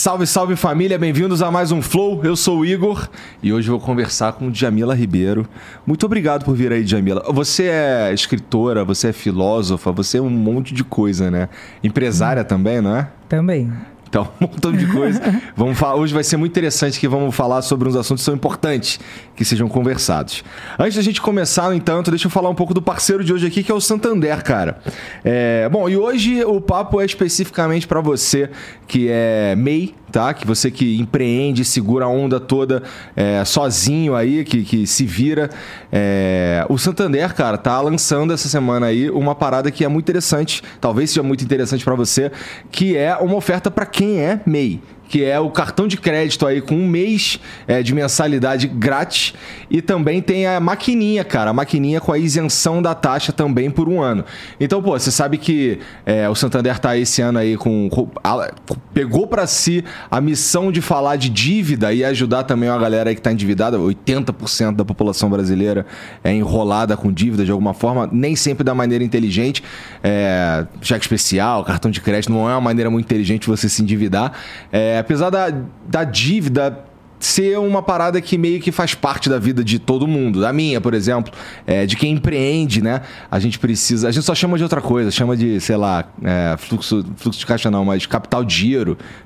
Salve, salve família, bem-vindos a mais um Flow. Eu sou o Igor e hoje vou conversar com Djamila Ribeiro. Muito obrigado por vir aí, Djamila. Você é escritora, você é filósofa, você é um monte de coisa, né? Empresária hum. também, não é? Também. Então, um montão de coisa. vamos falar, hoje vai ser muito interessante que vamos falar sobre uns assuntos que são importantes que sejam conversados. Antes da gente começar, no entanto, deixa eu falar um pouco do parceiro de hoje aqui, que é o Santander, cara. É, bom, e hoje o papo é especificamente para você que é MEI, tá? Que você que empreende, segura a onda toda é, sozinho aí, que, que se vira. É, o Santander, cara, tá lançando essa semana aí uma parada que é muito interessante, talvez seja muito interessante para você, que é uma oferta para quem é MEI que é o cartão de crédito aí com um mês é, de mensalidade grátis. E também tem a maquininha, cara. A maquininha com a isenção da taxa também por um ano. Então, pô, você sabe que é, o Santander tá esse ano aí com. a, pegou para si a missão de falar de dívida e ajudar também a galera aí que tá endividada. 80% da população brasileira é enrolada com dívida de alguma forma, nem sempre da maneira inteligente. É, cheque especial, cartão de crédito não é uma maneira muito inteligente você se endividar. É, apesar da, da dívida ser uma parada que meio que faz parte da vida de todo mundo. Da minha, por exemplo, é, de quem empreende, né? A gente precisa. A gente só chama de outra coisa, chama de, sei lá, é, fluxo, fluxo de caixa não, mas capital de.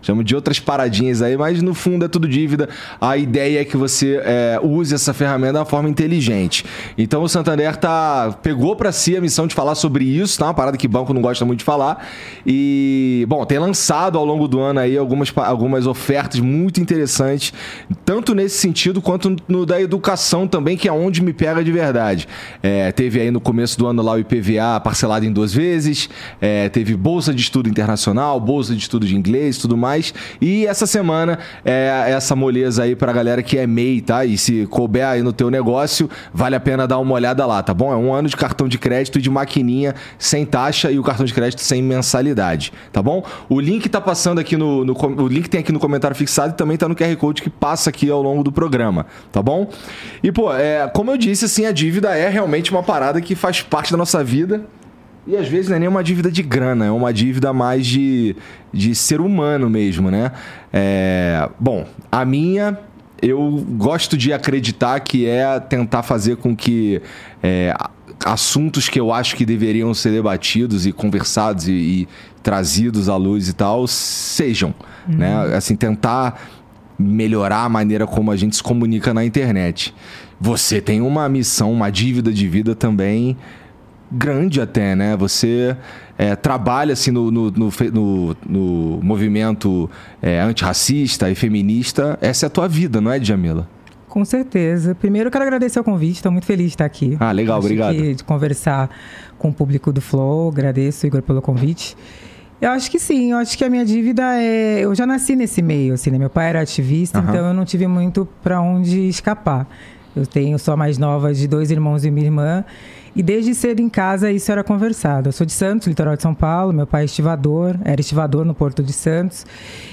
Chama de outras paradinhas aí, mas no fundo é tudo dívida. A ideia é que você é, use essa ferramenta da forma inteligente. Então o Santander tá, pegou para si a missão de falar sobre isso, tá? Uma parada que banco não gosta muito de falar. E, bom, tem lançado ao longo do ano aí algumas, algumas ofertas muito interessantes tanto nesse sentido quanto no da educação também, que é onde me pega de verdade. É, teve aí no começo do ano lá o IPVA parcelado em duas vezes, é, teve bolsa de estudo internacional, bolsa de estudo de inglês, tudo mais. E essa semana é essa moleza aí pra galera que é MEI, tá? E se couber aí no teu negócio, vale a pena dar uma olhada lá, tá bom? É um ano de cartão de crédito e de maquininha sem taxa e o cartão de crédito sem mensalidade, tá bom? O link tá passando aqui no, no o link tem aqui no comentário fixado e também tá no QR Code que passa passa aqui ao longo do programa, tá bom? E, pô, é, como eu disse, assim, a dívida é realmente uma parada que faz parte da nossa vida. E às vezes não é nem uma dívida de grana, é uma dívida mais de, de ser humano mesmo, né? É, bom, a minha, eu gosto de acreditar que é tentar fazer com que é, assuntos que eu acho que deveriam ser debatidos e conversados e, e trazidos à luz e tal sejam, né? uhum. né? Assim, tentar melhorar a maneira como a gente se comunica na internet. Você tem uma missão, uma dívida de vida também grande até, né? Você é, trabalha assim no, no, no, no movimento é, antirracista e feminista. Essa é a tua vida, não é, Djamila? Com certeza. Primeiro, eu quero agradecer o convite. Estou muito feliz de estar aqui. Ah, legal, Acho obrigado. de conversar com o público do Flow. Agradeço, Igor, pelo convite. Eu acho que sim, eu acho que a minha dívida é. Eu já nasci nesse meio, assim, né? Meu pai era ativista, uhum. então eu não tive muito para onde escapar. Eu tenho só mais nova de dois irmãos e minha irmã. E desde cedo em casa isso era conversado. Eu sou de Santos, litoral de São Paulo, meu pai é estivador, era estivador no Porto de Santos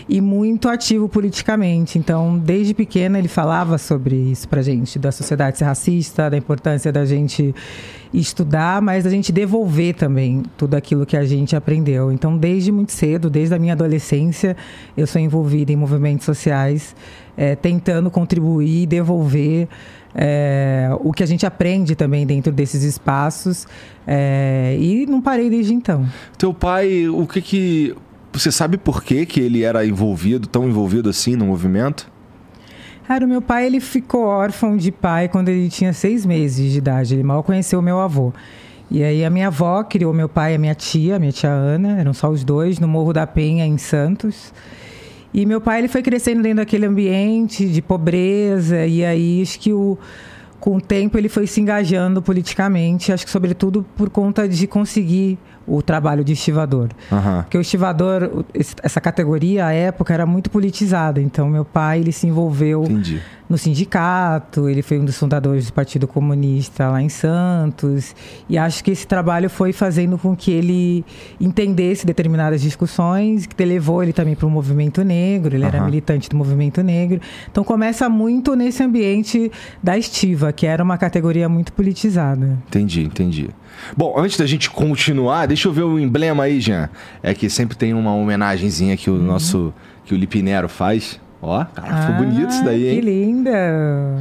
e muito ativo politicamente. Então, desde pequena ele falava sobre isso pra gente, da sociedade ser racista, da importância da gente estudar, mas a gente devolver também tudo aquilo que a gente aprendeu. Então, desde muito cedo, desde a minha adolescência, eu sou envolvida em movimentos sociais, é, tentando contribuir e devolver é, o que a gente aprende também dentro desses espaços. É, e não parei desde então. Teu pai, o que que. Você sabe por que, que ele era envolvido, tão envolvido assim no movimento? Cara, o meu pai ele ficou órfão de pai quando ele tinha seis meses de idade. Ele mal conheceu meu avô. E aí a minha avó criou meu pai e a minha tia, minha tia Ana, eram só os dois, no Morro da Penha, em Santos. E meu pai ele foi crescendo dentro daquele ambiente de pobreza, e aí acho que o, com o tempo ele foi se engajando politicamente, acho que sobretudo por conta de conseguir o trabalho de estivador. Uhum. Porque o estivador, essa categoria, à época, era muito politizada. Então, meu pai, ele se envolveu Entendi. no sindicato, ele foi um dos fundadores do Partido Comunista lá em Santos. E acho que esse trabalho foi fazendo com que ele entendesse determinadas discussões, que levou ele também para o movimento negro, ele uhum. era militante do movimento negro. Então, começa muito nesse ambiente da estiva, que era uma categoria muito politizada. Entendi, entendi. Bom, antes da gente continuar, deixa eu ver o emblema aí, Jean. É que sempre tem uma homenagenzinha que o uhum. nosso que o Lipinero faz. Ó, cara, ficou bonito isso daí, hein? Que linda!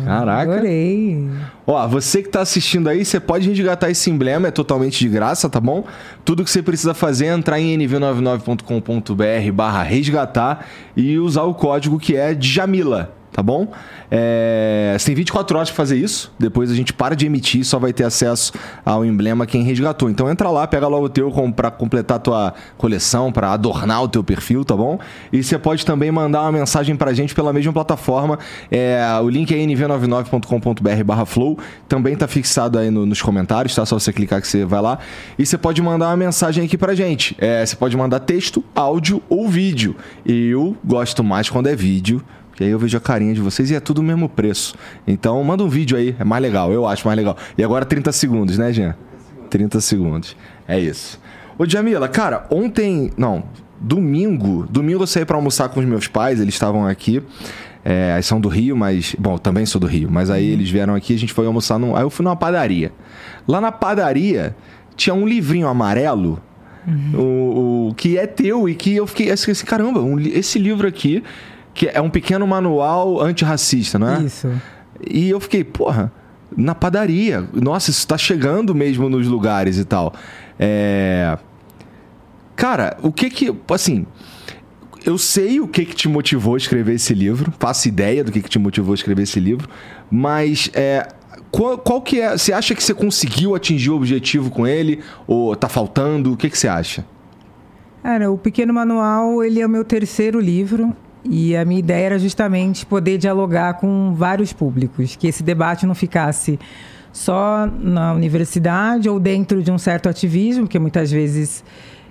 Caraca. Adorei. Ó, você que tá assistindo aí, você pode resgatar esse emblema, é totalmente de graça, tá bom? Tudo que você precisa fazer é entrar em nv99.com.br barra resgatar e usar o código que é Djamila tá bom? É, você tem 24 horas para fazer isso. Depois a gente para de emitir, só vai ter acesso ao emblema quem resgatou. Então entra lá, pega logo o teu para completar a tua coleção, para adornar o teu perfil, tá bom? E você pode também mandar uma mensagem pra gente pela mesma plataforma. É, o link é nv99.com.br/flow. Também tá fixado aí no, nos comentários, tá? Só você clicar que você vai lá. E você pode mandar uma mensagem aqui pra gente. É, você pode mandar texto, áudio ou vídeo. Eu gosto mais quando é vídeo que aí eu vejo a carinha de vocês e é tudo o mesmo preço. Então manda um vídeo aí, é mais legal, eu acho mais legal. E agora 30 segundos, né, Jean? 30 segundos. É isso. Ô, Jamila, cara, ontem. Não, domingo. Domingo eu saí para almoçar com os meus pais, eles estavam aqui. É, são do Rio, mas. Bom, também sou do Rio, mas aí uhum. eles vieram aqui, a gente foi almoçar. Num, aí eu fui numa padaria. Lá na padaria tinha um livrinho amarelo. Uhum. O, o, que é teu e que eu fiquei assim, caramba, um, esse livro aqui que é um pequeno manual antirracista, não é? Isso. E eu fiquei, porra, na padaria. Nossa, isso está chegando mesmo nos lugares e tal. É... Cara, o que que. Assim. Eu sei o que, que te motivou a escrever esse livro, faço ideia do que, que te motivou a escrever esse livro, mas é, qual, qual, que é. Você acha que você conseguiu atingir o objetivo com ele? Ou tá faltando? O que, que você acha? Cara, o Pequeno Manual, ele é o meu terceiro livro. E a minha ideia era justamente poder dialogar com vários públicos, que esse debate não ficasse só na universidade ou dentro de um certo ativismo, que muitas vezes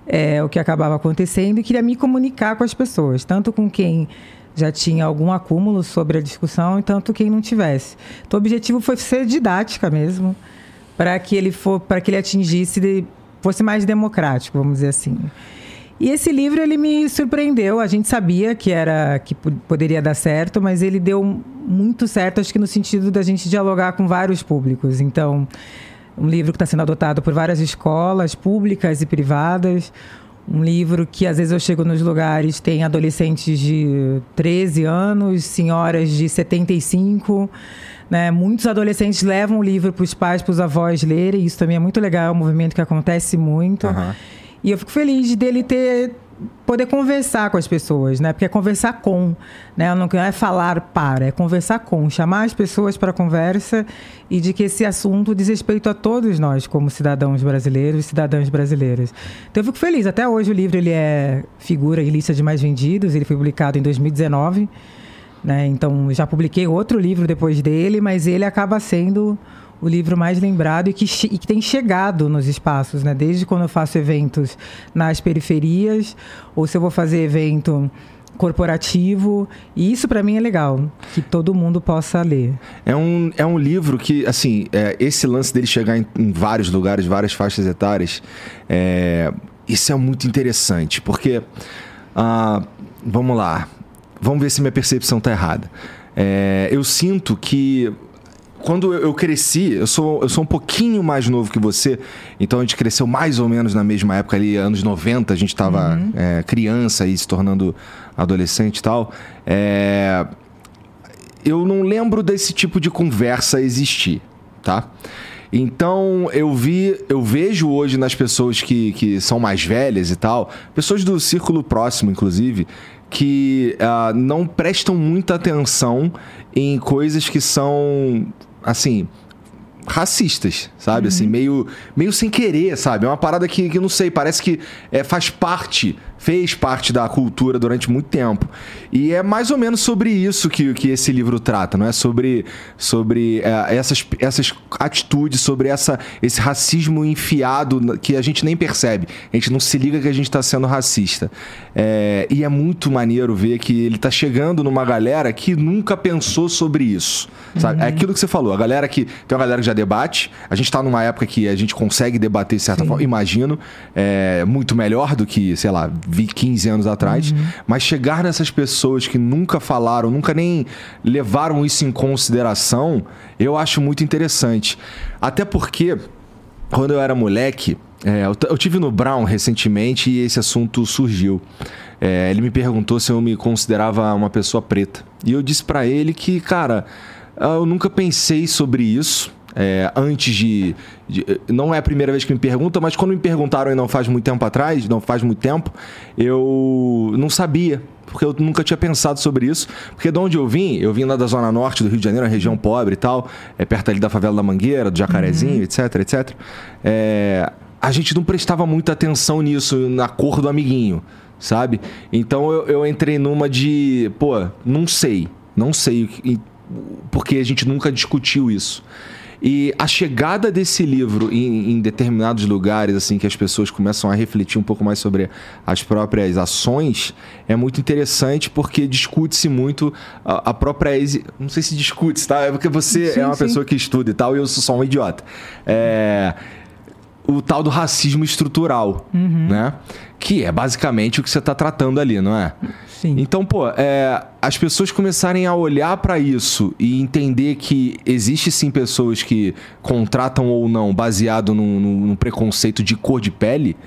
é o que acabava acontecendo, e queria me comunicar com as pessoas, tanto com quem já tinha algum acúmulo sobre a discussão e tanto quem não tivesse. Então, o objetivo foi ser didática mesmo, para que ele for, para que ele atingisse, fosse mais democrático, vamos dizer assim. E esse livro ele me surpreendeu. A gente sabia que era que poderia dar certo, mas ele deu muito certo, acho que no sentido da gente dialogar com vários públicos. Então, um livro que está sendo adotado por várias escolas públicas e privadas. Um livro que às vezes eu chego nos lugares, tem adolescentes de 13 anos, senhoras de 75. Né? Muitos adolescentes levam o livro para os pais, para os avós lerem. Isso também é muito legal, é um movimento que acontece muito. Uhum. E eu fico feliz dele ter poder conversar com as pessoas, né? Porque é conversar com, né? Não é falar para, é conversar com, chamar as pessoas para conversa e de que esse assunto diz respeito a todos nós como cidadãos brasileiros e cidadãs brasileiras. Então eu fico feliz. Até hoje o livro ele é figura em lista de mais vendidos. Ele foi publicado em 2019, né? Então já publiquei outro livro depois dele, mas ele acaba sendo o livro mais lembrado e que, e que tem chegado nos espaços, né? Desde quando eu faço eventos nas periferias, ou se eu vou fazer evento corporativo. E isso para mim é legal, que todo mundo possa ler. É um, é um livro que, assim, é, esse lance dele chegar em, em, vários lugares, várias faixas etárias, é, isso é muito interessante, porque, ah, vamos lá, vamos ver se minha percepção está errada. É, eu sinto que quando eu cresci, eu sou, eu sou um pouquinho mais novo que você, então a gente cresceu mais ou menos na mesma época ali, anos 90, a gente estava uhum. é, criança e se tornando adolescente e tal. É, eu não lembro desse tipo de conversa existir, tá? Então eu vi, eu vejo hoje nas pessoas que, que são mais velhas e tal, pessoas do círculo próximo, inclusive, que uh, não prestam muita atenção em coisas que são assim, racistas, sabe? Assim, uhum. Assim, meio, meio sem querer, sabe? É uma parada que, que não sei, parece que é, faz parte fez parte da cultura durante muito tempo. E é mais ou menos sobre isso que, que esse livro trata, não é? Sobre, sobre é, essas, essas atitudes, sobre essa, esse racismo enfiado que a gente nem percebe. A gente não se liga que a gente está sendo racista. É, e é muito maneiro ver que ele está chegando numa galera que nunca pensou sobre isso. Sabe? É uhum. É aquilo que você falou, a galera que. Tem uma galera que já debate. A gente está numa época que a gente consegue debater de certa Sim. forma, imagino, é, muito melhor do que, sei lá, vi 15 anos atrás, uhum. mas chegar nessas pessoas que nunca falaram, nunca nem levaram isso em consideração, eu acho muito interessante. Até porque, quando eu era moleque, É, eu, eu tive no Brown recentemente e esse assunto surgiu. É, ele me perguntou se eu me considerava uma pessoa preta. E eu disse para ele que, cara, eu nunca pensei sobre isso. É, antes de, de, Não é a primeira vez que me perguntam, mas quando me perguntaram e não faz muito tempo atrás, não faz muito tempo, eu não sabia. Porque eu nunca tinha pensado sobre isso. Porque de onde eu vim, eu vim lá da Zona Norte do Rio de Janeiro, uma região pobre e tal, é perto ali da favela da Mangueira, do Jacarezinho, uhum. etc, etc. É, a gente não prestava muita atenção nisso, na cor do amiguinho, sabe? Então eu, eu entrei numa de, pô, não sei, não sei, porque a gente nunca discutiu isso. E a chegada desse livro em, em, determinados lugares, assim, que as pessoas começam a refletir um pouco mais sobre as próprias ações, é muito interessante porque discute-se muito a, a, própria. Não sei se discute, tá? É porque você sim, é uma sim. pessoa que estuda e tal, e eu sou só um idiota. É o tal do racismo estrutural, uhum. né? Que é basicamente o que você está tratando ali, não é? Sim. Então, pô, é, as pessoas começarem a olhar para isso e entender que existe sim pessoas que contratam ou não baseado num, num preconceito de cor de pele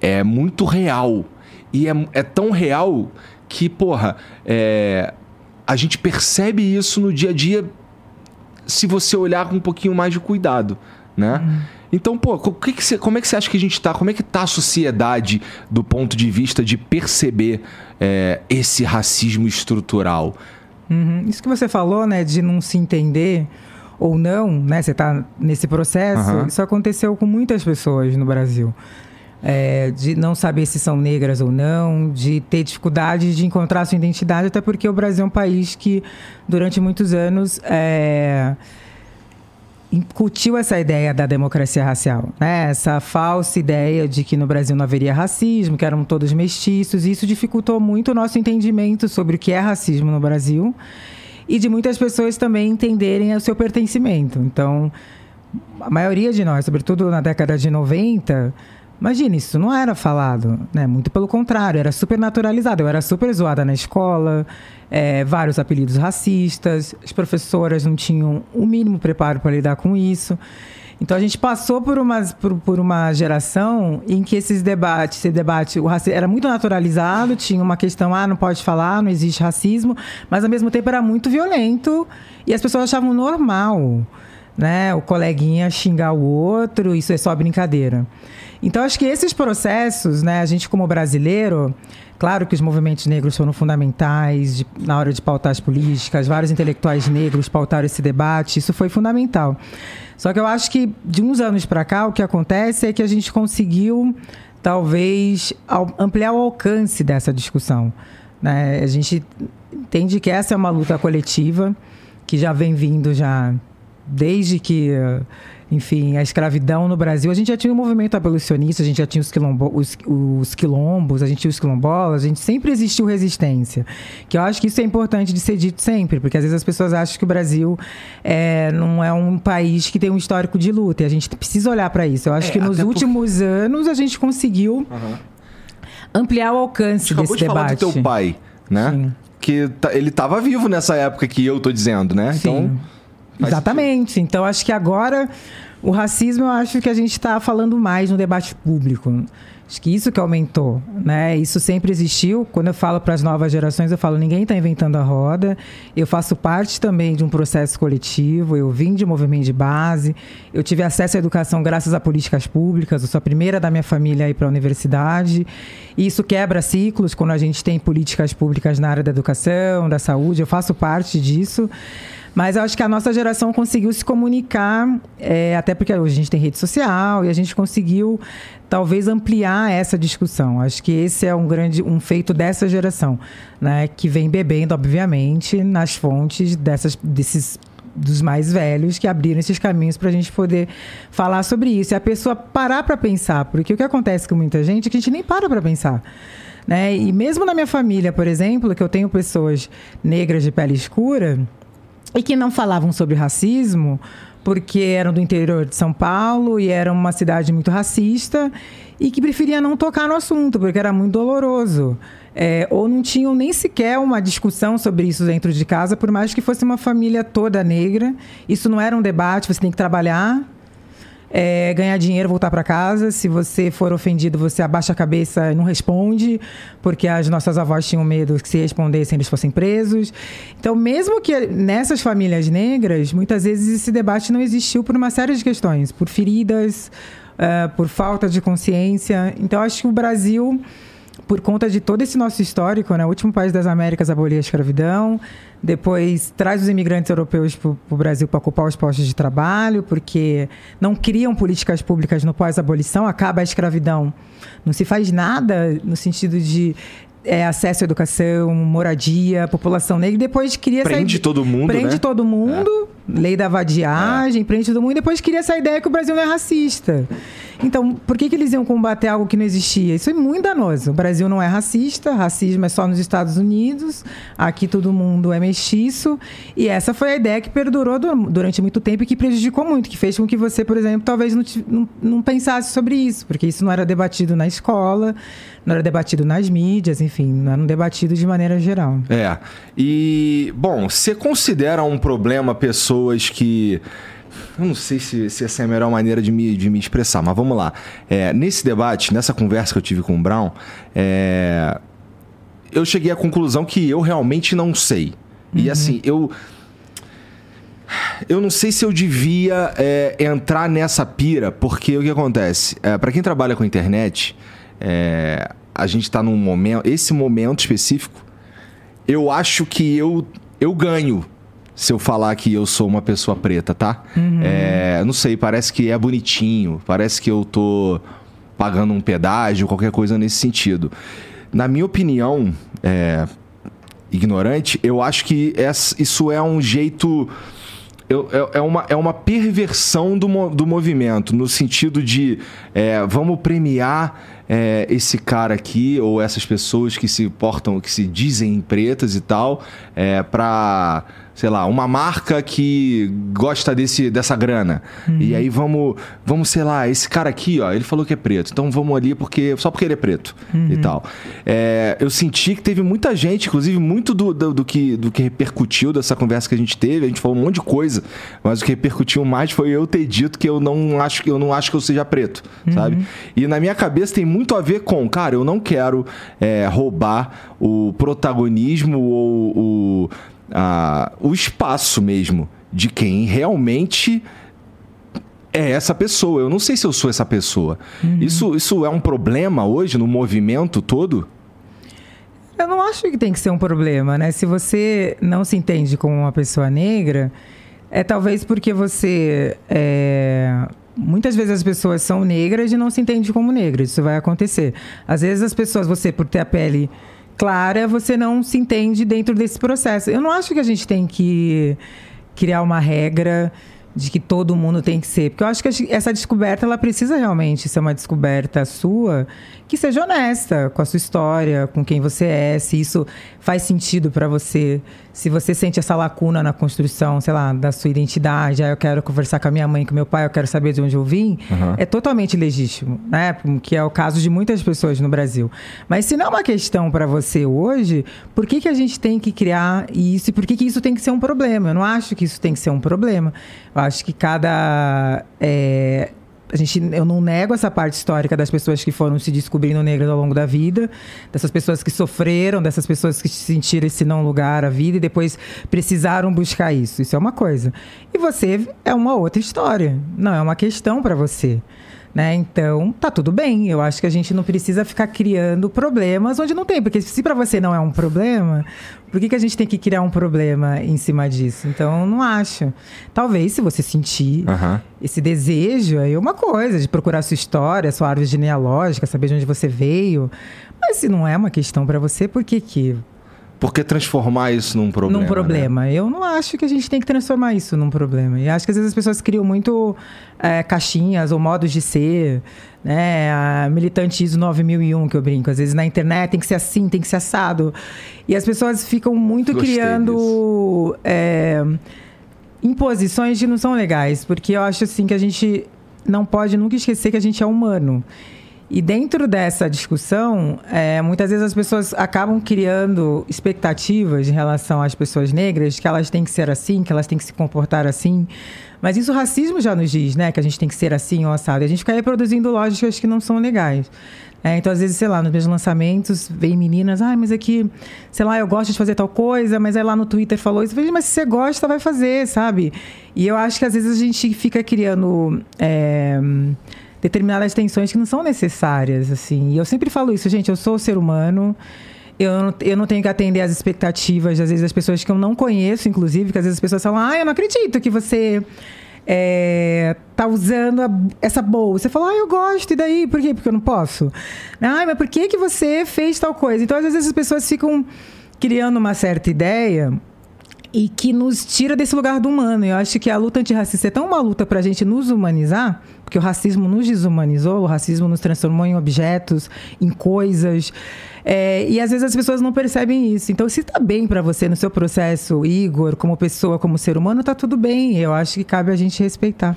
é muito real. E é, é tão real que, porra, é, a gente percebe isso no dia a dia se você olhar com um pouquinho mais de cuidado, né? Uhum. Então, pô, que que como é que você acha que a gente está? Como é que está a sociedade do ponto de vista de perceber é, esse racismo estrutural? Uhum. Isso que você falou, né, de não se entender ou não, né? Você está nesse processo. Uhum. Isso aconteceu com muitas pessoas no Brasil. É, de não saber se são negras ou não, de ter dificuldade de encontrar sua identidade, até porque o Brasil é um país que, durante muitos anos, é, incutiu essa ideia da democracia racial, né? Essa falsa ideia de que no Brasil não haveria racismo, que eram todos mestiços. E isso dificultou muito o nosso entendimento sobre o que é racismo no Brasil e de muitas pessoas também entenderem o seu pertencimento. Então, a maioria de nós, sobretudo na década de 90, Imagina, isso não era falado, né? Muito pelo contrário, era super naturalizado. Eu era super zoada na escola, é, vários apelidos racistas, as professoras não tinham o mínimo preparo para lidar com isso. Então a gente passou por uma, por, por, uma geração em que esses debates, esse debate, o racismo era muito naturalizado, tinha uma questão, ah, não pode falar, não existe racismo, mas ao mesmo tempo era muito violento e as pessoas achavam normal, né? O coleguinha xingar o outro, isso é só brincadeira. Então, acho que esses processos, né, a gente como brasileiro, claro que os movimentos negros foram fundamentais de, na hora de pautar as políticas, vários intelectuais negros pautaram esse debate, isso foi fundamental. Só que eu acho que de uns anos para cá, o que acontece é que a gente conseguiu, talvez, ampliar o alcance dessa discussão. Né? A gente entende que essa é uma luta coletiva que já vem vindo já desde que enfim, a escravidão no Brasil, a gente já tinha um movimento abolicionista, a gente já tinha os, quilombo, os, os, quilombos, a gente tinha os quilombolas, a gente sempre existiu resistência. Que eu acho que isso é importante de ser dito sempre, porque às vezes as pessoas acham que o Brasil é, não é um país que tem um histórico de luta, e a gente precisa olhar para isso. Eu acho é, que nos últimos por... anos a gente conseguiu uhum. ampliar o alcance desse de debate. Falar do teu pai, né? Sim. Que tá, ele estava vivo nessa época que eu tô dizendo, né? Sim. Então Exatamente. Então, acho que agora o racismo, eu acho que a gente está falando mais no debate público. Acho que isso que aumentou, né? Isso sempre existiu. Quando eu falo para as novas gerações, eu falo ninguém está inventando a roda. Eu faço parte também de um processo coletivo. Eu vim de movimento de base. Eu tive acesso à educação graças a políticas públicas. Eu sou a primeira da minha família a ir para a universidade. E isso quebra ciclos quando a gente tem políticas públicas na área da educação, da saúde. Eu faço parte disso. Mas eu acho que a nossa geração conseguiu se comunicar, é, até porque hoje a gente tem rede social e a gente conseguiu talvez ampliar essa discussão. Acho que esse é um grande um feito dessa geração, né, que vem bebendo, obviamente, nas fontes dessas, desses dos mais velhos que abriram esses caminhos para a gente poder falar sobre isso. E a pessoa parar para pensar, porque o que acontece com muita gente é que a gente nem para para pensar. Né? E mesmo na minha família, por exemplo, que eu tenho pessoas negras de pele escura, e que não falavam sobre racismo porque eram do interior de São Paulo e era uma cidade muito racista e que preferia não tocar no assunto porque era muito doloroso. É, ou não tinham nem sequer uma discussão sobre isso dentro de casa, por mais que fosse uma família toda negra. Isso não era um debate, você tem que trabalhar. É, ganhar dinheiro, voltar para casa. Se você for ofendido, você abaixa a cabeça e não responde, porque as nossas avós tinham medo que se respondessem eles fossem presos. Então, mesmo que nessas famílias negras, muitas vezes esse debate não existiu por uma série de questões, por feridas, uh, por falta de consciência. Então, acho que o Brasil por conta de todo esse nosso histórico, né? O último país das Américas a abolir a escravidão, depois traz os imigrantes europeus para o Brasil para ocupar os postos de trabalho, porque não criam políticas públicas no pós-abolição, acaba a escravidão. Não se faz nada no sentido de é, acesso à educação, moradia, população negra. Depois cria prende essa... todo mundo, prende né? todo mundo, é. Lei da vadiagem, é. prende todo mundo. Depois cria essa ideia que o Brasil não é racista. Então, por que, que eles iam combater algo que não existia? Isso é muito danoso. O Brasil não é racista, racismo é só nos Estados Unidos, aqui todo mundo é mestiço. E essa foi a ideia que perdurou durante muito tempo e que prejudicou muito, que fez com que você, por exemplo, talvez não, não, não pensasse sobre isso, porque isso não era debatido na escola, não era debatido nas mídias, enfim, não era debatido de maneira geral. É. E, bom, você considera um problema pessoas que eu não sei se, se, essa é a melhor maneira de me, de me expressar, mas vamos lá. É, nesse debate, nessa conversa que eu tive com o Brown, é, eu cheguei à conclusão que eu realmente não sei. Uhum. E assim, eu. Eu não sei se eu devia é, entrar nessa pira, porque o que acontece? É, para quem trabalha com internet, é, a gente está num momento. Esse momento específico, eu acho que eu, eu ganho se eu falar que eu sou uma pessoa preta, tá? Uhum. É, não sei, parece que é bonitinho, parece que eu tô pagando um pedágio, qualquer coisa nesse sentido. Na minha opinião, é, ignorante, eu acho que isso é um jeito. É, é, uma, é uma perversão do, do movimento, no sentido de é, vamos premiar é, esse cara aqui, ou essas pessoas que se portam, que se dizem pretas e tal, é, para sei lá, uma marca que gosta desse, dessa grana. Uhum. E aí vamos, vamos, sei lá, esse cara aqui, ó, ele falou que é preto, então vamos ali porque só porque ele é preto uhum. e tal. É, eu senti que teve muita gente, inclusive muito do, do, do, que, do que repercutiu dessa conversa que a gente teve, a gente falou um monte de coisa, mas o que repercutiu mais foi eu ter dito que eu não acho que eu não acho que eu seja preto, uhum. sabe? E na minha cabeça tem muito a ver com, cara, eu não quero é, roubar o protagonismo ou o a, o espaço mesmo de quem realmente é essa pessoa. Eu não sei se eu sou essa pessoa. Uhum. Isso, isso é um problema hoje no movimento todo? Eu não acho que tem que ser um problema, né? Se você não se entende como uma pessoa negra, é talvez porque você. É... Muitas vezes as pessoas são negras e não se entendem como negras. Isso vai acontecer. Às vezes as pessoas, você, por ter a pele clara, você não se entende dentro desse processo. Eu não acho que a gente tem que criar uma regra de que todo mundo tem que ser. Porque eu acho que essa descoberta, ela precisa realmente ser uma descoberta sua que seja honesta com a sua história, com quem você é, se isso faz sentido para você, se você sente essa lacuna na construção, sei lá, da sua identidade, ah, eu quero conversar com a minha mãe, com meu pai, eu quero saber de onde eu vim, uhum. é totalmente legítimo, né? Que é o caso de muitas pessoas no Brasil. Mas se não é uma questão para você hoje, por que, que a gente tem que criar isso e por que, que isso tem que ser um problema? Eu não acho que isso tem que ser um problema. Eu acho que cada é, a gente, eu não nego essa parte histórica das pessoas que foram se descobrindo negras ao longo da vida, dessas pessoas que sofreram, dessas pessoas que sentiram esse não lugar à vida e depois precisaram buscar isso. Isso é uma coisa. E você é uma outra história. Não é uma questão para você. Né? Então, tá tudo bem. Eu acho que a gente não precisa ficar criando problemas onde não tem. Porque se para você não é um problema, por que, que a gente tem que criar um problema em cima disso? Então, não acho. Talvez, se você sentir uhum. esse desejo, aí é uma coisa, de procurar sua história, sua árvore genealógica, saber de onde você veio. Mas se não é uma questão para você, por que que por que transformar isso num problema? Num problema. Né? Eu não acho que a gente tem que transformar isso num problema. E acho que às vezes as pessoas criam muito é, caixinhas ou modos de ser, né? A militantismo 9001 que eu brinco. Às vezes na internet tem que ser assim, tem que ser assado. E as pessoas ficam muito Gostei criando é, imposições que não são legais. Porque eu acho assim que a gente não pode nunca esquecer que a gente é humano. E dentro dessa discussão, é, muitas vezes as pessoas acabam criando expectativas em relação às pessoas negras, que elas têm que ser assim, que elas têm que se comportar assim. Mas isso o racismo já nos diz, né? Que a gente tem que ser assim ou assado. E a gente fica reproduzindo lógicas que não são legais. É, então, às vezes, sei lá, nos meus lançamentos, vem meninas, ah, mas aqui, sei lá, eu gosto de fazer tal coisa, mas aí lá no Twitter falou isso. Eu falei, mas se você gosta, vai fazer, sabe? E eu acho que às vezes a gente fica criando. É, determinadas tensões que não são necessárias, assim. E eu sempre falo isso, gente, eu sou ser humano, eu não, eu não tenho que atender às expectativas, às vezes, das pessoas que eu não conheço, inclusive, que às vezes as pessoas falam, ah, eu não acredito que você é, tá usando a, essa bolsa. Você fala, ah, eu gosto, e daí? Por quê? Porque eu não posso? Ah, mas por que, que você fez tal coisa? Então, às vezes, as pessoas ficam criando uma certa ideia e que nos tira desse lugar do humano. Eu acho que a luta antirracista é tão uma luta para a gente nos humanizar, porque o racismo nos desumanizou, o racismo nos transformou em objetos, em coisas. É, e às vezes as pessoas não percebem isso. Então, se está bem para você no seu processo, Igor, como pessoa, como ser humano, está tudo bem. Eu acho que cabe a gente respeitar.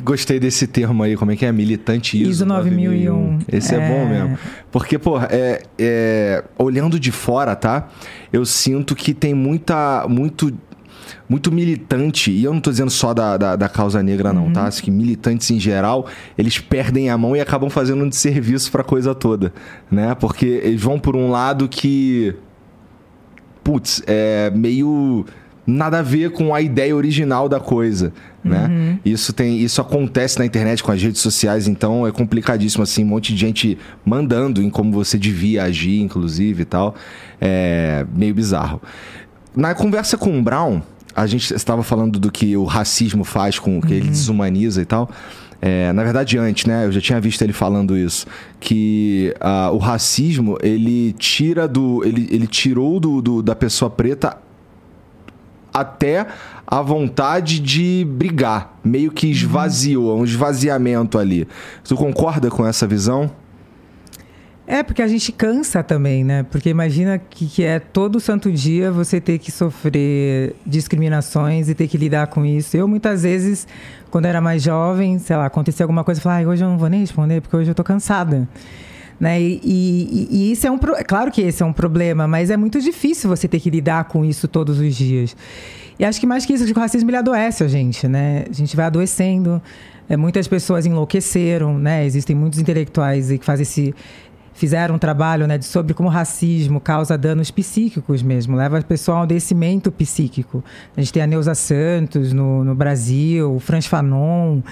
Gostei desse termo aí, como é que é? Militante ISO, ISO 9001. 9001. Esse é... é... bom mesmo. Porque, pô, é, é, olhando de fora, tá? Eu sinto que tem muita, muito muito militante, e eu não estou dizendo só da, da, da, causa negra, não, tá? uhum. tá? Acho que militantes em geral, eles perdem a mão e acabam fazendo um desserviço para a coisa toda, né? Porque eles vão por um lado que. Putz, é meio nada a ver com a ideia original da coisa, né? Uhum. Isso tem, isso acontece na internet com as redes sociais, então é complicadíssimo assim, um monte de gente mandando em como você devia agir, inclusive e tal, é meio bizarro. Na conversa com o Brown, a gente estava falando do que o racismo faz com que uhum. ele desumaniza e tal. É, na verdade, antes, né? Eu já tinha visto ele falando isso. Que uh, o racismo, ele tira do. Ele, ele tirou do, do, da pessoa preta até a vontade de brigar. Meio que esvaziou, uhum. um esvaziamento ali. Tu concorda com essa visão? É, porque a gente cansa também, né? Porque imagina que, que é todo santo dia você ter que sofrer discriminações e ter que lidar com isso. Eu, muitas vezes, quando era mais jovem, sei lá, acontecia alguma coisa, eu falava, ah, hoje eu não vou nem responder porque hoje eu tô cansada. Né? E, e, e, isso é um pro... claro que esse é um problema, mas é muito difícil você ter que lidar com isso todos os dias. E acho que mais que isso, o racismo ele adoece a gente, né? A gente vai adoecendo. É, muitas pessoas enlouqueceram, né? Existem muitos intelectuais que fazem esse fizeram um trabalho né, sobre como o racismo causa danos psíquicos mesmo, leva a pessoa ao descimento psíquico. A gente tem a Neuza Santos no, no Brasil, o Franz Fanon.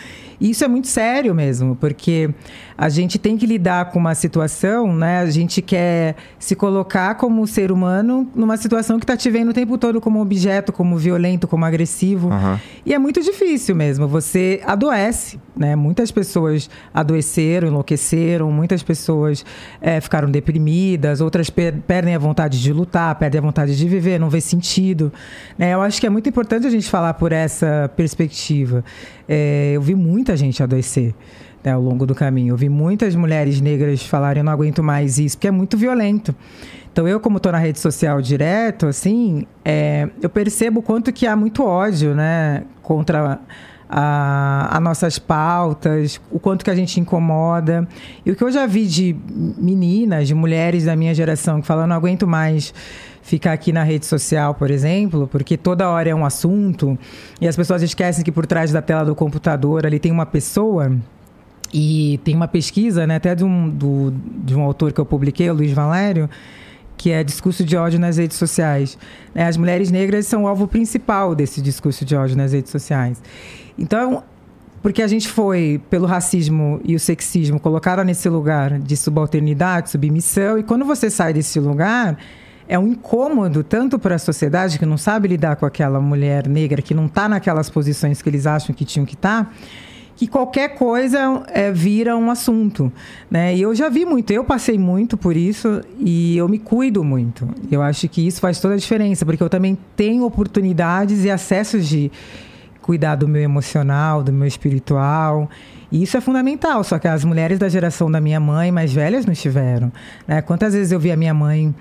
E isso é muito sério mesmo, porque a gente tem que lidar com uma situação, né? A gente quer se colocar como ser humano numa situação que está te vendo o tempo todo como objeto, como violento, como agressivo. Uhum. E é muito difícil mesmo. Você adoece, né? Muitas pessoas adoeceram, enlouqueceram, muitas pessoas é, ficaram deprimidas, outras per perdem a vontade de lutar, perdem a vontade de viver, não vê sentido. Né? Eu acho que é muito importante a gente falar por essa perspectiva. É, eu vi muita gente adoecer né, ao longo do caminho. Eu vi muitas mulheres negras falarem: eu não aguento mais isso, porque é muito violento. Então, eu, como estou na rede social direto, assim, é, eu percebo quanto que há muito ódio, né, contra a, a, nossas pautas, o quanto que a gente incomoda. E o que eu já vi de meninas, de mulheres da minha geração que falam, não aguento mais ficar aqui na rede social, por exemplo, porque toda hora é um assunto e as pessoas esquecem que por trás da tela do computador ali tem uma pessoa e tem uma pesquisa, né, até de um, do, de um autor que eu publiquei, o Luiz Valério, que é discurso de ódio nas redes sociais. Né, as mulheres negras são o alvo principal desse discurso de ódio nas redes sociais. Então, porque a gente foi, pelo racismo e o sexismo, colocada nesse lugar de subalternidade, submissão, e quando você sai desse lugar, é um incômodo tanto para a sociedade que não sabe lidar com aquela mulher negra que não está naquelas posições que eles acham que tinham que estar. Tá, que qualquer coisa é, vira um assunto, né? E eu já vi muito, eu passei muito por isso e eu me cuido muito. Eu acho que isso faz toda a diferença, porque eu também tenho oportunidades e acessos de cuidar do meu emocional, do meu espiritual. E isso é fundamental, só que as mulheres da geração da minha mãe, mais velhas, não tiveram. Né? Quantas vezes eu vi a minha mãe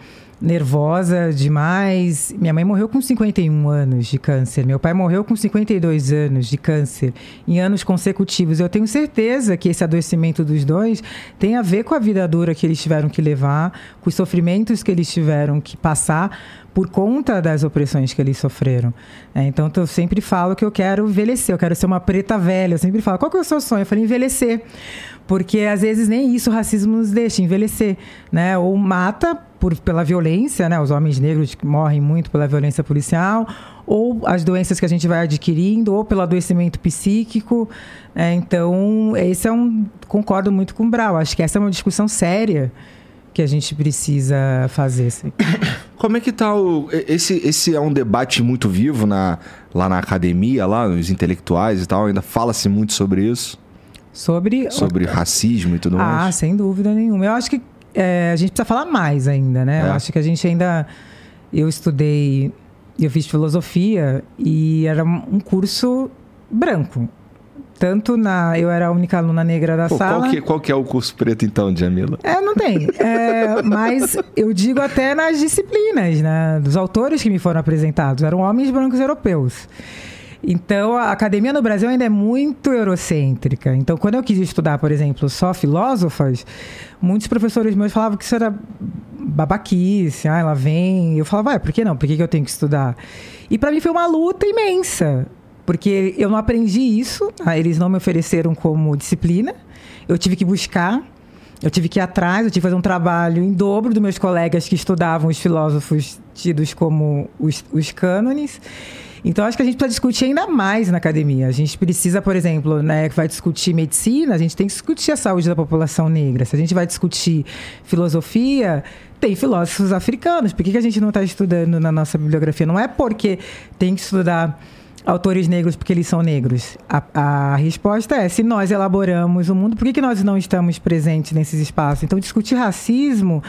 nervosa demais. Minha mãe morreu com 51 anos de câncer. Meu pai morreu com 52 anos de câncer em anos consecutivos. Eu tenho certeza que esse adoecimento dos dois tem a ver com a vida dura que eles tiveram que levar, com os sofrimentos que eles tiveram que passar por conta das opressões que eles sofreram. É, então, eu sempre falo que eu quero envelhecer, eu quero ser uma preta velha. Eu sempre falo, qual que é o seu sonho? Eu falei, envelhecer. Porque às vezes nem isso o racismo nos deixa envelhecer, né? Ou mata por, pela violência, né? Os homens negros morrem muito pela violência policial, ou as doenças que a gente vai adquirindo, ou pelo adoecimento psíquico. É, então, esse é um. Concordo muito com o Brau. Acho que essa é uma discussão séria que a gente precisa fazer. Assim. Como é que tá o. Esse, esse é um debate muito vivo na, lá na academia, lá, nos intelectuais e tal. Ainda fala-se muito sobre isso. Sobre. Sobre racismo e tudo ah, mais. Ah, sem dúvida nenhuma. Eu acho que é, a gente precisa falar mais ainda, né? É. Eu acho que a gente ainda. Eu estudei, eu fiz filosofia e era um curso branco. Tanto na. Eu era a única aluna negra da Pô, sala. Qual que, qual que é o curso preto, então, Jamila? É, não tem. É, mas eu digo até nas disciplinas, né? Dos autores que me foram apresentados. Eram homens brancos europeus. Então, a academia no Brasil ainda é muito eurocêntrica. Então, quando eu quis estudar, por exemplo, só filósofas, muitos professores meus falavam que isso era babaquice, ah, ela vem. Eu falava, vai, por que não? Por que, que eu tenho que estudar? E para mim foi uma luta imensa, porque eu não aprendi isso, ah, eles não me ofereceram como disciplina, eu tive que buscar. Eu tive que ir atrás, eu tive que fazer um trabalho em dobro dos meus colegas que estudavam os filósofos tidos como os, os cânones. Então, acho que a gente precisa discutir ainda mais na academia. A gente precisa, por exemplo, né, que vai discutir medicina, a gente tem que discutir a saúde da população negra. Se a gente vai discutir filosofia, tem filósofos africanos. Por que, que a gente não está estudando na nossa bibliografia? Não é porque tem que estudar autores negros porque eles são negros? A, a, resposta é: se nós elaboramos o mundo, por que, que nós não estamos presentes nesses espaços? Então, discutir racismo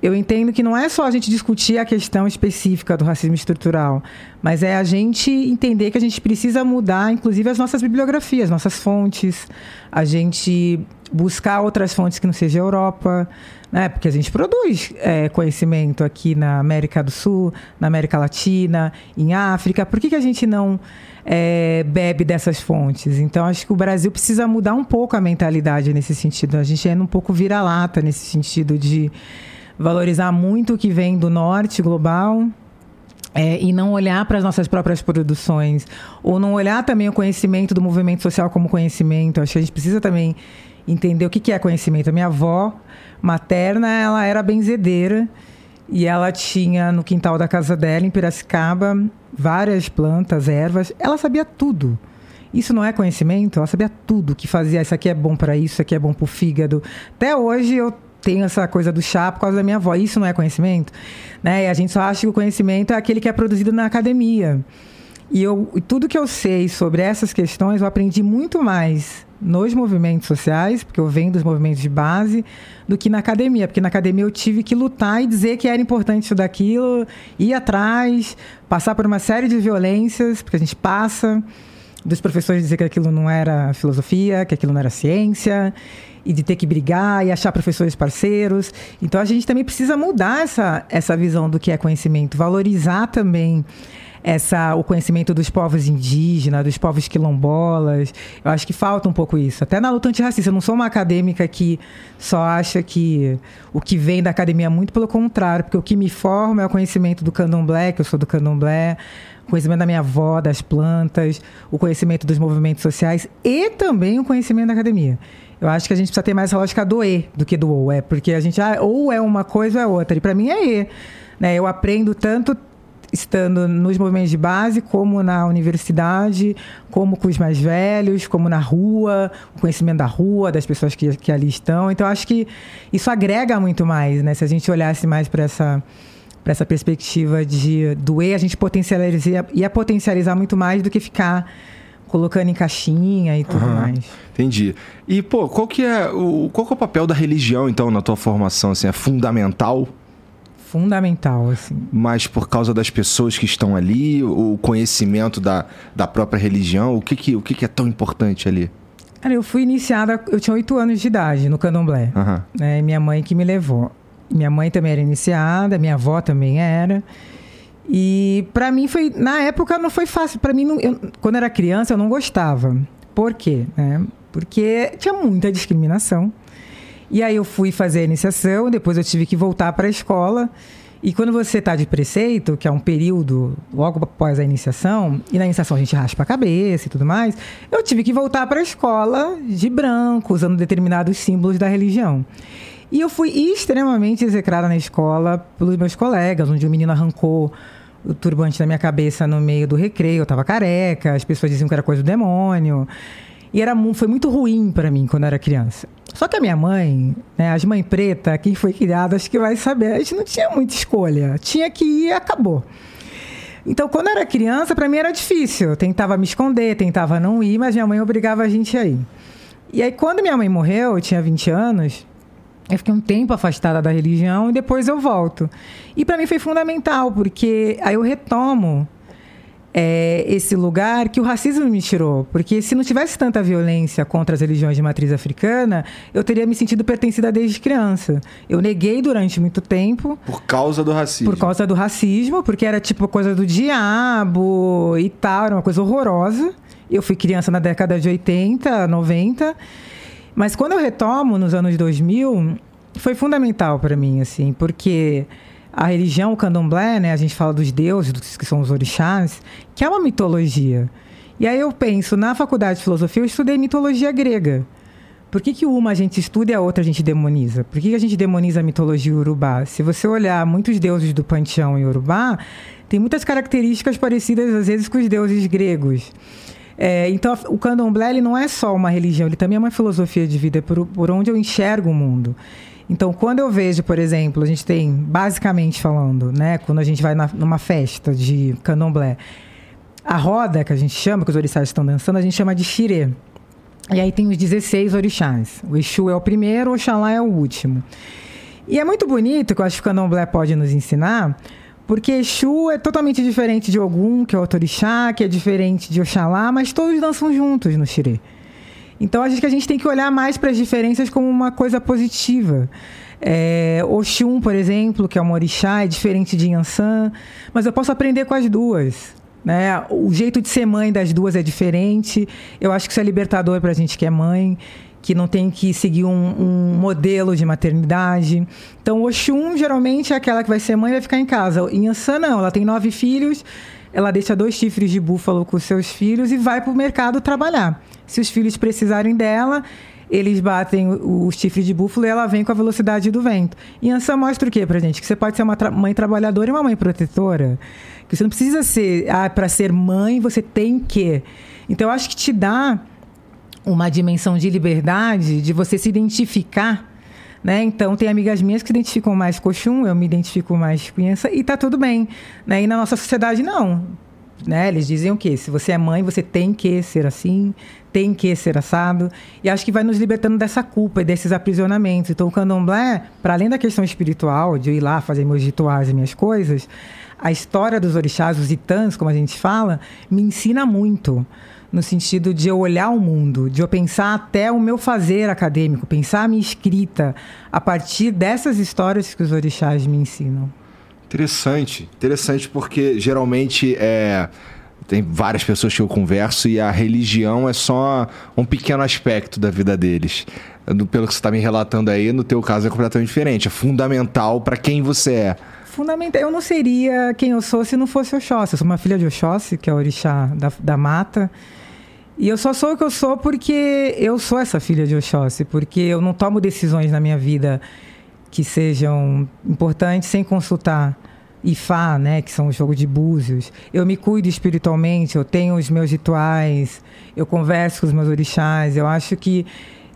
eu entendo que não é só a gente discutir a questão específica do racismo estrutural, mas é a gente entender que a gente precisa mudar, inclusive, as nossas bibliografias, nossas fontes, a gente buscar outras fontes que não seja a Europa, né? porque a gente produz é, conhecimento aqui na América do Sul, na América Latina, em África. Por que, que a gente não é, bebe dessas fontes? Então, acho que o Brasil precisa mudar um pouco a mentalidade nesse sentido. A gente é um pouco vira-lata nesse sentido de valorizar muito o que vem do norte global. É, e não olhar para as nossas próprias produções, ou não olhar também o conhecimento do movimento social como conhecimento. Acho que a gente precisa também entender o que é conhecimento. A minha avó materna, ela era benzedeira e ela tinha no quintal da casa dela, em Piracicaba, várias plantas, ervas. Ela sabia tudo. Isso não é conhecimento? Ela sabia tudo que fazia. Isso aqui é bom para isso, isso aqui é bom para o fígado. Até hoje eu tenho essa coisa do chá por causa da minha avó. Isso não é conhecimento? Né? E a gente só acha que o conhecimento é aquele que é produzido na academia. E, eu, tudo que eu sei sobre essas questões, eu aprendi muito mais nos movimentos sociais, porque eu venho dos movimentos de base, do que na academia. Porque na academia eu tive que lutar e dizer que era importante isso daquilo, ir atrás, passar por uma série de violências, porque a gente passa dos professores dizer que aquilo não era filosofia, que aquilo não era ciência e de ter que brigar e achar professores parceiros. Então a gente também precisa mudar essa, essa visão do que é conhecimento, valorizar também essa, o conhecimento dos povos indígenas, dos povos quilombolas. Eu acho que falta um pouco isso. Até na luta antirracista. Eu não sou uma acadêmica que só acha que o que vem da academia é muito pelo contrário, porque o que me forma é o conhecimento do candomblé, que eu sou do candomblé, conhecimento da minha avó, das plantas, o conhecimento dos movimentos sociais e também o conhecimento da academia. Eu acho que a gente precisa ter mais lógica do E do que do ou. É porque a gente ah, ou é uma coisa ou é outra. E para mim é E. Né? Eu aprendo tanto estando nos movimentos de base, como na universidade, como com os mais velhos, como na rua, o conhecimento da rua, das pessoas que, que ali estão. Então, acho que isso agrega muito mais, né? Se a gente olhasse mais para essa para essa perspectiva de do E, a gente potencializaria, ia potencializar muito mais do que ficar colocando em caixinha e tudo uhum, mais. Entendi. E, pô, qual que é o, qual que é o papel da religião, então, na tua formação? Assim, é fundamental? Fundamental, assim. Mas por causa das pessoas que estão ali, o conhecimento da, da própria religião, o que que, o que que é tão importante ali? Cara, eu fui iniciada, eu tinha oito anos de idade no candomblé. Uhum. Né, minha mãe que me levou. Minha mãe também era iniciada, minha avó também era. E para mim foi, na época não foi fácil. Para mim, não, eu, quando era criança, eu não gostava. Por quê? É, porque tinha muita discriminação. E aí eu fui fazer a iniciação, depois eu tive que voltar para a escola. E quando você está de preceito, que é um período logo após a iniciação, e na iniciação a gente raspa a cabeça e tudo mais, eu tive que voltar para a escola de branco, usando determinados símbolos da religião. E eu fui extremamente execrada na escola pelos meus colegas, onde o menino arrancou o turbante da minha cabeça no meio do recreio, eu estava careca, as pessoas diziam que era coisa do demônio. E era, foi muito ruim para mim quando eu era criança. Só que a minha mãe, né, as mães preta, quem foi criada, acho que vai saber, a gente não tinha muita escolha. Tinha que ir e acabou. Então, quando eu era criança, para mim era difícil. Eu tentava me esconder, tentava não ir, mas minha mãe obrigava a gente a ir. E aí, quando minha mãe morreu, eu tinha 20 anos, eu fiquei um tempo afastada da religião e depois eu volto. E para mim foi fundamental, porque aí eu retomo é, esse lugar que o racismo me tirou. Porque se não tivesse tanta violência contra as religiões de matriz africana, eu teria me sentido pertencida desde criança. Eu neguei durante muito tempo. Por causa do racismo. Por causa do racismo, porque era tipo coisa do diabo e tal, era uma coisa horrorosa. Eu fui criança na década de 80, 90. Mas quando eu retomo nos anos 2000, foi fundamental para mim, assim, porque a religião, o candomblé, né? A gente fala dos deuses, que são os orixás, que é uma mitologia. E aí eu penso, na faculdade de filosofia eu estudei mitologia grega. Por que, que uma a gente estuda e a outra a gente demoniza? Por que, que a gente demoniza a mitologia urubá? Se você olhar muitos deuses do panteão em urubá, tem muitas características parecidas, às vezes, com os deuses gregos. É, então, o candomblé ele não é só uma religião, ele também é uma filosofia de vida, por, por onde eu enxergo o mundo. Então, quando eu vejo, por exemplo, a gente tem, basicamente falando, né, quando a gente vai na, numa festa de candomblé, a roda que a gente chama, que os orixás estão dançando, a gente chama de xirê. E aí tem os 16 orixás. O Exu é o primeiro, o Oxalá é o último. E é muito bonito, que eu acho que o candomblé pode nos ensinar, porque Exu é totalmente diferente de Ogum, que é outro orixá, que é diferente de Oxalá, mas todos dançam juntos no xirê. Então, acho que a gente tem que olhar mais para as diferenças como uma coisa positiva. É, Oxum, por exemplo, que é um orixá, é diferente de Yansan, mas eu posso aprender com as duas. Né? O jeito de ser mãe das duas é diferente. Eu acho que isso é libertador para a gente que é mãe, que não tem que seguir um, um modelo de maternidade. Então, Oxum geralmente é aquela que vai ser mãe e vai ficar em casa. Yansan não, ela tem nove filhos, ela deixa dois chifres de búfalo com seus filhos e vai para o mercado trabalhar. Se os filhos precisarem dela, eles batem o chifre de búfalo e ela vem com a velocidade do vento. E mostra o quê pra gente? Que você pode ser uma tra mãe trabalhadora e uma mãe protetora. Que você não precisa ser, ah, para ser mãe você tem que. Então eu acho que te dá uma dimensão de liberdade, de você se identificar. Né? Então, tem amigas minhas que se identificam mais com Oxum, eu me identifico mais com Ansa, e tá tudo bem. Né? E na nossa sociedade, não. Né? Eles dizem o quê? Se você é mãe, você tem que ser assim, tem que ser assado. E acho que vai nos libertando dessa culpa e desses aprisionamentos. Então, o candomblé, para além da questão espiritual, de eu ir lá fazer meus rituais e minhas coisas, a história dos orixás, os itãs, como a gente fala, me ensina muito. No sentido de eu olhar o mundo, de eu pensar até o meu fazer acadêmico, pensar a minha escrita a partir dessas histórias que os orixás me ensinam. Interessante, interessante porque geralmente é tem várias pessoas que eu converso e a religião é só um pequeno aspecto da vida deles. Pelo que você está me relatando aí, no teu caso é completamente diferente. É fundamental para quem você é. Fundamental. Eu não seria quem eu sou se não fosse Oxóssi. Eu sou uma filha de Oxóssi, que é o orixá da, da mata. E eu só sou o que eu sou porque eu sou essa filha de Oxóssi. Porque eu não tomo decisões na minha vida que sejam importantes sem consultar Ifá, né, que são o jogo de búzios. Eu me cuido espiritualmente, eu tenho os meus rituais, eu converso com os meus orixás. Eu acho que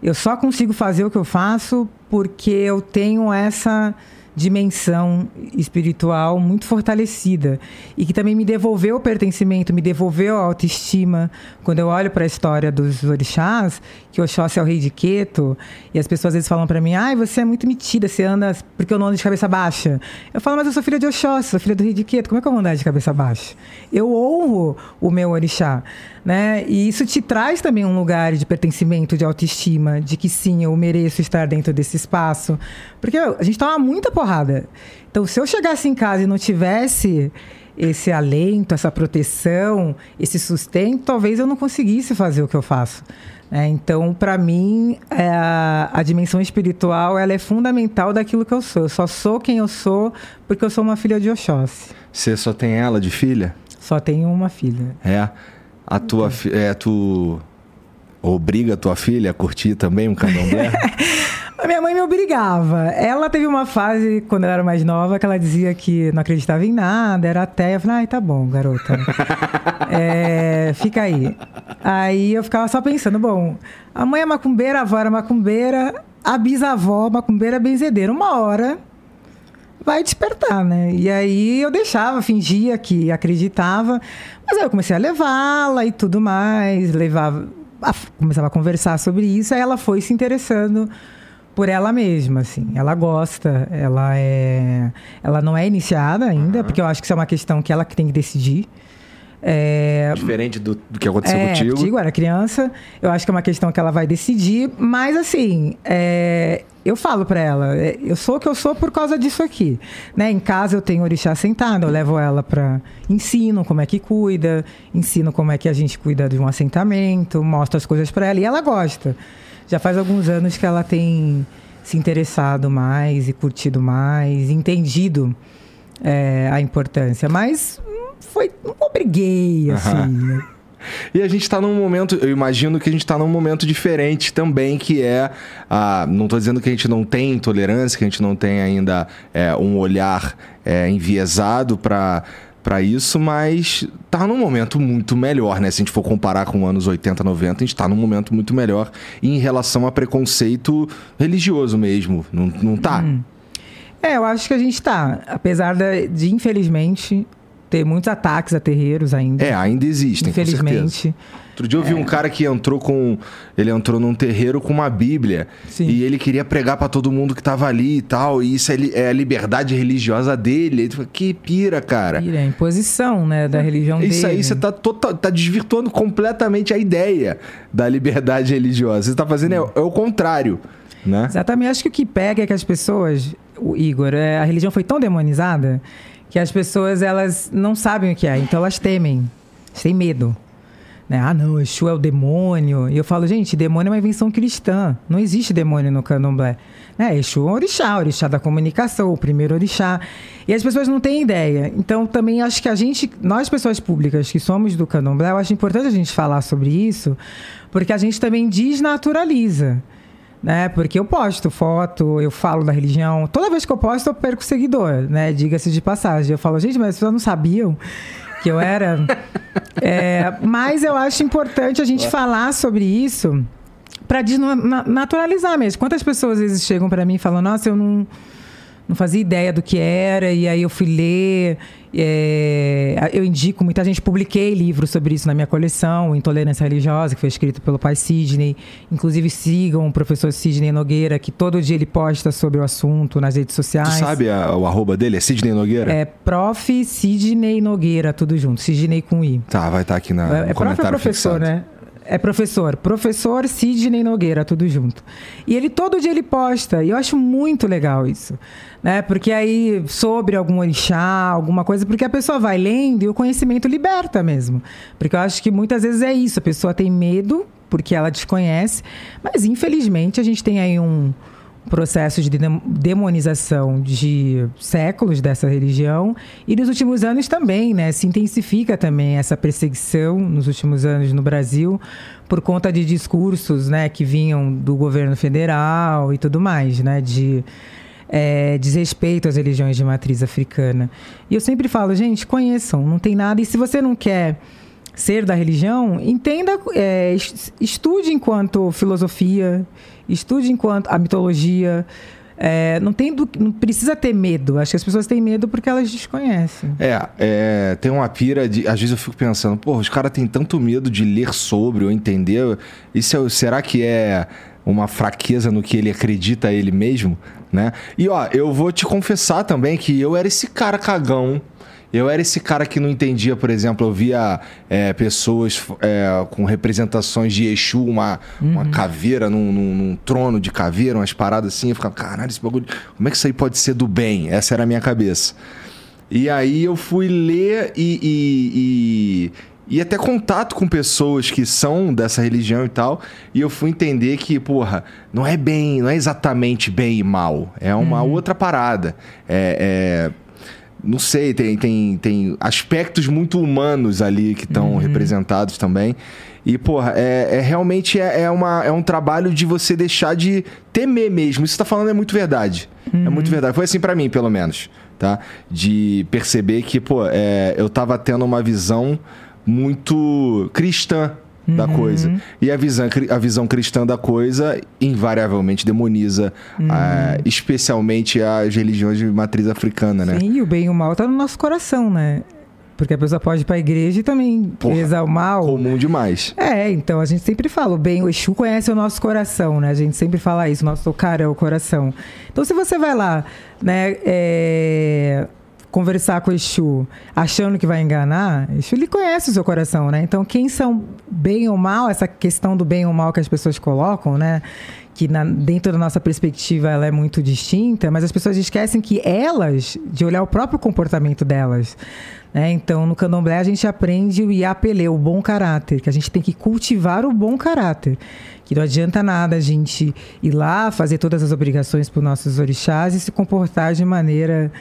eu só consigo fazer o que eu faço porque eu tenho essa dimensão espiritual muito fortalecida e que também me devolveu o pertencimento, me devolveu a autoestima. Quando eu olho para a história dos orixás, que Oxóssi é o rei de Queto, e as pessoas às vezes falam para mim: "Ai, você é muito metida, você anda porque eu não ando de cabeça baixa". Eu falo: "Mas eu sou filha de Oxóssi, sou filha do rei de Queto, como é que eu vou andar de cabeça baixa?". Eu honro o meu orixá, né? E isso te traz também um lugar de pertencimento, de autoestima, de que sim, eu mereço estar dentro desse espaço, porque a gente toma muita porrada. Então, se eu chegasse em casa e não tivesse esse alento, essa proteção, esse sustento, talvez eu não conseguisse fazer o que eu faço. É, então, para mim, é, a, a, dimensão espiritual ela é fundamental daquilo que eu sou. Eu só sou quem eu sou porque eu sou uma filha de Oxóssi. Você só tem ela de filha? Só tenho uma filha. É. A tua filha. É, tu obriga a tua filha a curtir também um candomblé? A minha mãe me obrigava. Ela teve uma fase, quando ela era mais nova, que ela dizia que não acreditava em nada, era até. Eu falei, ai, tá bom, garota. é, fica aí. Aí eu ficava só pensando, bom, a mãe é macumbeira, a avó era macumbeira, a bisavó macumbeira benzedeira. Uma hora vai despertar, né? E aí eu deixava, fingia que acreditava, mas aí eu comecei a levá-la e tudo mais, levava, a, começava a conversar sobre isso, aí ela foi se interessando por ela mesma, assim. Ela gosta, ela é, ela não é iniciada ainda, uhum. porque eu acho que isso é uma questão que ela que tem que decidir. É... Diferente do, do, que aconteceu é, contigo. Contigo, era criança. Eu acho que é uma questão que ela vai decidir. Mas, assim, é... eu falo para ela, é, eu sou o que eu sou por causa disso aqui. Né? Em casa eu tenho orixá sentado, eu levo ela para ensino como é que cuida, ensino como é que a gente cuida de um assentamento, mostro as coisas para ela e ela gosta já faz alguns anos que ela tem se interessado mais e curtido mais, entendido é, a importância. Mas foi, não obriguei, assim. Uhum. E a gente está num momento, eu imagino que a gente está num momento diferente também, que é. A, não estou dizendo que a gente não tem intolerância, que a gente não tem ainda é, um olhar é, enviesado para para isso, mas tá num momento muito melhor, né? Se a gente for comparar com anos 80, 90, a gente tá num momento muito melhor em relação a preconceito religioso mesmo, não, não tá? Hum. É, eu acho que a gente tá, apesar de, de infelizmente ter muitos ataques a terreiros ainda. É, ainda existem, infelizmente. Outro dia eu vi é. um cara que entrou com. Ele entrou num terreiro com uma Bíblia. Sim. E ele queria pregar para todo mundo que tava ali e tal. E isso é, é a liberdade religiosa dele. Ele falou, que pira, cara. Pira, é a imposição, né, da religião isso dele. Isso aí você tá, tota, tá desvirtuando completamente a ideia da liberdade religiosa. Você tá fazendo é, é o contrário. Né? Exatamente. Acho que o que pega é que as pessoas, o Igor, é, a religião foi tão demonizada que as pessoas elas não sabem o que é, então elas temem, têm medo. Né? Ah, não, Exu é o demônio. E eu falo, gente, demônio é uma invenção cristã. Não existe demônio no candomblé. É, Exu é orixá, orixá da comunicação, o primeiro orixá. E as pessoas não têm ideia. Então, também acho que a gente, nós pessoas públicas que somos do candomblé, eu acho importante a gente falar sobre isso, porque a gente também desnaturaliza né? Porque eu posto foto, eu falo da religião. Toda vez que eu posto, eu perco seguidor, né? Diga-se de passagem. Eu falo, gente, mas as pessoas não sabiam que eu era. é, mas eu acho importante a gente falar sobre isso para desnaturalizar mesmo. Quantas pessoas às vezes chegam para mim e falam, nossa, eu não não fazia ideia do que era, e aí eu fui ler. É, eu indico, muita gente publiquei livros sobre isso na minha coleção, Intolerância Religiosa, que foi escrito pelo pai Sidney. Inclusive sigam o professor Sidney Nogueira, que todo dia ele posta sobre o assunto nas redes sociais. Tu sabe a, o arroba dele? É Sidney Nogueira? É prof. Sidney Nogueira, tudo junto. Sidney com I. Tá, vai estar tá aqui na, é, é prof. Professor, fixado. né? É professor, professor Sidney Nogueira, tudo junto. E ele todo dia ele posta, e eu acho muito legal isso, né? Porque aí sobre algum orixá, alguma coisa, porque a pessoa vai lendo e o conhecimento liberta mesmo. Porque eu acho que muitas vezes é isso, a pessoa tem medo porque ela desconhece, mas infelizmente a gente tem aí um processo de demonização de séculos dessa religião e nos últimos anos também, né, se intensifica também essa perseguição nos últimos anos no Brasil por conta de discursos, né, que vinham do governo federal e tudo mais, né, de é, desrespeito às religiões de matriz africana. E eu sempre falo, gente, conheçam, não tem nada. E se você não quer ser da religião, entenda, é, estude enquanto filosofia, estude enquanto a mitologia. É, não, tem do, não precisa ter medo. Acho que as pessoas têm medo porque elas desconhecem. É, é tem uma pira de. Às vezes eu fico pensando, pô, os caras têm tanto medo de ler sobre ou entender. Isso é, será que é uma fraqueza no que ele acredita ele mesmo? Né? E ó, eu vou te confessar também que eu era esse cara cagão Eu era esse cara que não entendia, por exemplo, eu via é, pessoas é, com representações de Exu, uma, uhum. uma caveira num, num, num, trono de caveira, umas paradas assim. Eu ficava, caralho, esse bagulho. Como é que isso aí pode ser do bem? Essa era a minha cabeça. E aí eu fui ler e, e, e, e até contato com pessoas que são dessa religião e tal. E eu fui entender que, porra, não é bem, não é exatamente bem e mal. É uma uhum. outra parada. é, é não sei, tem, tem, tem aspectos muito humanos ali que estão uhum. representados também. E, porra, é, é realmente é, é, uma, é um trabalho de você deixar de temer mesmo. Isso que você tá falando é muito verdade. Uhum. É muito uhum. verdade. Foi assim para mim, pelo menos, tá? De perceber que, pô, é, eu tava tendo uma visão muito cristã da uhum. coisa. E a visão, a visão cristã da coisa invariavelmente demoniza, uhum. uh, especialmente as religiões de matriz africana, né? Sim, o bem e o mal tá no nosso coração, né? Porque a pessoa pode ir pra igreja e também Porra, rezar o mal. Comum demais. É, então a gente sempre fala, o bem, o Exu conhece o nosso coração, né? A gente sempre fala isso, o nosso cara é o coração. Então se você vai lá, né, é conversar com o Exu achando que vai enganar, Exu ele conhece o seu coração, né? Então, quem são bem ou mal, essa questão do bem ou mal que as pessoas colocam, né? Que na, dentro da nossa perspectiva ela é muito distinta, mas as pessoas esquecem que elas, de olhar o próprio comportamento delas. Né? Então, no candomblé a gente aprende o Iapelê, o bom caráter, que a gente tem que cultivar o bom caráter. Que não adianta nada a gente ir lá, fazer todas as obrigações para os nossos orixás e se comportar de maneira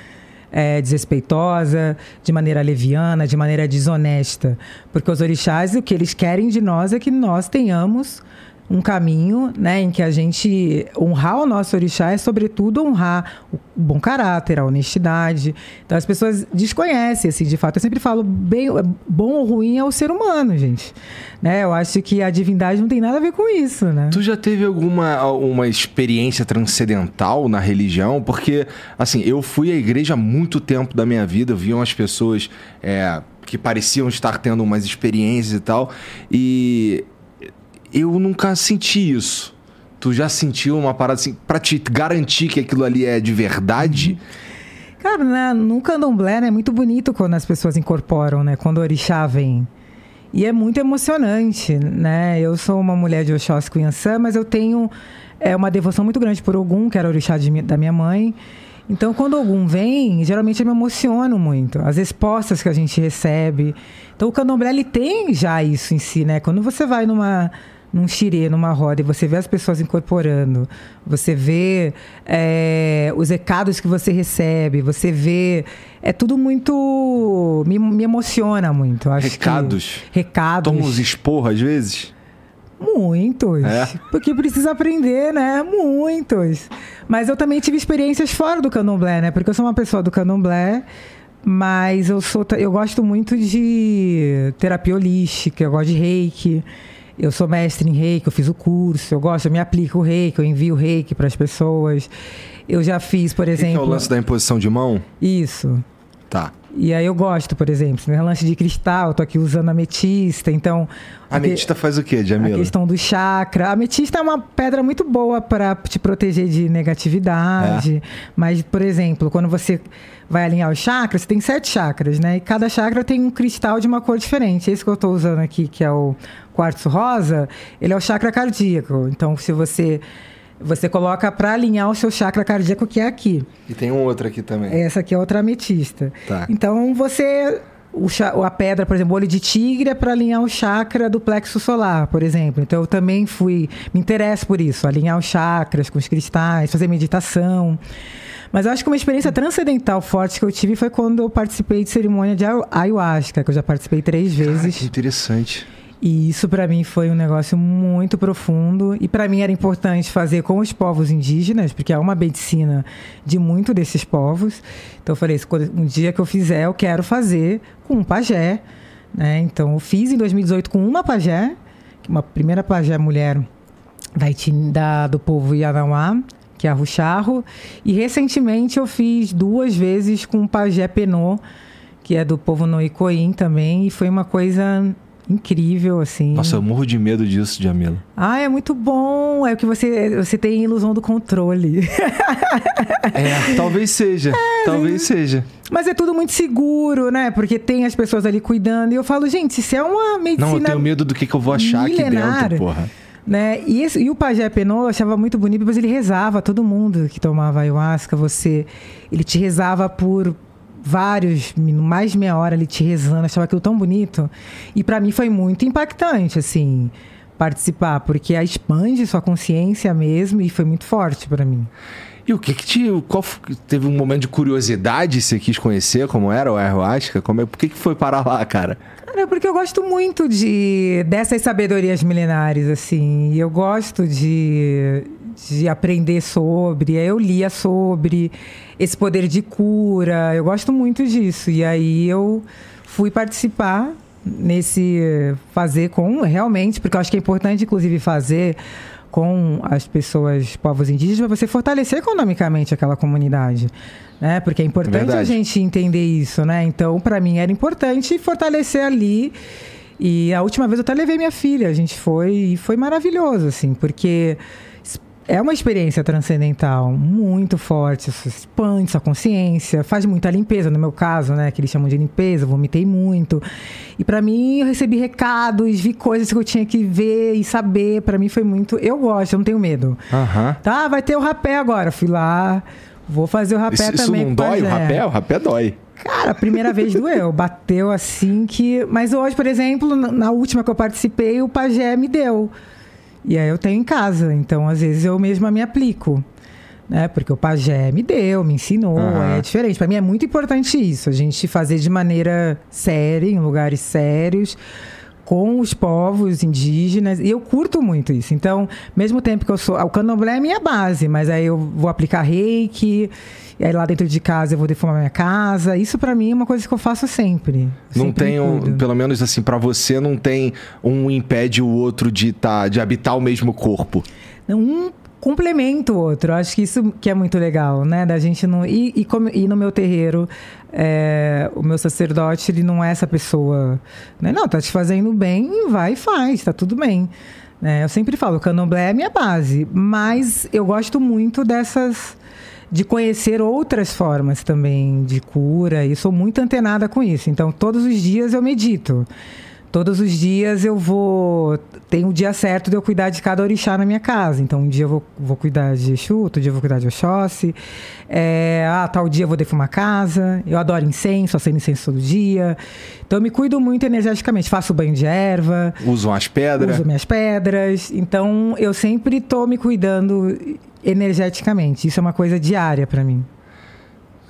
é, desrespeitosa, de maneira leviana, de maneira desonesta. Porque os orixás, o que eles querem de nós é que nós tenhamos um caminho né, em que a gente honrar o nosso orixá é, sobretudo, honrar o bom caráter, a honestidade. Então, as pessoas desconhecem, assim, de fato. Eu sempre falo, bem, bom ou ruim é o ser humano, gente. Né? Eu acho que a divindade não tem nada a ver com isso, né? Tu já teve alguma uma experiência transcendental na religião? Porque, assim, eu fui à igreja há muito tempo da minha vida, vi umas pessoas... É, que pareciam estar tendo umas experiências e tal. E eu nunca senti isso. Tu já sentiu uma parada assim, pra te garantir que aquilo ali é de verdade? Cara, né, no candomblé né, é muito bonito quando as pessoas incorporam, né? Quando o orixá vem. E é muito emocionante, né? Eu sou uma mulher de Oxóssi Cunhaçã, mas eu tenho é, uma devoção muito grande por Ogum, que era orixá de, da minha mãe. Então, quando algum vem, geralmente eu me emociono muito. As respostas que a gente recebe. Então, o candomblé, ele tem já isso em si, né? Quando você vai numa num xirê, numa roda, e você vê as pessoas incorporando, você vê é, os recados que você recebe, você vê. É tudo muito. Me, me emociona muito. Acho recados? Que, recados. Toma uns esporro às vezes? Muitos. É? Porque precisa aprender, né? Muitos. Mas eu também tive experiências fora do candomblé, né? Porque eu sou uma pessoa do candomblé. Mas eu sou eu gosto muito de terapia holística, eu gosto de reiki. Eu sou mestre em reiki, eu fiz o curso, eu gosto, eu me aplico o reiki, eu envio o reiki para as pessoas. Eu já fiz, por exemplo. Que é o lance da imposição de mão? Isso. Tá. E aí eu gosto, por exemplo, no lance de cristal, tô aqui usando ametista, então... A ametista faz o quê, Jamila? A questão do chakra. A ametista é uma pedra muito boa para te proteger de negatividade. É. Mas, por exemplo, quando você vai alinhar os chakras, você tem sete chakras, né? E cada chakra tem um cristal de uma cor diferente. Esse que eu estou usando aqui, que é o quartzo rosa, ele é o chakra cardíaco. Então, se você você coloca para alinhar o seu chakra cardíaco que é aqui. E tem um outro aqui também. Essa aqui é outra ametista. Tá. Então você o, a pedra, por exemplo, olho de tigre é para alinhar o chakra do plexo solar, por exemplo. Então eu também fui, me interesso por isso, alinhar os chakras com os cristais, fazer meditação. Mas eu acho que uma experiência transcendental forte que eu tive foi quando eu participei de cerimônia de ayahuasca, que eu já participei três vezes. Que interessante. E isso para mim foi um negócio muito profundo e para mim era importante fazer com os povos indígenas, porque é uma medicina de muito desses povos. Então eu falei, um dia que eu fizer, eu quero fazer com um pajé, né? Então eu fiz em 2018 com uma pajé, uma primeira pajé mulher da, do povo Yanauá, que é a Rucharro, e recentemente eu fiz duas vezes com um pajé Penô, que é do povo Noicoim também, e foi uma coisa incrível, assim. Nossa, eu morro de medo disso, Jamila. Ah, é muito bom. É o que você, você tem ilusão do controle. é, talvez seja. É, talvez seja. Mas é tudo muito seguro, né? Porque tem as pessoas ali cuidando. E eu falo, gente, se é uma medicina. Não, eu tenho medo do que, que eu vou achar milenar, aqui dentro, porra. Né? E, esse, e o pajé Penô achava muito bonito, mas ele rezava todo mundo que tomava ayahuasca, você. Ele te rezava por vários, mais meia hora ele te rezando, achava aquilo tão bonito. E para mim foi muito impactante, assim, participar, porque expande sua consciência mesmo e foi muito forte para mim. E o que que te. Qual, teve um momento de curiosidade você quis conhecer como era o ayahuasca? Como é, por que, que foi parar lá, cara? Cara, porque eu gosto muito de dessas sabedorias milenares, assim. Eu gosto de, de aprender sobre. Eu lia sobre esse poder de cura. Eu gosto muito disso. E aí eu fui participar nesse fazer com realmente, porque eu acho que é importante, inclusive, fazer com as pessoas, povos indígenas, para você fortalecer economicamente aquela comunidade. Né? Porque é importante Verdade. a gente entender isso, né? Então, para mim, era importante fortalecer ali. E a última vez eu até levei minha filha, a gente foi e foi maravilhoso, assim, porque é uma experiência transcendental muito forte, isso expande sua consciência, faz muita limpeza, no meu caso, né, que eles chamam de limpeza, vomitei muito. E para mim eu recebi recados, vi coisas que eu tinha que ver e saber, para mim foi muito, eu gosto, eu não tenho medo. Uhum. Tá, vai ter o rapé agora, fui lá, vou fazer o rapé isso, também. Isso não dói o rapé? O rapé dói. Cara, a primeira vez doeu, bateu assim que, mas hoje, por exemplo, na última que eu participei, o pajé me deu. E aí eu tenho em casa, então às vezes eu mesma me aplico. Né? Porque o pajé me deu, me ensinou, uhum. é diferente. Para mim é muito importante isso, a gente fazer de maneira séria, em lugares sérios, com os povos indígenas. E eu curto muito isso. Então, mesmo tempo que eu sou. O candomblé é minha base, mas aí eu vou aplicar reiki. E aí lá dentro de casa eu vou defumar minha casa. Isso para mim é uma coisa que eu faço sempre. Não tem, um, pelo menos assim, para você não tem um impede o outro de, tá, de habitar o mesmo corpo. Um complementa o outro. Acho que isso que é muito legal, né? Da gente não. E, e, como, e no meu terreiro, é, o meu sacerdote, ele não é essa pessoa. Né? Não, tá te fazendo bem, vai e faz, tá tudo bem. É, eu sempre falo, o candomblé é minha base, mas eu gosto muito dessas de conhecer outras formas também de cura e sou muito antenada com isso. Então, todos os dias eu medito. Todos os dias eu vou. Tem o dia certo de eu cuidar de cada orixá na minha casa. Então, um dia eu vou, vou cuidar de Exu, outro dia eu vou cuidar de Oxóssi. É, ah, tal dia eu vou defumar a casa. Eu adoro incenso, acendo incenso todo dia. Então, eu me cuido muito energeticamente. Faço banho de erva. Uso as pedras. Uso minhas pedras. Então, eu sempre estou me cuidando energeticamente. Isso é uma coisa diária para mim.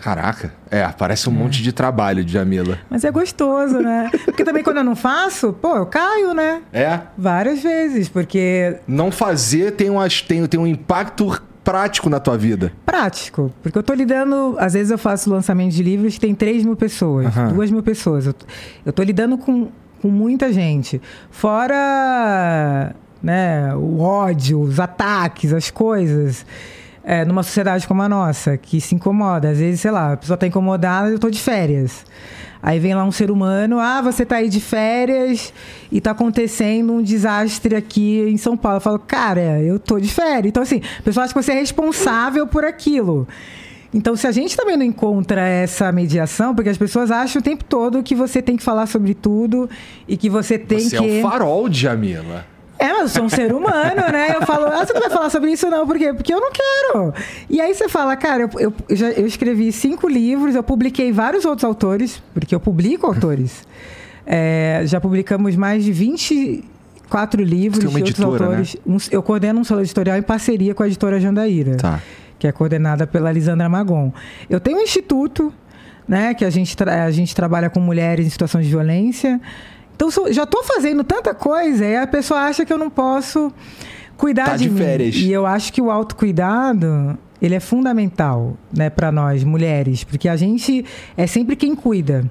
Caraca, é, parece um é. monte de trabalho, Jamila. Mas é gostoso, né? Porque também quando eu não faço, pô, eu caio, né? É. Várias vezes, porque. Não fazer tem, um tem, tem um impacto prático na tua vida? Prático. Porque eu tô lidando. Às vezes eu faço lançamento de livros que tem 3 mil pessoas, uhum. 2 mil pessoas. Eu, eu tô lidando com, com muita gente. Fora né, o ódio, os ataques, as coisas. É, numa sociedade como a nossa, que se incomoda. Às vezes, sei lá, a pessoa está incomodada, eu estou de férias. Aí vem lá um ser humano, ah, você está aí de férias e está acontecendo um desastre aqui em São Paulo. Eu falo, cara, eu tô de férias. Então, assim, a pessoa acha que você é responsável por aquilo. Então, se a gente também não encontra essa mediação, porque as pessoas acham o tempo todo que você tem que falar sobre tudo e que você tem você que. Você é o farol de Jamila. É, mas eu sou um ser humano, né? Eu falo, ah, você não vai falar sobre isso não, por quê? Porque eu não quero. E aí você fala, cara, eu, eu, já, eu escrevi cinco livros, eu publiquei vários outros autores, porque eu publico autores. É, já publicamos mais de 24 livros de outros autores. Né? Um, eu coordeno um solo editorial em parceria com a editora Jandaíra, tá. que é coordenada pela Lisandra Magon. Eu tenho um instituto, né, que a gente, a gente trabalha com mulheres em situações de violência. Então, já estou fazendo tanta coisa e a pessoa acha que eu não posso cuidar tá de, de mim. Férias. E eu acho que o autocuidado, ele é fundamental, né, para nós mulheres, porque a gente é sempre quem cuida.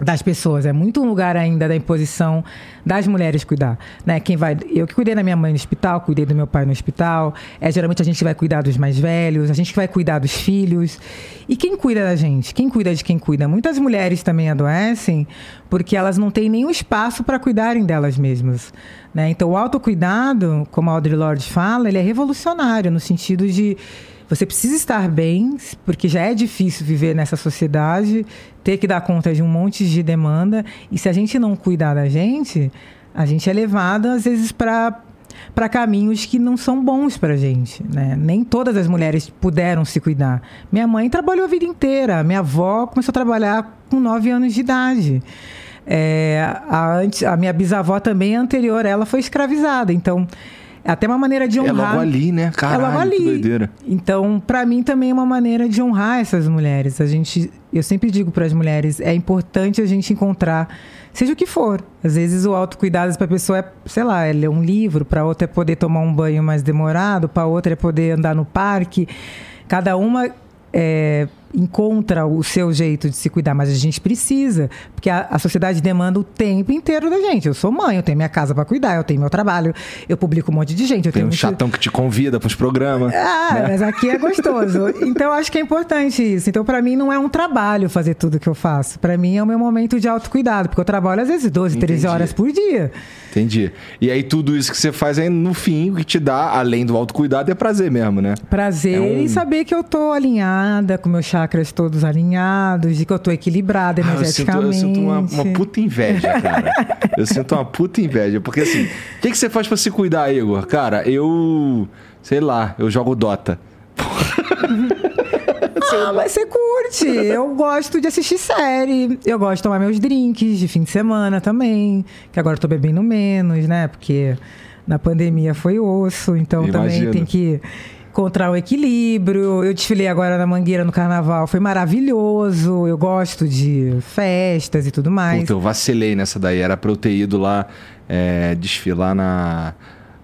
Das pessoas. É muito um lugar ainda da imposição das mulheres cuidar, né? Quem vai, eu que cuidei da minha mãe no hospital, cuidei do meu pai no hospital. É geralmente a gente vai cuidar dos mais velhos, a gente vai cuidar dos filhos. E quem cuida da gente? Quem cuida de quem cuida? Muitas mulheres também adoecem porque elas não têm nenhum espaço para cuidarem delas mesmas, né? Então o autocuidado, como a Audre Lorde fala, ele é revolucionário no sentido de você precisa estar bem, porque já é difícil viver nessa sociedade, ter que dar conta de um monte de demanda. E se a gente não cuidar da gente, a gente é levado, às vezes, para para caminhos que não são bons para gente, né? Nem todas as mulheres puderam se cuidar. Minha mãe trabalhou a vida inteira, minha avó começou a trabalhar com 9 anos de idade. É, a, a minha bisavó também anterior, ela foi escravizada. Então, é até uma maneira de honrar. É logo ali, né? Caralho, é logo ali. doideira. Então, para mim também é uma maneira de honrar essas mulheres. A gente, eu sempre digo para as mulheres, é importante a gente encontrar seja o que for. Às vezes o autocuidado para a pessoa é, sei lá, é ler um livro, para outra é poder tomar um banho mais demorado, para outra é poder andar no parque. Cada uma é, encontra o seu jeito de se cuidar, mas a gente precisa, porque a, a, sociedade demanda o tempo inteiro da gente. Eu sou mãe, eu tenho minha casa para cuidar, eu tenho meu trabalho, eu publico um monte de gente. Eu Tem tenho um chatão que te convida para os programas. Ah, né? mas aqui é gostoso. então acho que é importante isso. Então para mim não é um trabalho fazer tudo que eu faço. Para mim é o meu momento de autocuidado, porque eu trabalho às vezes 12, Entendi. 13 horas por dia. Entendi. E aí tudo isso que você faz aí no fim, o que te dá, além do autocuidado, é prazer mesmo, né? Prazer é um... e saber que eu tô alinhada com meus chakras todos alinhados, e que eu tô equilibrada energeticamente. Ah, eu sinto, eu sinto uma, uma, puta inveja, cara. eu sinto uma puta inveja. Porque assim, o que, que você faz para se cuidar, Igor? Cara, eu. Sei lá, eu jogo Dota. Ah, mas você curte. Eu gosto de assistir série. Eu gosto de tomar meus drinks de fim de semana também. Que agora eu tô bebendo menos, né? Porque na pandemia foi osso. Então Imagina. também tem que encontrar o equilíbrio. Eu desfilei agora na Mangueira no carnaval, foi maravilhoso. Eu gosto de festas e tudo mais. Puta, eu vacilei nessa daí. Era pra eu ter ido lá é, desfilar na.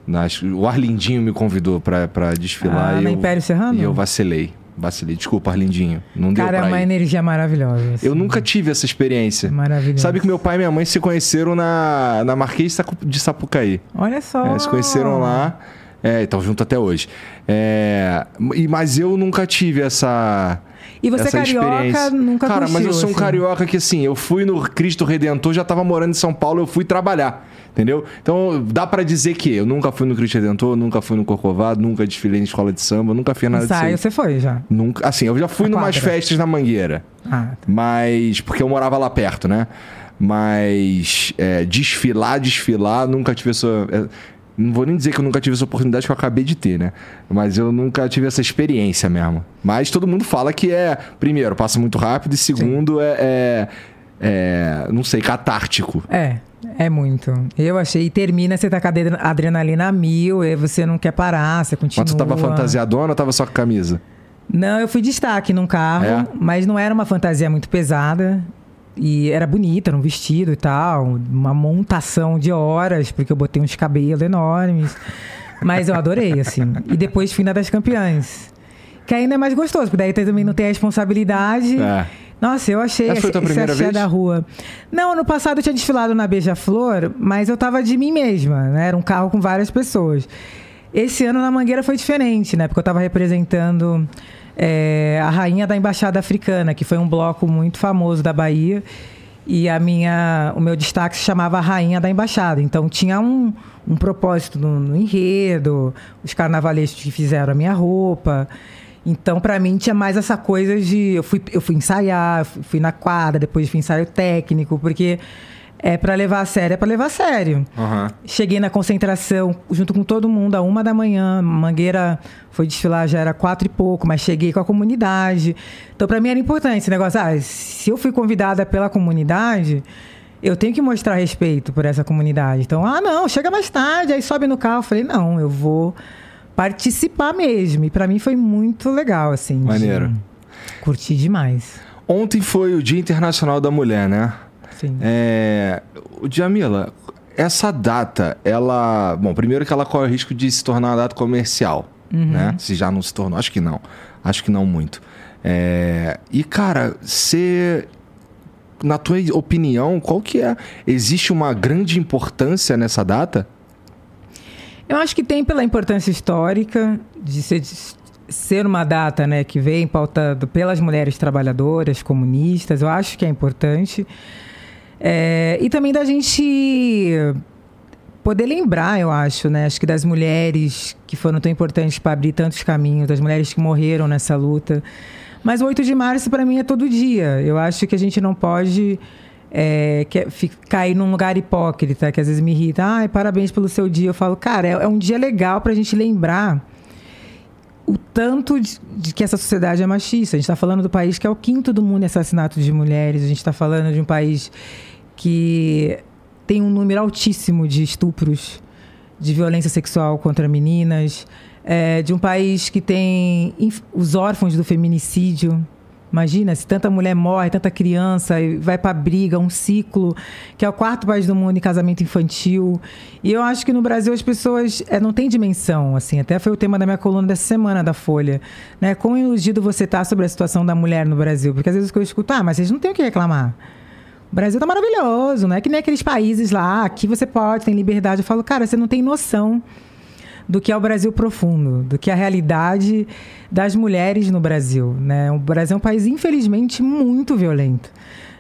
Nas, o Arlindinho me convidou pra, pra desfilar. Ah, na eu, Império Serrano? E eu vacilei. Vacilei. Desculpa, Arlindinho. Não Cara, deu pra é uma ir. energia maravilhosa. Assim. Eu nunca tive essa experiência. Maravilhoso. Sabe que meu pai e minha mãe se conheceram na, na Marquês de Sapucaí. Olha só. É, se conheceram lá. É, estão junto até hoje. É, mas eu nunca tive essa. E você essa carioca nunca Cara, mas eu sou um assim. carioca que assim, eu fui no Cristo Redentor, já tava morando em São Paulo, eu fui trabalhar. Entendeu? Então dá para dizer que eu nunca fui no Cristo Redentor, nunca fui no Corcovado, nunca desfilei em escola de samba, nunca fiz nada Ensaio, disso. você foi já? Nunca. Assim, eu já fui em umas festas na Mangueira. Ah, tá. Mas. Porque eu morava lá perto, né? Mas é, desfilar, desfilar, nunca tive essa. Não vou nem dizer que eu nunca tive essa oportunidade que eu acabei de ter, né? Mas eu nunca tive essa experiência mesmo. Mas todo mundo fala que é, primeiro, passa muito rápido, e segundo, é, é, é, Não sei, catártico. É. É muito. Eu achei. E termina, você tá com a adrenalina a mil, e você não quer parar, você continua. Mas tu tava fantasiadona ou tava só com camisa? Não, eu fui destaque num carro, É? mas não era uma fantasia muito pesada. E era bonita, era um vestido e tal. Uma montação de horas, porque eu botei uns cabelos enormes. Mas eu adorei, assim. E depois fui na das campeãs. Que ainda é mais gostoso, porque daí também não tem a responsabilidade. É. Nossa, eu achei Essa foi a tua primeira vez? da rua. Não, ano passado eu tinha desfilado na Beija-Flor, mas eu tava de mim mesma, né? Era um carro com várias pessoas. Esse ano na Mangueira foi diferente, né? Porque eu tava representando é, a rainha da Embaixada Africana, que foi um bloco muito famoso da Bahia. E a minha, o meu destaque se chamava Rainha da Embaixada. Então tinha um, um propósito no, no enredo, os carnavalescos que fizeram a minha roupa. Então, para mim, tinha mais essa coisa de. Eu fui, eu fui ensaiar, fui na quadra, depois fui ensaio técnico, porque é para levar a sério, é para levar a sério. Aham. Cheguei na concentração junto com todo mundo, a uma da manhã. Mangueira foi desfilar, já era quatro e pouco, mas cheguei com a comunidade. Então, para mim era importante esse negócio. Ah, se eu fui convidada pela comunidade, eu tenho que mostrar respeito por essa comunidade. Então, ah, não, chega mais tarde, aí sobe no carro. Eu falei, não, eu vou participar mesmo. E para mim foi muito legal, assim. de- Maneiro. Curti demais. Ontem foi o Dia Internacional da Mulher, né? Sim. É, o Jamila, essa data, ela. Bom, primeiro que ela corre o risco de se tornar uma data comercial, né? Se já não se tornou. Acho que não. Acho que não muito. É, e, cara, você. na tua opinião, qual que é? Existe uma grande importância nessa data? Eu acho que tem pela importância histórica de ser, de ser uma data né, que vem pautado pelas mulheres trabalhadoras, comunistas. Eu acho que é importante. É, e também da gente poder lembrar, eu acho, né? Acho que das mulheres que foram tão importantes para abrir tantos caminhos, das mulheres que morreram nessa luta. Mas o 8 de março, para mim, é todo dia. Eu acho que a gente não pode é, que, cair num lugar hipócrita, que às vezes me irrita. Ai, parabéns pelo seu dia. Eu falo, cara, é, é um dia legal para a gente lembrar o tanto de, de, que essa sociedade é machista. A gente está falando do país que é o quinto do mundo em assassinatos de mulheres. A gente está falando de um país que tem um número altíssimo de estupros, de violência sexual contra meninas, é, de um país que tem os órfãos do feminicídio. Imagina, se tanta mulher morre, tanta criança, vai para briga, um ciclo, que é o quarto país do mundo em casamento infantil. E eu acho que no Brasil as pessoas é, não têm dimensão, assim. Até foi o tema da minha coluna dessa semana da Folha. Né? Quão iludido você está sobre a situação da mulher no Brasil? Porque às vezes eu escuto, ah, mas vocês não têm o que reclamar. O Brasil tá maravilhoso, não é que nem aqueles países lá, aqui você pode, tem liberdade. Eu falo, cara, você não tem noção do que é o Brasil profundo, do que é a realidade das mulheres no Brasil. Né? O Brasil é um país, infelizmente, muito violento.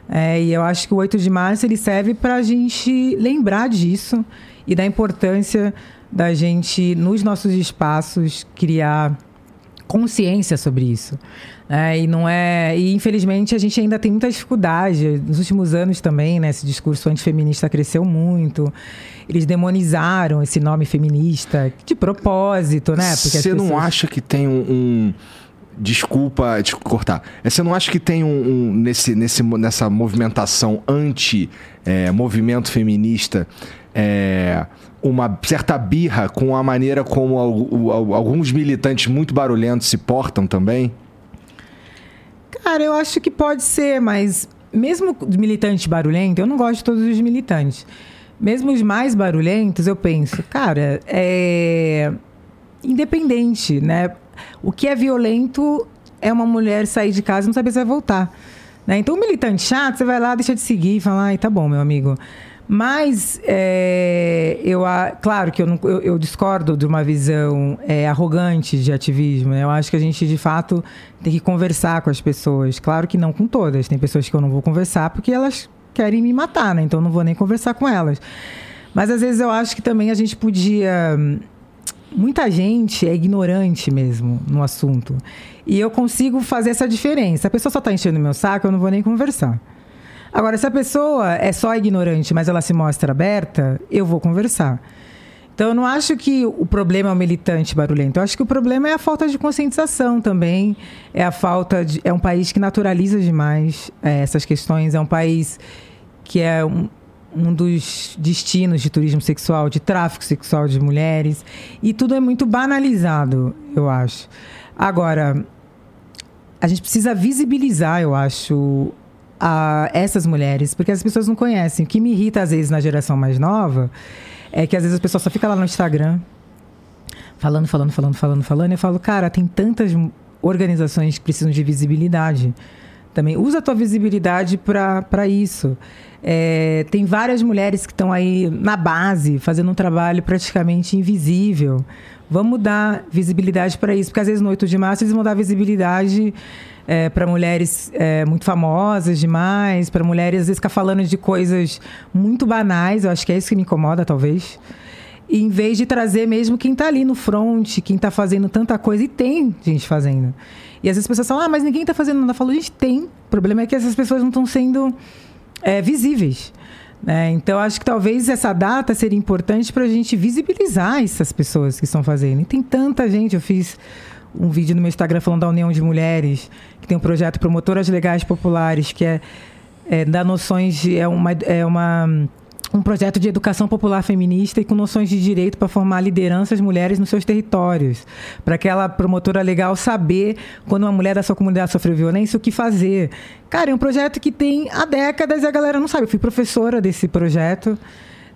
É, e eu acho que o 8 de março ele serve para a gente lembrar disso e da importância da gente, nos nossos espaços, criar consciência sobre isso. É, e não é. E infelizmente a gente ainda tem muita dificuldade. Nos últimos anos também, né? Esse discurso antifeminista cresceu muito. Eles demonizaram esse nome feminista de propósito, né? Você pessoas... não acha que tem um, um... Desculpa te cortar. É, você não acha que tem um, um nesse, nesse, nessa movimentação anti-movimento é, feminista é, uma certa birra com a maneira como alguns militantes muito barulhentos se portam também? Cara, eu acho que pode ser, mas mesmo militante barulhento, eu não gosto de todos os militantes. Mesmo os mais barulhentos, eu penso, cara, é independente, né? O que é violento é uma mulher sair de casa e não saber se vai voltar. Né? Então, um militante chato, você vai lá, deixa de seguir e fala, ai, tá bom, meu amigo. Mas, é, eu, claro que eu, não, eu, eu, discordo de uma visão é, arrogante de ativismo. Né? Eu acho que a gente, de fato, tem que conversar com as pessoas. Claro que não com todas. Tem pessoas que eu não vou conversar porque elas querem me matar, né? Então, não vou nem conversar com elas. Mas, às vezes, eu acho que também a gente podia... Muita gente é ignorante mesmo no assunto. E eu consigo fazer essa diferença. A pessoa só está enchendo meu saco, eu não vou nem conversar. Agora, se a pessoa é só ignorante, mas ela se mostra aberta, eu vou conversar. Então, eu não acho que o problema é o militante barulhento. Eu acho que o problema é a falta de conscientização também. É a falta de. É um país que naturaliza demais é, essas questões. É um país que é um, um dos destinos de turismo sexual, de tráfico sexual de mulheres. E tudo é muito banalizado, eu acho. Agora, a gente precisa visibilizar, eu acho, a essas mulheres, porque as pessoas não conhecem. O que me irrita, às vezes, na geração mais nova, é que às vezes as pessoas só ficam lá no Instagram, falando, falando, falando, falando, falando, e eu falo, cara, tem tantas organizações que precisam de visibilidade. Também usa a tua visibilidade para isso. É, tem várias mulheres que estão aí na base, fazendo um trabalho praticamente invisível. Vamos dar visibilidade para isso, porque às vezes no 8 de março eles vão dar visibilidade é, para mulheres é, muito famosas demais, para mulheres às vezes ficar falando de coisas muito banais, eu acho que é isso que me incomoda, talvez. E, em vez de trazer mesmo quem está ali no front, quem está fazendo tanta coisa, e tem gente fazendo. E às vezes as pessoas falam, ah, mas ninguém está fazendo nada. Eu falo, gente, tem. O problema é que essas pessoas não estão sendo é, visíveis. Né? Então, acho que talvez essa data seria importante para a gente visibilizar essas pessoas que estão fazendo. E tem tanta gente, eu fiz um vídeo no meu Instagram falando da União de Mulheres, que tem um projeto Promotoras Legais Populares, que é, é dá noções de. É uma, é uma um projeto de educação popular feminista e com noções de direito para formar lideranças mulheres nos seus territórios. Para aquela promotora legal saber, quando uma mulher da sua comunidade sofreu violência, o que fazer. Cara, é um projeto que tem há décadas e a galera não sabe. Eu fui professora desse projeto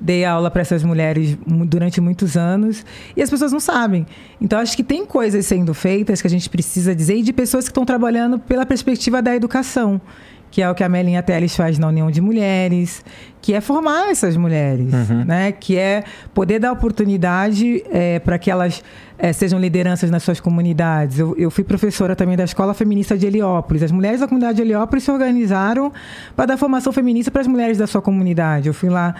dei aula para essas mulheres durante muitos anos e as pessoas não sabem. Então, acho que tem coisas sendo feitas que a gente precisa dizer e de pessoas que estão trabalhando pela perspectiva da educação, que é o que a Melinha Teles faz na União de Mulheres, que é formar essas mulheres, uhum. né? Que é poder dar oportunidade é, para que elas é, sejam lideranças nas suas comunidades. Eu, eu, fui professora também da Escola Feminista de Heliópolis. As mulheres da comunidade de Heliópolis se organizaram para dar formação feminista para as mulheres da sua comunidade. Eu fui lá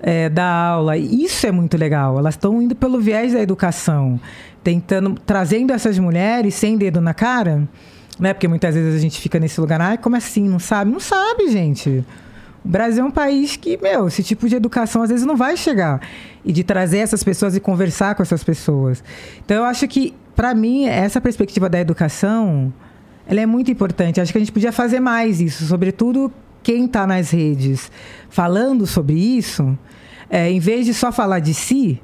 é, dar aula. Isso é muito legal. Elas estão indo pelo viés da educação, tentando, trazendo essas mulheres sem dedo na cara né? Porque muitas vezes a gente fica nesse lugar, ah, como assim? Não sabe? Não sabe, gente. O Brasil é um país que, meu, esse tipo de educação às vezes não vai chegar. E de trazer essas pessoas e conversar com essas pessoas. Então, eu acho que, para mim, essa perspectiva da educação, ela é muito importante. Acho que a gente podia fazer mais isso, sobretudo quem está nas redes falando sobre isso, é, em vez de só falar de si,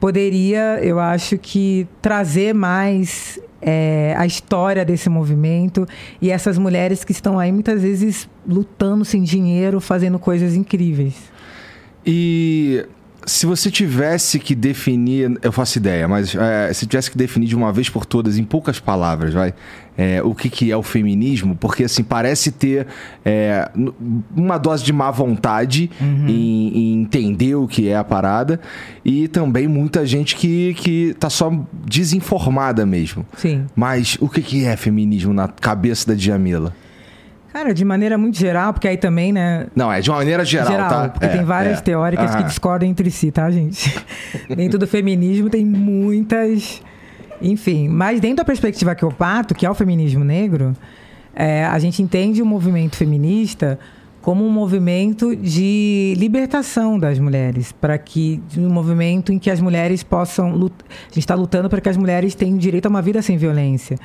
poderia, eu acho que, trazer mais é, a história desse movimento e essas mulheres que estão aí muitas vezes lutando sem dinheiro, fazendo coisas incríveis. E se você tivesse que definir, eu faço ideia, mas é, se tivesse que definir de uma vez por todas, em poucas palavras, vai, é, o que, que é o feminismo, porque assim parece ter é, uma dose de má vontade uhum. em, em, entender o que é a parada e também muita gente que, que tá só desinformada mesmo. Sim. Mas o que, que é feminismo na cabeça da Djamila? Cara, de maneira muito geral, porque aí também, né? Não, é de uma maneira geral, geral tá? Porque é, tem várias é. teóricas que discordam entre si, tá, gente? dentro do feminismo tem muitas. Enfim, mas dentro da perspectiva que eu parto, que é o feminismo negro, é, a gente entende o movimento feminista como um movimento de libertação das mulheres, para que um movimento em que as mulheres possam lutar, a gente está lutando para que as mulheres tenham direito a uma vida sem violência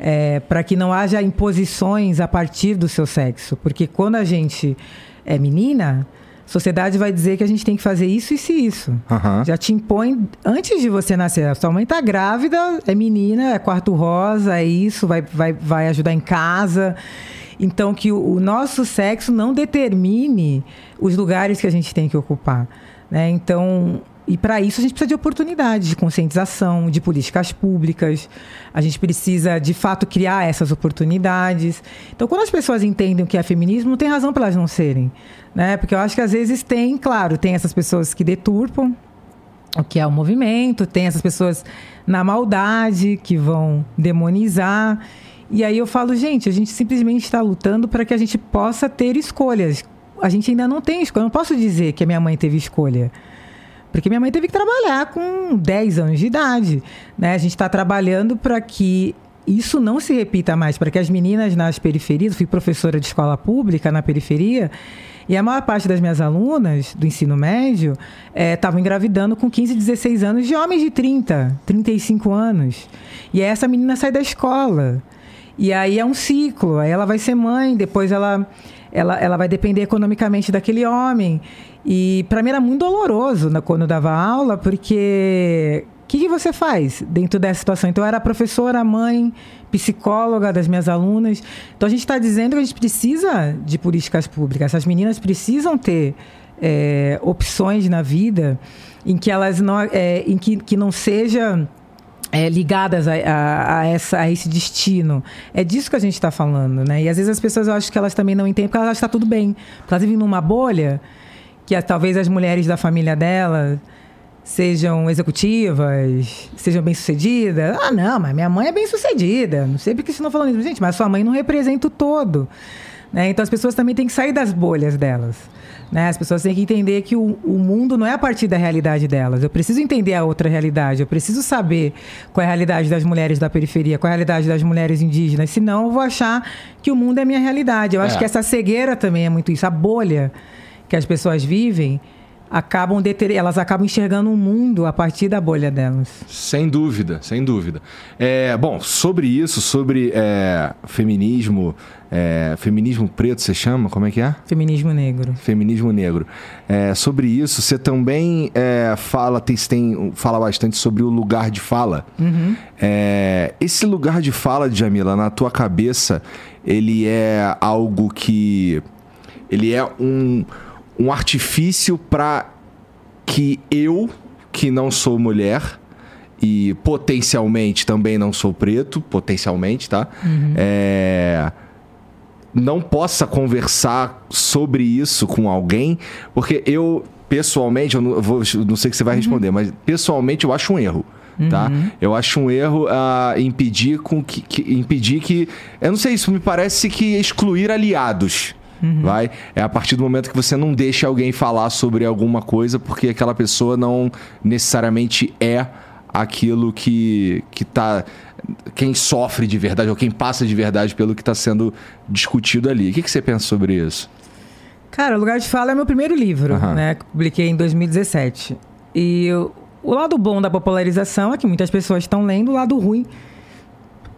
é, para que não haja imposições a partir do seu sexo. Porque quando a gente é menina, sociedade vai dizer que a gente tem que fazer isso, isso e isso. Uhum. Já te impõe antes de você nascer. A sua mãe está grávida, é menina, é quarto rosa, é isso, vai, vai, vai ajudar em casa. Então, que o, o nosso sexo não determine os lugares que a gente tem que ocupar. Né? Então, e para isso a gente precisa de oportunidades, de conscientização, de políticas públicas. A gente precisa, de fato, criar essas oportunidades. Então, quando as pessoas entendem o que é feminismo, não tem razão para elas não serem. Né? Porque eu acho que às vezes tem, claro, tem essas pessoas que deturpam o que é o movimento, tem essas pessoas na maldade que vão demonizar. E aí eu falo, gente, a gente simplesmente está lutando para que a gente possa ter escolhas. A gente ainda não tem escolha. Eu não posso dizer que a minha mãe teve escolha. Porque minha mãe teve que trabalhar com 10 anos de idade. Né? A gente está trabalhando para que isso não se repita mais, para que as meninas nas periferias, eu fui professora de escola pública na periferia, e a maior parte das minhas alunas do ensino médio estavam é, engravidando com 15, 16 anos de homens de 30, 35 anos. E aí essa menina sai da escola. E aí é um ciclo. Aí ela vai ser mãe, depois ela, ela, ela vai depender economicamente daquele homem. E para mim era muito doloroso né, quando eu dava aula, porque o que, que, você faz dentro dessa situação? Então, eu era professora, mãe, psicóloga das minhas alunas. Então, a gente está dizendo que a gente precisa de políticas públicas. Essas meninas precisam ter é, opções na vida em que elas não, é, em que, que não seja é, ligadas a, a, a, essa, a esse destino. É disso que a gente está falando, né? E às vezes as pessoas eu acho que elas também não entendem porque elas acham que está tudo bem. Porque elas vivem numa bolha que talvez as mulheres da família dela sejam executivas, sejam bem-sucedidas. Ah, não, mas minha mãe é bem-sucedida. Não sei porque vocês estão falando isso. Gente, mas sua mãe não representa o todo. Né? Então, as pessoas também têm que sair das bolhas delas. Né? As pessoas têm que entender que o, o mundo não é a partir da realidade delas. Eu preciso entender a outra realidade. Eu preciso saber qual é a realidade das mulheres da periferia, qual é a realidade das mulheres indígenas. Senão, eu vou achar que o mundo é a minha realidade. Eu acho é. que essa cegueira também é muito isso. A bolha que as pessoas vivem acabam deter... elas acabam enxergando o um mundo a partir da bolha delas. Sem dúvida, sem dúvida. É, bom, sobre isso, sobre é, feminismo, é, feminismo preto, você chama? Como é que é? Feminismo negro. Feminismo negro. É, sobre isso, você também é, fala, tem, tem, fala bastante sobre o lugar de fala. Uhum. É, esse lugar de fala, Jamila, na tua cabeça, ele é algo que ele é um um artifício para que eu, que não sou mulher e potencialmente também não sou preto, potencialmente, tá? Uhum. É, não possa conversar sobre isso com alguém, porque eu, pessoalmente, eu não, vou, não sei o que você vai Uhum. responder, mas pessoalmente eu acho um erro. Tá? Eu acho um erro ah, impedir com que, que- impedir que eu não sei isso me parece que excluir aliados Uhum. vai é a partir do momento que você não deixa alguém falar sobre alguma coisa porque aquela pessoa não necessariamente é aquilo que que tá quem sofre de verdade ou quem passa de verdade pelo que está sendo discutido ali. O que, que você pensa sobre isso? Cara, O Lugar de Fala é meu primeiro livro, Aham. né? Que publiquei em 2017. E eu- o lado bom da popularização é que muitas pessoas estão lendo, o lado ruim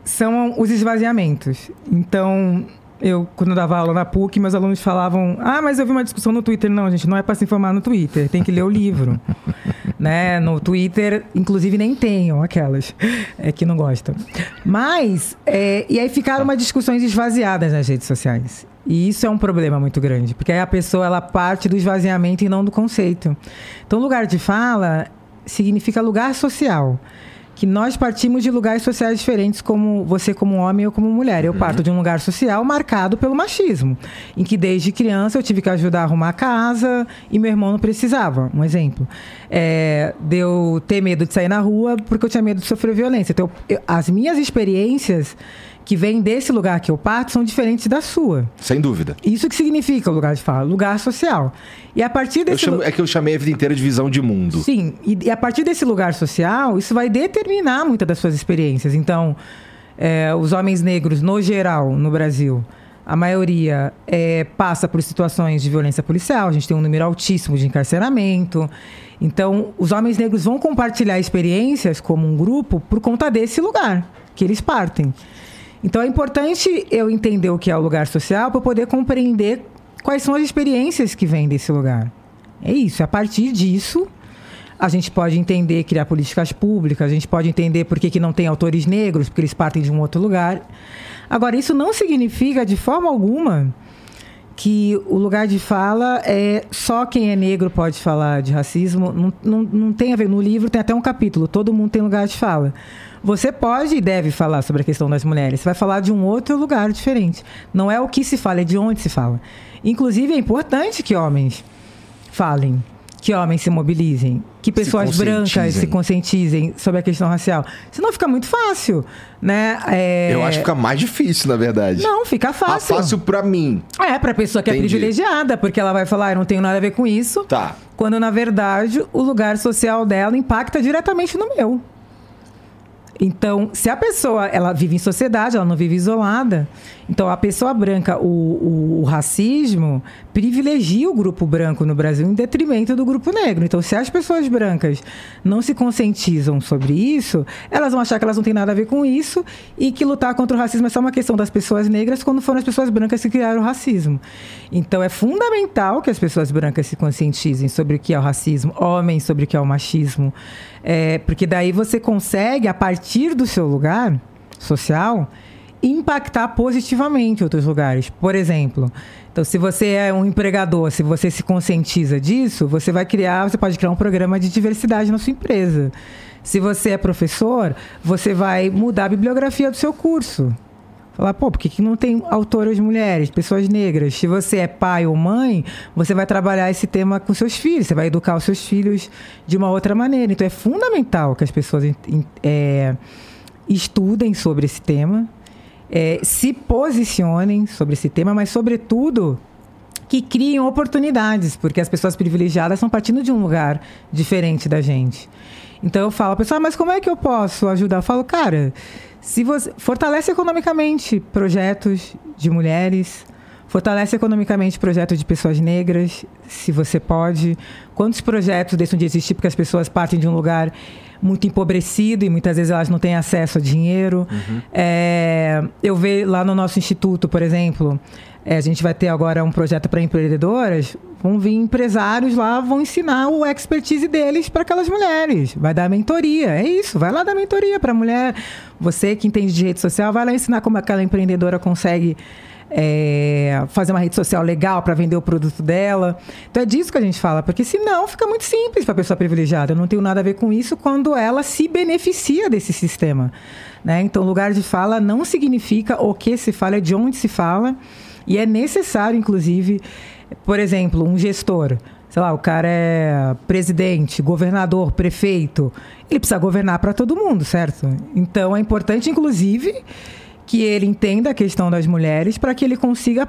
são os esvaziamentos. Então, eu, quando eu dava aula na PUC, meus alunos falavam: Ah, mas eu vi uma discussão no Twitter. Não, gente, não é para se informar no Twitter, tem que ler o livro. né? No Twitter, inclusive, nem tenham aquelas é, que não gostam. Mas, é, e aí ficaram umas discussões esvaziadas nas redes sociais. E isso é um problema muito grande, porque aí a pessoa ela parte do esvaziamento e não do conceito. Então, lugar de fala significa lugar social. Que nós partimos de lugares sociais diferentes, como você como homem ou como mulher. Eu parto de um lugar social marcado pelo machismo, em que desde criança eu tive que ajudar a arrumar a casa e meu irmão não precisava. Um exemplo. É, de eu ter medo de sair na rua porque eu tinha medo de sofrer violência. Então, eu- as minhas experiências que vêm desse lugar que eu parto são diferentes da sua. Sem dúvida. Isso que significa o lugar de fala, lugar social. E a partir desse chamo- lu- é que eu chamei a vida inteira de visão de mundo. Sim, e, e a partir desse lugar social, isso vai determinar muitas das suas experiências. Então, é, os homens negros, no geral, no Brasil, a maioria é, passa por situações de violência policial, a gente tem um número altíssimo de encarceramento. Então, os homens negros vão compartilhar experiências como um grupo por conta desse lugar que eles partem. Então, é importante eu entender o que é o lugar social para poder compreender quais são as experiências que vêm desse lugar. É isso. A partir disso, a gente pode entender, criar políticas públicas, a gente pode entender por que, que não tem autores negros, porque eles partem de um outro lugar. Agora, isso não significa, de forma alguma, que o lugar de fala é só quem é negro pode falar de racismo. Não, não, não tem a ver. No livro tem até um capítulo, todo mundo tem lugar de fala. Você pode e deve falar sobre a questão das mulheres. Você vai falar de um outro lugar diferente. Não é o que se fala, é de onde se fala. Inclusive, é importante que homens falem, que homens se mobilizem, que pessoas brancas conscientizem. se conscientizem sobre a questão racial. Senão fica muito fácil, né? É... Eu acho que fica mais difícil, na verdade. Não, fica Ah, fácil. fácil pra mim. É, pra pessoa que é Entendi. privilegiada, porque ela vai falar, eu não tenho nada a ver com isso. Tá. Quando, na verdade, o lugar social dela impacta diretamente no meu. Então, se a pessoa ela vive em sociedade, ela não vive isolada, então a pessoa branca, o, o- o racismo privilegia o grupo branco no Brasil em detrimento do grupo negro. Então, se as pessoas brancas não se conscientizam sobre isso, elas vão achar que elas não têm nada a ver com isso e que lutar contra o racismo é só uma questão das pessoas negras quando foram as pessoas brancas que criaram o racismo. Então, é fundamental que as pessoas brancas se conscientizem sobre o que é o racismo, homens sobre o que é o machismo, é, porque daí você consegue, a partir do seu lugar social, impactar positivamente outros lugares. Por exemplo, então se você é um empregador, se você se conscientiza disso, você vai criar, você pode criar um programa de diversidade na sua empresa. Se você é professor, você vai mudar a bibliografia do seu curso. Falar, pô, por que, não tem autoras mulheres, pessoas negras? Se você é pai ou mãe, você vai trabalhar esse tema com seus filhos, você vai educar os seus filhos de uma outra maneira. Então é fundamental que as pessoas é, estudem sobre esse tema, é, se posicionem sobre esse tema, mas, sobretudo, que criem oportunidades, porque as pessoas privilegiadas estão partindo de um lugar diferente da gente. Então eu falo, pessoal, mas como é que eu posso ajudar? Eu falo, cara, se você fortalece economicamente projetos de mulheres, fortalece economicamente projetos de pessoas negras, se você pode. Quantos projetos deixam de existir porque as pessoas partem de um lugar muito empobrecido e muitas vezes elas não têm acesso a dinheiro. É, eu vejo lá no nosso instituto, por exemplo, é, a gente vai ter agora um projeto para empreendedoras. Vão vir empresários lá, vão ensinar o expertise deles para aquelas mulheres. Vai dar mentoria. É isso, vai lá dar mentoria para a mulher. Você que entende de rede social, vai lá ensinar como aquela empreendedora consegue é, fazer uma rede social legal para vender o produto dela. Então é disso que a gente fala, porque senão fica muito simples para a pessoa privilegiada. Eu não tenho nada a ver com isso quando ela se beneficia desse sistema. Né? Então, lugar de fala não significa o que se fala, é de onde se fala. E é necessário, inclusive, por exemplo, um gestor sei lá, o cara é presidente, governador, prefeito, ele precisa governar para todo mundo, certo? Então é importante, inclusive, que ele entenda a questão das mulheres para que ele consiga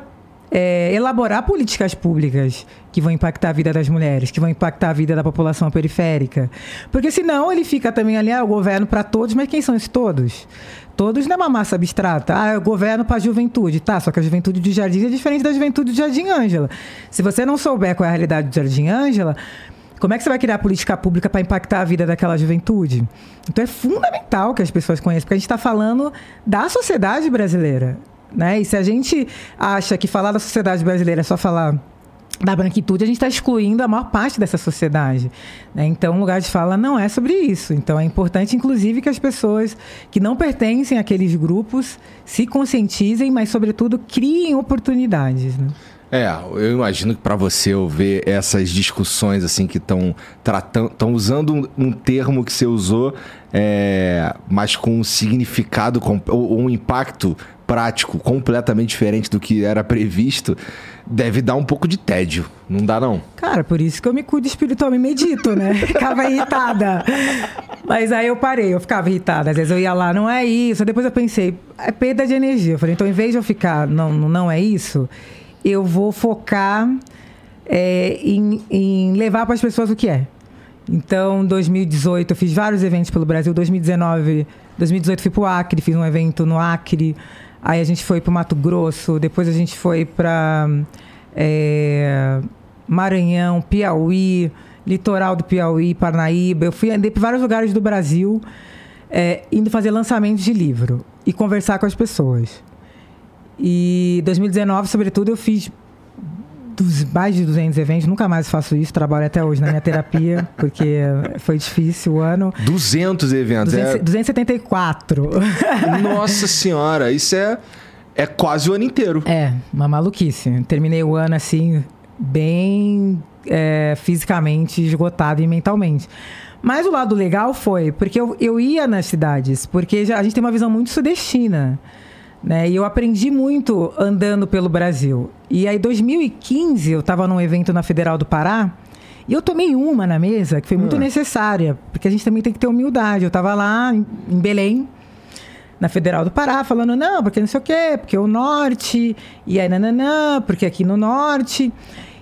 é, elaborar políticas públicas que vão impactar a vida das mulheres, que vão impactar a vida da população periférica. Porque senão ele fica também ali, ah, o governo para todos, mas quem são esses todos? Todos não é uma massa abstrata. Ah, eu governo para a juventude. Tá, só que a juventude de Jardim é diferente da juventude de Jardim Ângela. Se você não souber qual é a realidade de Jardim Ângela, como é que você vai criar política pública para impactar a vida daquela juventude? Então é fundamental que as pessoas conheçam, porque a gente está falando da sociedade brasileira. Né? E se a gente acha que falar da sociedade brasileira é só falar da branquitude, a gente está excluindo a maior parte dessa sociedade. Né? Então, o lugar de fala não é sobre isso. Então, é importante, inclusive, que as pessoas que não pertencem àqueles grupos se conscientizem, mas, sobretudo, criem oportunidades. Né? É, eu imagino que para você eu ver essas discussões assim que estão tratando, estão usando um, um, termo que você usou, é, mas com um significado ou um impacto prático completamente diferente do que era previsto, deve dar um pouco de tédio. Não dá, não? Cara, por isso que eu me cuido espiritual e medito, né? Ficava irritada. Mas aí eu parei, eu ficava irritada. Às vezes eu ia lá, não é isso. Depois eu pensei, é perda de energia. Eu falei, então, em vez de eu ficar, não, não é isso, eu vou focar é, em, em levar para as pessoas o que é. Então, 2018 eu fiz vários eventos pelo Brasil. 2019, 2018 fui para o Acre, fiz um evento no Acre. Aí a gente foi para o Mato Grosso, depois a gente foi para é, Maranhão, Piauí, litoral do Piauí, Parnaíba. Eu fui andei por vários lugares do Brasil, é, indo fazer lançamentos de livro e conversar com as pessoas. E 2019, sobretudo, eu fiz dos mais de 200 eventos, nunca mais faço isso, trabalho até hoje na minha terapia, porque foi difícil o ano. 200 eventos, 200, é... 274. Nossa senhora, isso é, é quase o ano inteiro. É, uma maluquice. Terminei o ano assim, bem é, fisicamente esgotado e mentalmente. Mas o lado legal foi, porque eu, eu ia nas cidades, porque já, a gente tem uma visão muito sudestina. Né? E eu aprendi muito andando pelo Brasil. E aí, 2015, eu estava num evento na Federal do Pará. E eu tomei uma na mesa que foi muito ah. necessária, porque a gente também tem que ter humildade. Eu estava lá em Belém, na Federal do Pará, falando, não, porque não sei o quê, porque o norte, e aí nananã, porque aqui no norte.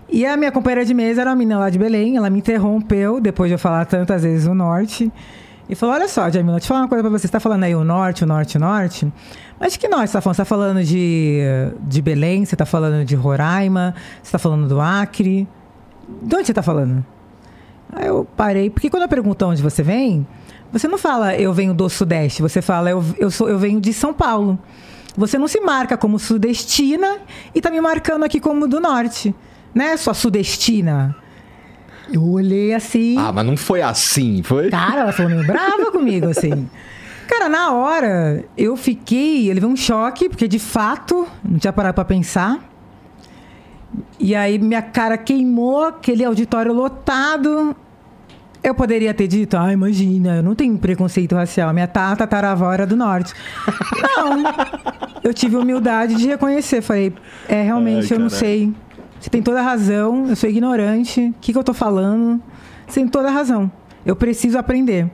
E a minha companheira de mesa era uma menina lá de Belém, ela me interrompeu, depois de eu falar tantas vezes o norte, e falou: Olha só, Jamila, deixa eu falar uma coisa pra você. Você está falando aí o norte, o norte, o norte. Mas de que norte você está falando? Você está falando de, de Belém? Você está falando de Roraima? Você está falando do Acre? De onde você está falando? Aí eu parei, porque quando eu pergunto onde você vem, você não fala eu venho do Sudeste, você fala eu, eu, sou, eu venho de São Paulo. Você não se marca como sudestina e está me marcando aqui como do Norte. Né, sua sudestina? Eu olhei assim. Ah, mas não foi assim, foi? Cara, ela falou meio brava comigo, assim. Cara, na hora, eu fiquei. Ele veio um choque, porque de fato, não tinha parado pra pensar. E aí minha cara queimou, aquele auditório lotado. Eu poderia ter dito, ah, imagina, eu não tenho preconceito racial. Minha tata taravó era do norte. não. Eu tive humildade de reconhecer. Falei, é, realmente, Ai, eu não sei. Você tem toda a razão, eu sou ignorante. O que, que eu tô falando? Você tem toda a razão. Eu preciso aprender.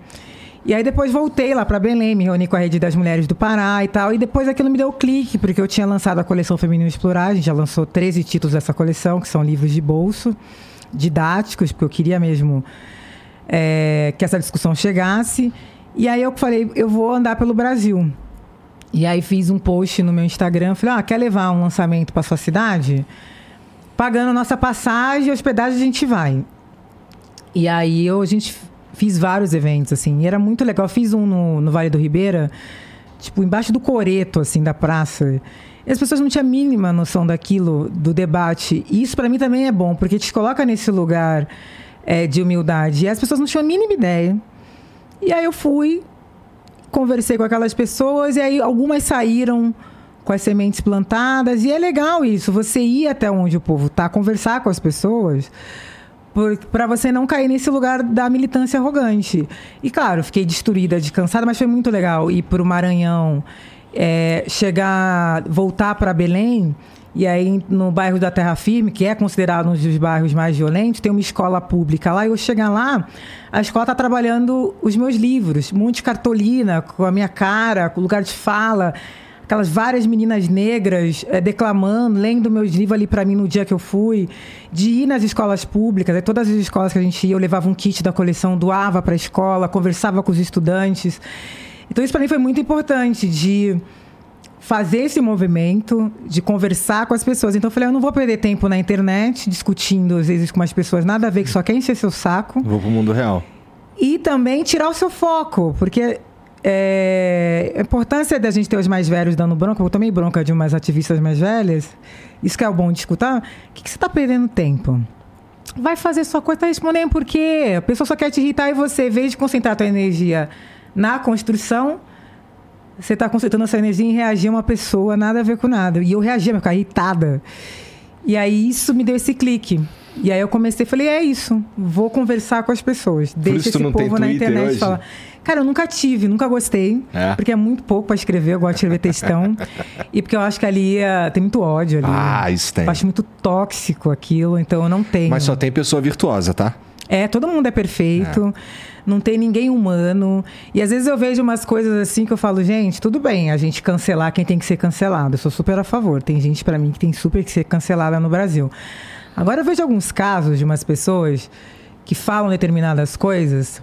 E aí depois voltei lá para Belém, me reuni com a Rede das Mulheres do Pará e tal. E depois aquilo me deu clique, porque eu tinha lançado a coleção Feminino Explorar. A gente já lançou 13 títulos dessa coleção, que são livros de bolso, didáticos, porque eu queria mesmo é, que essa discussão chegasse. E aí eu falei, eu vou andar pelo Brasil. E aí fiz um post no meu Instagram, falei, ah, quer levar um lançamento para sua cidade? Pagando nossa passagem hospedagem a gente vai. E aí eu, a gente fiz vários eventos, assim. E era muito legal. Fiz um no, no Vale do Ribeira, tipo, embaixo do coreto, assim, da praça. E as pessoas não tinham a mínima noção daquilo, do debate. E isso para mim também é bom, porque te coloca nesse lugar é, de humildade. E as pessoas não tinham a mínima ideia. E aí eu fui, conversei com aquelas pessoas, e aí algumas saíram com as sementes plantadas. E é legal isso, você ir até onde o povo está, conversar com as pessoas para você não cair nesse lugar da militância arrogante. E claro, fiquei destruída, de cansada, mas foi muito legal ir para o Maranhão. é, chegar, voltar para Belém e aí, no bairro da Terra Firme, que é considerado um dos bairros mais violentos, tem uma escola pública lá. E eu chegar lá, a escola está trabalhando os meus livros, um monte de cartolina com a minha cara, com lugar de fala. Aquelas várias meninas negras é, declamando, lendo meus livros ali para mim no dia que eu fui, de ir nas escolas públicas. Aí todas as escolas que a gente ia, eu levava um kit da coleção, doava para a escola, conversava com os estudantes. Então, isso para mim foi muito importante, de fazer esse movimento, de conversar com as pessoas. Então eu falei, eu não vou perder tempo na internet discutindo às vezes com as pessoas nada a ver que só quer encher seu saco. Vou pro mundo real. E também tirar o seu foco, porque é, a importância da gente ter os mais velhos dando bronca, eu tomei bronca de umas ativistas mais velhas, isso que é o bom de escutar, o que, que você está perdendo tempo? Vai fazer sua coisa, tá respondendo por quê? A pessoa só quer te irritar e você, em vez de concentrar a tua energia na construção, você está concentrando essa energia em reagir a uma pessoa, nada a ver com nada. E eu reagia, eu ficava irritada. E aí isso me deu esse clique. E aí eu comecei, falei, é isso, vou conversar com as pessoas. Deixa esse povo na internet hoje? falar. Cara, eu nunca tive, nunca gostei, é. porque é muito pouco para escrever, eu gosto de escrever textão. e porque eu acho que ali uh, tem muito ódio ali. Ah, isso tem. Eu acho muito tóxico aquilo, então eu não tenho. Mas só tem pessoa virtuosa, tá? É, todo mundo é perfeito. É não tem ninguém humano. E às vezes eu vejo umas coisas assim que eu falo, gente, tudo bem a gente cancelar quem tem que ser cancelado. Eu sou super a favor. Tem gente para mim que tem super que ser cancelada no Brasil. Agora eu vejo alguns casos de umas pessoas que falam determinadas coisas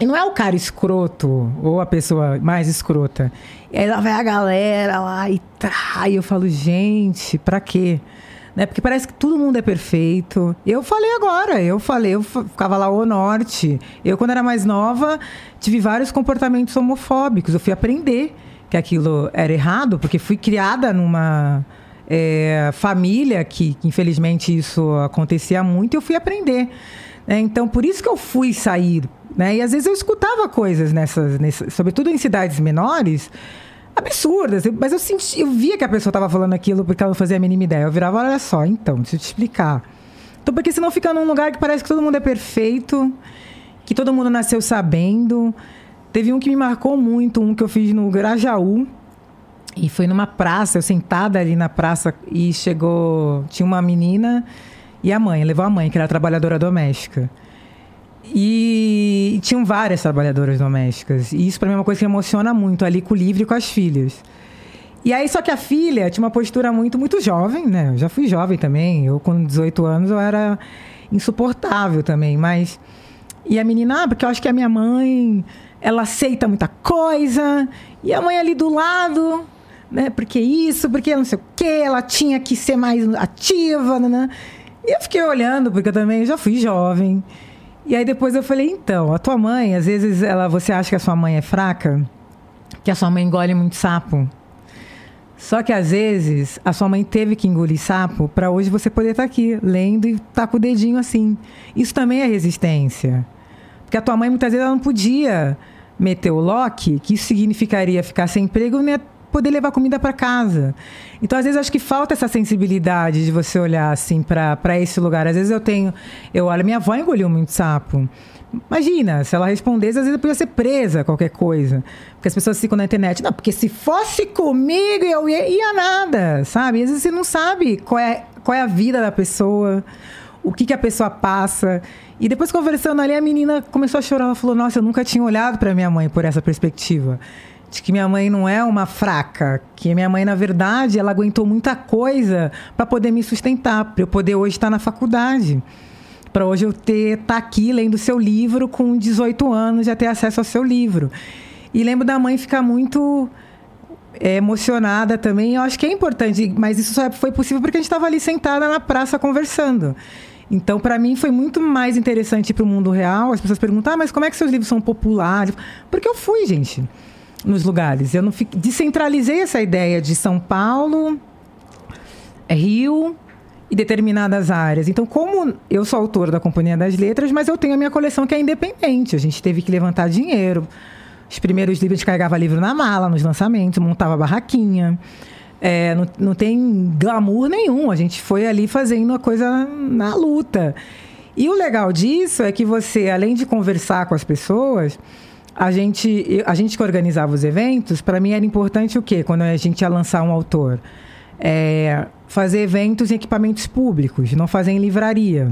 e não é o cara escroto ou a pessoa mais escrota. E aí lá vai a galera lá e. E eu falo, gente, pra quê? né? Porque parece que todo mundo é perfeito. Eu falei agora, eu falei, eu ficava lá o norte. Eu, quando era mais nova, tive vários comportamentos homofóbicos. Eu fui aprender que aquilo era errado, porque fui criada numa é, família que, que, infelizmente, isso acontecia muito, eu fui aprender. Né? Então, por isso que eu fui sair. Né? E às vezes eu escutava coisas nessas, nessas sobretudo em cidades menores, absurdas. Mas eu senti, eu via que a pessoa estava falando aquilo porque ela não fazia a mínima ideia. Eu virava, olha só, então, deixa eu te explicar. Então, porque senão fica num lugar que parece que todo mundo é perfeito, que todo mundo nasceu sabendo. Teve um que me marcou muito, um que eu fiz no Grajaú. E foi numa praça, eu sentada ali na praça e chegou. Tinha uma menina e a mãe, levou a mãe, que era trabalhadora doméstica. E, tinham várias trabalhadoras domésticas. E isso para mim é uma coisa que emociona muito, ali com o livro e com as filhas. E aí, só que a filha tinha uma postura muito, muito jovem, né? Eu já fui jovem também. Eu, com 18 anos, eu era insuportável também. Mas. E a menina, ah, porque eu acho que a minha mãe, ela aceita muita coisa. E a mãe ali do lado, né? Porque isso, porque não sei o quê, ela tinha que ser mais ativa, né? E eu fiquei olhando, porque eu também já fui jovem. E aí depois eu falei, então, a tua mãe, às vezes ela, você acha que a sua mãe é fraca, que a sua mãe engole muito sapo. Só que às vezes a sua mãe teve que engolir sapo para hoje você poder estar tá aqui lendo e tá com o dedinho assim. Isso também é resistência. Porque a tua mãe muitas vezes ela não podia meter o lock, que isso significaria ficar sem emprego, nem poder levar comida para casa. Então, às vezes, acho que falta essa sensibilidade de você olhar assim para esse lugar. Às vezes eu tenho. Eu olho, minha avó engoliu muito sapo. Imagina, se ela respondesse, às vezes eu podia ser presa, qualquer coisa. Porque as pessoas ficam na internet. Não, porque se fosse comigo, eu ia, ia nada, sabe? Às vezes você não sabe qual é, qual é a vida da pessoa, o que, que a pessoa passa. E depois, conversando ali, a menina começou a chorar. Ela falou: Nossa, eu nunca tinha olhado para minha mãe por essa perspectiva de que minha mãe não é uma fraca, que minha mãe, na verdade, ela aguentou muita coisa para poder me sustentar, para eu poder hoje estar na faculdade. Para hoje eu ter estar tá aqui lendo seu livro com 18 anos, já ter acesso ao seu livro. E lembro da mãe ficar muito é, emocionada também. Eu acho que é importante, mas isso só foi possível porque a gente estava ali sentada na praça conversando. Então, para mim, foi muito mais interessante para o mundo real. As pessoas perguntam, ah, mas como é que seus livros são populares? Porque eu fui, gente nos lugares. Eu não fiquei, descentralizei essa ideia de São Paulo, Rio e determinadas áreas. Então, como eu sou autor da Companhia das Letras, mas eu tenho a minha coleção que é independente. A gente teve que levantar dinheiro. Os primeiros livros a gente carregava livro na mala, nos lançamentos, montava barraquinha. É, não, não tem glamour nenhum. A gente foi ali fazendo a coisa na luta. E o legal disso é que você, além de conversar com as pessoas, a gente, a gente que organizava os eventos, para mim era importante o quê? Quando a gente ia lançar um autor? É, fazer eventos em equipamentos públicos, não fazer em livraria.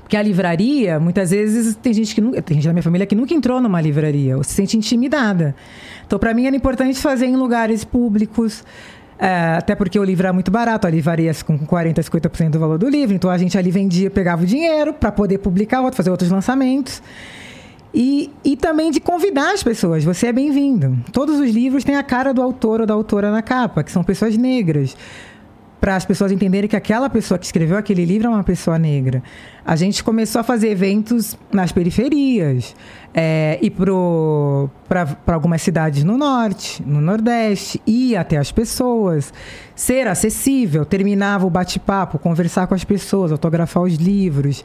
Porque a livraria, muitas vezes, tem gente que nunca, tem gente da minha família que nunca entrou numa livraria, ou se sente intimidada. Então, para mim, era importante fazer em lugares públicos. É, até porque o livro era muito barato, ali varia com 40%, 50% do valor do livro. Então a gente ali vendia, pegava o dinheiro para poder publicar, fazer outros lançamentos. E, e também de convidar as pessoas. Você é bem-vindo. Todos os livros têm a cara do autor ou da autora na capa, que são pessoas negras para as pessoas entenderem que aquela pessoa que escreveu aquele livro é uma pessoa negra. A gente começou a fazer eventos nas periferias, é, ir para algumas cidades no norte, no nordeste, ir até as pessoas, ser acessível, terminava o bate-papo, conversar com as pessoas, autografar os livros.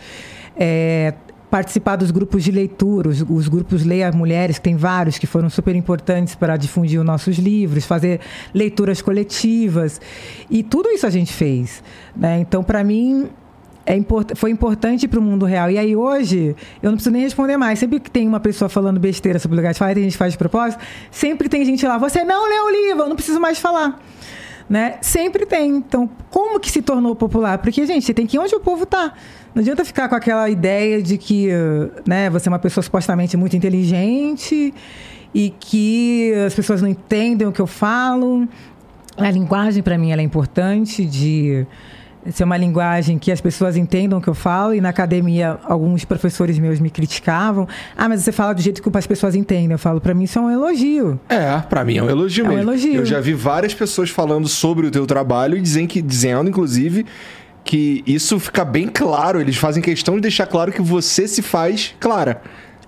É, participar dos grupos de leitura, os, os, grupos Leia Mulheres, que tem vários que foram super importantes para difundir os nossos livros, fazer leituras coletivas. E tudo isso a gente fez. Né? Então, para mim, é import foi importante para o mundo real. E aí hoje, eu não preciso nem responder mais. Sempre que tem uma pessoa falando besteira sobre o lugar de fala, a gente faz de propósito, sempre tem gente lá, você não leu o livro, eu não preciso mais falar. Né? Sempre tem. Então, como que se tornou popular? Porque, gente, você tem que ir onde o povo está. Não adianta ficar com aquela ideia de que né, você é uma pessoa supostamente muito inteligente e que as pessoas não entendem o que eu falo. A linguagem, para mim, ela é importante de ser uma linguagem que as pessoas entendam o que eu falo. E na academia, alguns professores meus me criticavam. Ah, mas você fala do jeito que as pessoas entendem. Eu falo, para mim isso é um elogio. É, para mim é um elogio é mesmo. Um elogio. Eu já vi várias pessoas falando sobre o teu trabalho e dizem que, dizendo, inclusive, que isso fica bem claro. Eles fazem questão de deixar claro que você se faz clara.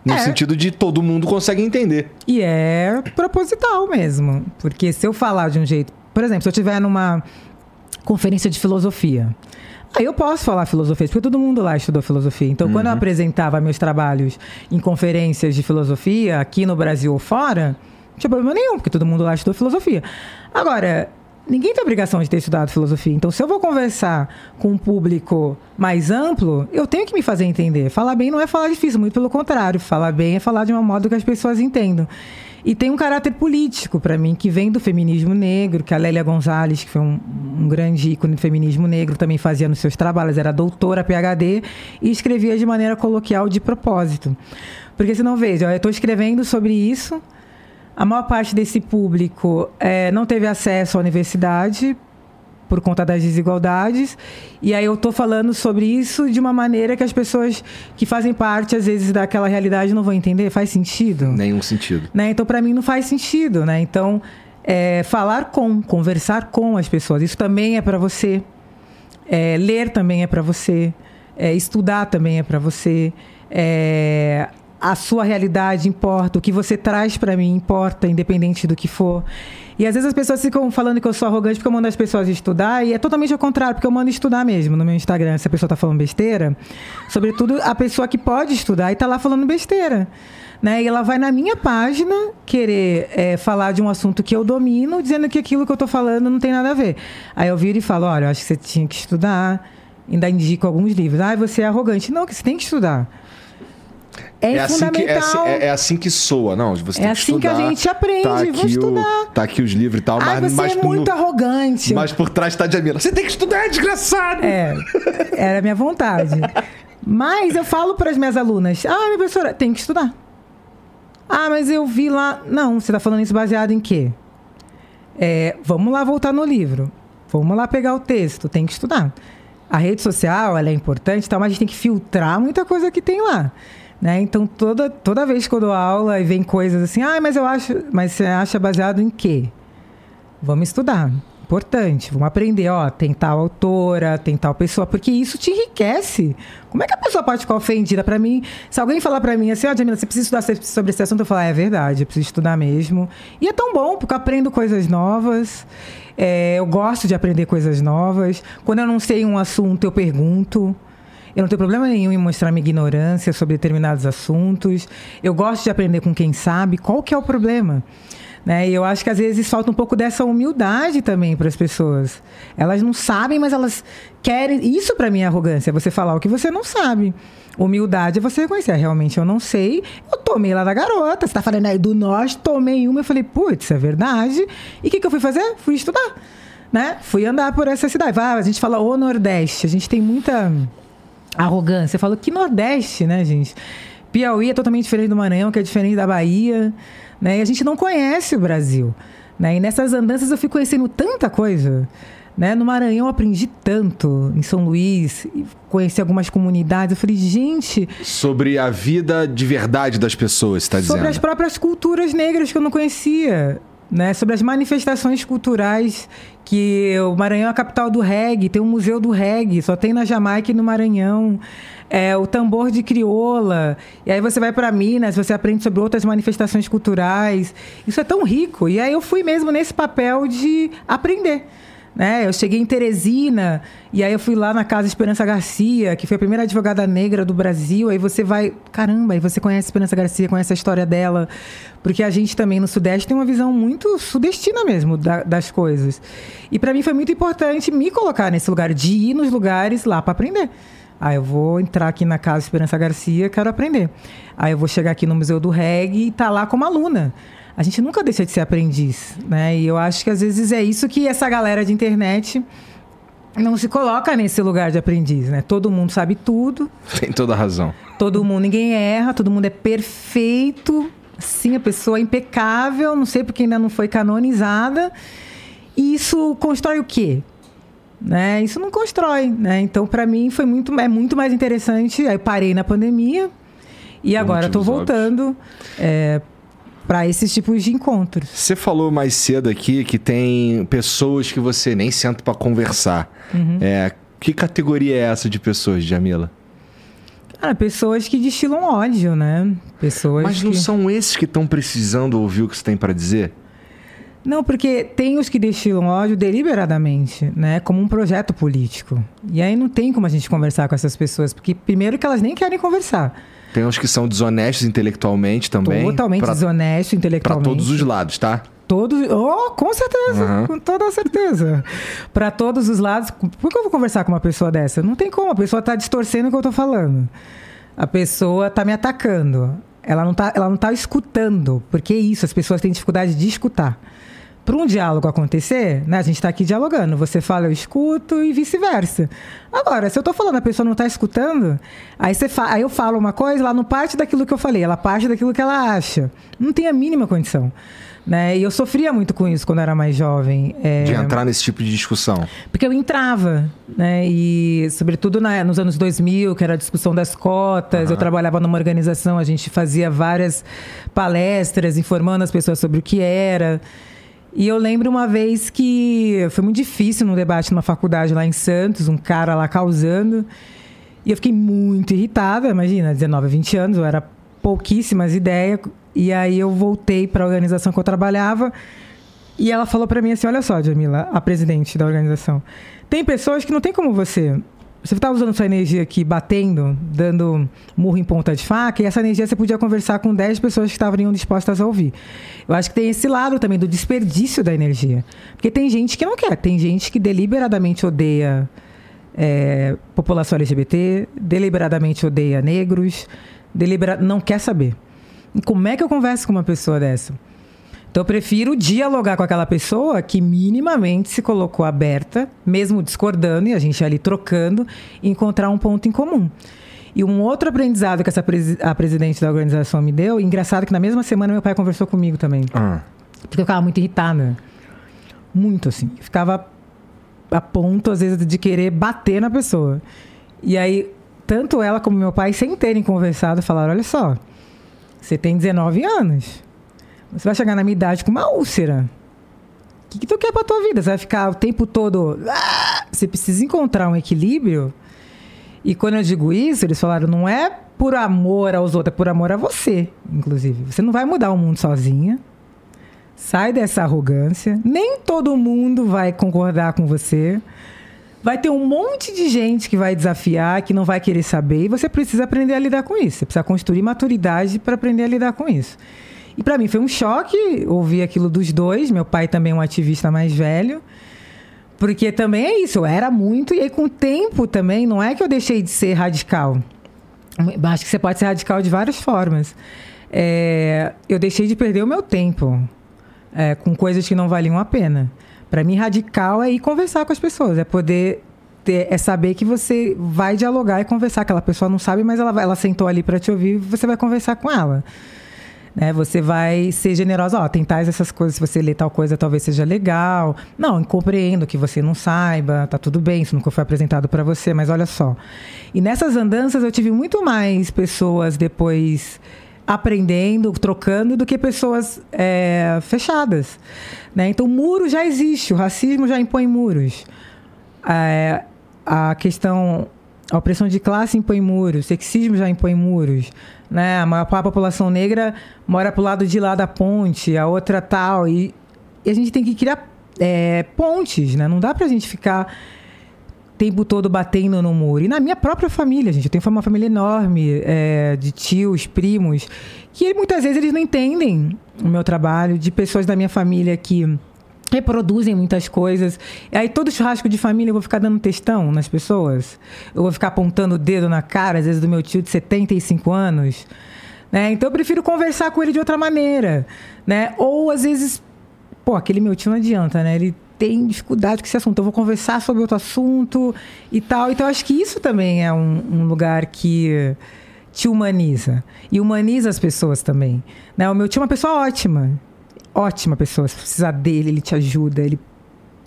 No é. sentido de todo mundo consegue entender. E é proposital mesmo. Porque se eu falar de um jeito. Por exemplo, se eu estiver numa conferência de filosofia. Aí eu posso falar filosofia, porque todo mundo lá estudou filosofia. Então, uhum. quando eu uhum. apresentava meus trabalhos em conferências de filosofia, aqui no Brasil ou fora, não tinha problema nenhum, porque todo mundo lá estudou filosofia. Agora, ninguém tem obrigação de ter estudado filosofia. Então, se eu vou conversar com um público mais amplo, eu tenho que me fazer entender. Falar bem não é falar difícil, muito pelo contrário. Falar bem é falar de uma modo que as pessoas entendam. E tem um caráter político para mim, que vem do feminismo negro, que a Lélia Gonzalez, que foi um, um, grande ícone do feminismo negro, também fazia nos seus trabalhos, era doutora, PhD, e escrevia de maneira coloquial de propósito. Porque se não veja, eu estou escrevendo sobre isso, a maior parte desse público é, não teve acesso à universidade por conta das desigualdades. E aí eu estou falando sobre isso de uma maneira que as pessoas que fazem parte, às vezes, daquela realidade não vão entender. Faz sentido? Nenhum sentido. Né? Então, para mim, não faz sentido. Né? Então, é, falar com, conversar com as pessoas, isso também é para você. É, ler também é para você. É, estudar também é para você. É, a sua realidade importa, o que você traz para mim importa, independente do que for. E às vezes as pessoas ficam falando que eu sou arrogante porque eu mando as pessoas estudar, e é totalmente ao contrário, porque eu mando estudar mesmo no meu Instagram, se a pessoa está falando besteira. Sobretudo a pessoa que pode estudar e está lá falando besteira. Né? E ela vai na minha página querer é, falar de um assunto que eu domino, dizendo que aquilo que eu estou falando não tem nada a ver. Aí eu viro e falo: olha, eu acho que você tinha que estudar. Ainda indico alguns livros. Ah, você é arrogante. Não, que você tem que estudar. É, é assim que, é, assim, é, é, assim que soa, não. Você é assim que, estudar, que a gente aprende. Tá aqui, estudar. O, tá aqui os livros e tal, Ai, mas, você mas é muito no, arrogante. Mas por trás está de Você tem que estudar, desgraçado! É, era a minha vontade. mas eu falo para as minhas alunas: ah, minha professora, tem que estudar. Ah, mas eu vi lá. Não, você está falando isso baseado em quê? É, vamos lá voltar no livro. Vamos lá pegar o texto, tem que estudar. A rede social ela é importante, tá, mas a gente tem que filtrar muita coisa que tem lá. Né? Então, toda, toda vez que eu dou aula e vem coisas assim, ah, mas eu acho. Mas você acha baseado em quê? Vamos estudar. Importante, vamos aprender, ó, tem tal autora, tem tal pessoa, porque isso te enriquece. Como é que a pessoa pode ficar ofendida? Para mim, se alguém falar para mim assim, ó, oh, Jamila, você precisa estudar sobre esse assunto, eu falar, é verdade, eu preciso estudar mesmo. E é tão bom, porque eu aprendo coisas novas, é, eu gosto de aprender coisas novas. Quando eu não sei um assunto, eu pergunto. Eu não tenho problema nenhum em mostrar minha ignorância sobre determinados assuntos. Eu gosto de aprender com quem sabe. Qual que é o problema? Né? E eu acho que às vezes falta um pouco dessa humildade também para as pessoas. Elas não sabem, mas elas querem. Isso para mim é arrogância, você falar o que você não sabe. Humildade é você reconhecer. Ah, realmente eu não sei. Eu tomei lá da garota. Você tá falando aí do nós, tomei uma. Eu falei, putz, é verdade. E o que, que eu fui fazer? Fui estudar. Né? Fui andar por essa cidade. Ah, a gente fala o Nordeste. A gente tem muita arrogância. Eu falo, que Nordeste, né, gente? Piauí é totalmente diferente do Maranhão, que é diferente da Bahia. Né? E a gente não conhece o Brasil. Né? E nessas andanças eu fui conhecendo tanta coisa. Né? No Maranhão eu aprendi tanto, em São Luís, conheci algumas comunidades. Eu falei, gente. Sobre a vida de verdade das pessoas, está dizendo? Sobre as próprias culturas negras que eu não conhecia. Né? Sobre as manifestações culturais que o Maranhão é a capital do reggae, tem um museu do reggae, só tem na Jamaica e no Maranhão é, o tambor de crioula. E aí você vai para Minas, você aprende sobre outras manifestações culturais. Isso é tão rico. E aí eu fui mesmo nesse papel de aprender. Né? Eu cheguei em Teresina e aí eu fui lá na casa Esperança Garcia, que foi a primeira advogada negra do Brasil. Aí você vai, caramba, aí você conhece Esperança Garcia, conhece a história dela, porque a gente também no Sudeste tem uma visão muito sudestina mesmo da, das coisas. E para mim foi muito importante me colocar nesse lugar de ir nos lugares lá para aprender. Ah, eu vou entrar aqui na Casa Esperança Garcia, quero aprender. Aí eu vou chegar aqui no Museu do Reggae e tá lá como aluna. A gente nunca deixa de ser aprendiz, né? E eu acho que às vezes é isso que essa galera de internet não se coloca nesse lugar de aprendiz, né? Todo mundo sabe tudo. Tem toda a razão. Todo mundo, ninguém erra, todo mundo é perfeito. Sim, a pessoa é impecável, não sei porque ainda não foi canonizada. E isso constrói o quê? Né? Isso não constrói, né? Então, para mim, foi muito, é muito mais interessante. Aí parei na pandemia e agora estou voltando é, para esses tipos de encontros. Você falou mais cedo aqui que tem pessoas que você nem senta para conversar. Uhum. É, que categoria é essa de pessoas, Jamila? Cara, pessoas que destilam ódio, né? Pessoas Mas não que... são esses que estão precisando ouvir o que você tem para dizer? Não, porque tem os que destilam ódio deliberadamente, né? Como um projeto político. E aí não tem como a gente conversar com essas pessoas, porque primeiro que elas nem querem conversar. Tem uns que são desonestos intelectualmente também. Totalmente pra, desonesto intelectualmente. Para todos os lados, tá? Todos. Oh, com certeza, uhum. com toda certeza. Para todos os lados. Por que eu vou conversar com uma pessoa dessa? Não tem como, a pessoa está distorcendo o que eu estou falando. A pessoa está me atacando. Ela não está ela não tá escutando. Porque é isso, as pessoas têm dificuldade de escutar para um diálogo acontecer, né, a gente está aqui dialogando. Você fala, eu escuto e vice-versa. Agora, se eu estou falando, a pessoa não está escutando, aí, você aí eu falo uma coisa, ela não parte daquilo que eu falei, ela parte daquilo que ela acha. Não tem a mínima condição. Né? E eu sofria muito com isso quando era mais jovem. É... De entrar nesse tipo de discussão. Porque eu entrava, né? E sobretudo na, nos anos 2000, que era a discussão das cotas, uhum. eu trabalhava numa organização, a gente fazia várias palestras informando as pessoas sobre o que era. E eu lembro uma vez que foi muito difícil num debate numa faculdade lá em Santos, um cara lá causando. E eu fiquei muito irritada, imagina, 19, 20 anos, eu era pouquíssimas ideias. E aí eu voltei para a organização que eu trabalhava. E ela falou para mim assim: Olha só, Jamila, a presidente da organização, tem pessoas que não tem como você você está usando sua energia aqui batendo, dando murro em ponta de faca, e essa energia você podia conversar com 10 pessoas que estavam dispostas a ouvir. Eu acho que tem esse lado também do desperdício da energia. Porque tem gente que não quer, tem gente que deliberadamente odeia é, população LGBT, deliberadamente odeia negros, delibera não quer saber. E como é que eu converso com uma pessoa dessa? Então eu prefiro dialogar com aquela pessoa que minimamente se colocou aberta, mesmo discordando e a gente ali trocando, encontrar um ponto em comum. E um outro aprendizado que essa presi a presidente da organização me deu, engraçado que na mesma semana meu pai conversou comigo também. Ah. Porque eu ficava muito irritada. Muito assim. Eu ficava a ponto, às vezes, de querer bater na pessoa. E aí, tanto ela como meu pai, sem terem conversado, falaram: olha só, você tem 19 anos você vai chegar na minha idade com uma úlcera. O que, que tu quer pra tua vida? Você vai ficar o tempo todo. Ah! Você precisa encontrar um equilíbrio. E quando eu digo isso, eles falaram, não é por amor aos outros, é por amor a você, inclusive. Você não vai mudar o mundo sozinha. Sai dessa arrogância. Nem todo mundo vai concordar com você. Vai ter um monte de gente que vai desafiar, que não vai querer saber, e você precisa aprender a lidar com isso. Você precisa construir maturidade para aprender a lidar com isso. E para mim foi um choque ouvir aquilo dos dois. Meu pai também é um ativista mais velho. Porque também é isso, eu era muito, e aí com o tempo também, não é que eu deixei de ser radical. Acho que você pode ser radical de várias formas. É, eu deixei de perder o meu tempo é, com coisas que não valiam a pena. Para mim, radical é ir conversar com as pessoas, é poder ter, é saber que você vai dialogar e conversar. Aquela pessoa não sabe, mas ela, ela sentou ali para te ouvir, você vai conversar com ela. Né? Você vai ser generosa, ó, tem tais essas coisas, se você ler tal coisa, talvez seja legal. Não, compreendo que você não saiba, tá tudo bem, isso nunca foi apresentado para você, mas olha só. E nessas andanças eu tive muito mais pessoas depois aprendendo, trocando, do que pessoas é, fechadas. Né? Então, muro já existe, o racismo já impõe muros. É, a questão, a opressão de classe impõe muros, o sexismo já impõe muros né? A maior da população negra mora pro lado de lá da ponte, a outra tal. E, e a gente tem que criar é, pontes, né? Não dá pra gente ficar tempo todo batendo no muro. E na minha própria família, gente, eu tenho uma família enorme é, de tios, primos, que muitas vezes eles não entendem o meu trabalho, de pessoas da minha família que reproduzem muitas coisas. Aí todo churrasco de família eu vou ficar dando textão nas pessoas. Eu vou ficar apontando o dedo na cara, às vezes, do meu tio de 75 anos. Né? Então eu prefiro conversar com ele de outra maneira. Né? Ou às vezes, pô, aquele meu tio não adianta, né? Ele tem dificuldade com esse assunto. Eu vou conversar sobre outro assunto e tal. Então acho que isso também é um, um lugar que te humaniza. E humaniza as pessoas também. Né? O meu tio é uma pessoa ótima ótima pessoa. Se precisar dele, ele te ajuda, ele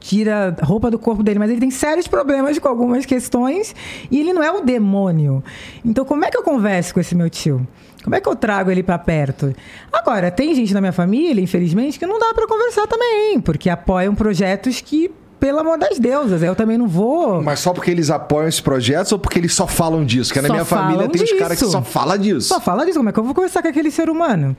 tira a roupa do corpo dele, mas ele tem sérios problemas com algumas questões e ele não é o demônio. Então, como é que eu converso com esse meu tio? Como é que eu trago ele para perto? Agora, tem gente na minha família, infelizmente, que não dá para conversar também, porque apoiam projetos que pelo amor das deusas, eu também não vou. Mas só porque eles apoiam esses projetos ou porque eles só falam disso? Porque na minha família tem disso. os caras que só falam disso. Só fala disso. Como é que eu vou conversar com aquele ser humano?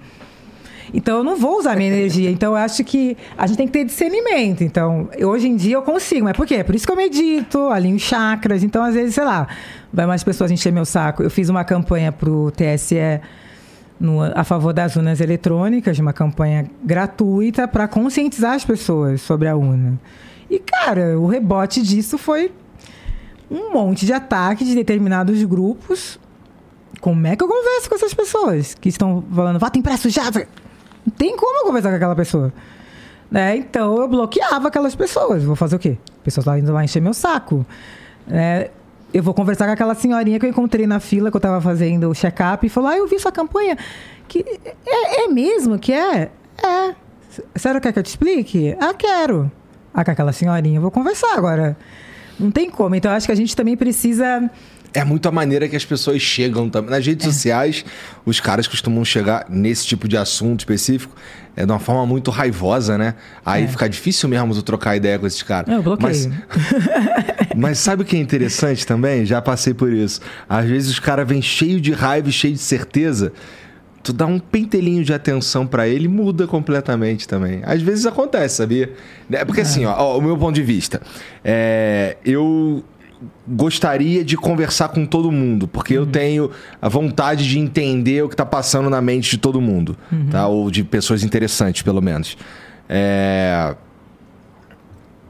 Então eu não vou usar minha energia. Então eu acho que a gente tem que ter discernimento. Então, hoje em dia eu consigo. Mas por quê? Por isso que eu medito, alinho chakras. Então, às vezes, sei lá, vai mais pessoas encher meu saco. Eu fiz uma campanha pro TSE no, a favor das urnas eletrônicas, uma campanha gratuita para conscientizar as pessoas sobre a urna. E, cara, o rebote disso foi um monte de ataque de determinados grupos. Como é que eu converso com essas pessoas que estão falando, voto impresso já? Não tem como conversar com aquela pessoa. Né? Então eu bloqueava aquelas pessoas. Vou fazer o quê? Pessoas lá indo lá encher meu saco. É, eu vou conversar com aquela senhorinha que eu encontrei na fila que eu estava fazendo o check-up e falou: Ah, eu vi sua campanha. Que é, é mesmo que é? É. Sério, quer que eu te explique? Ah, quero. Ah, com aquela senhorinha, eu vou conversar agora. Não tem como. Então, acho que a gente também precisa é muito a maneira que as pessoas chegam também. Nas redes é. sociais, os caras costumam chegar nesse tipo de assunto específico é de uma forma muito raivosa, né? Aí é. fica difícil mesmo tu trocar ideia com esses caras. Eu bloqueio. Mas, mas sabe o que é interessante também? Já passei por isso. Às vezes os caras vêm cheio de raiva e cheio de certeza. Tu dá um pentelinho de atenção para ele muda completamente também. Às vezes acontece, sabia? É porque assim, ó, ó, o meu ponto de vista. É, eu gostaria de conversar com todo mundo, porque uhum. eu tenho a vontade de entender o que está passando na mente de todo mundo, uhum. tá? Ou de pessoas interessantes, pelo menos. É...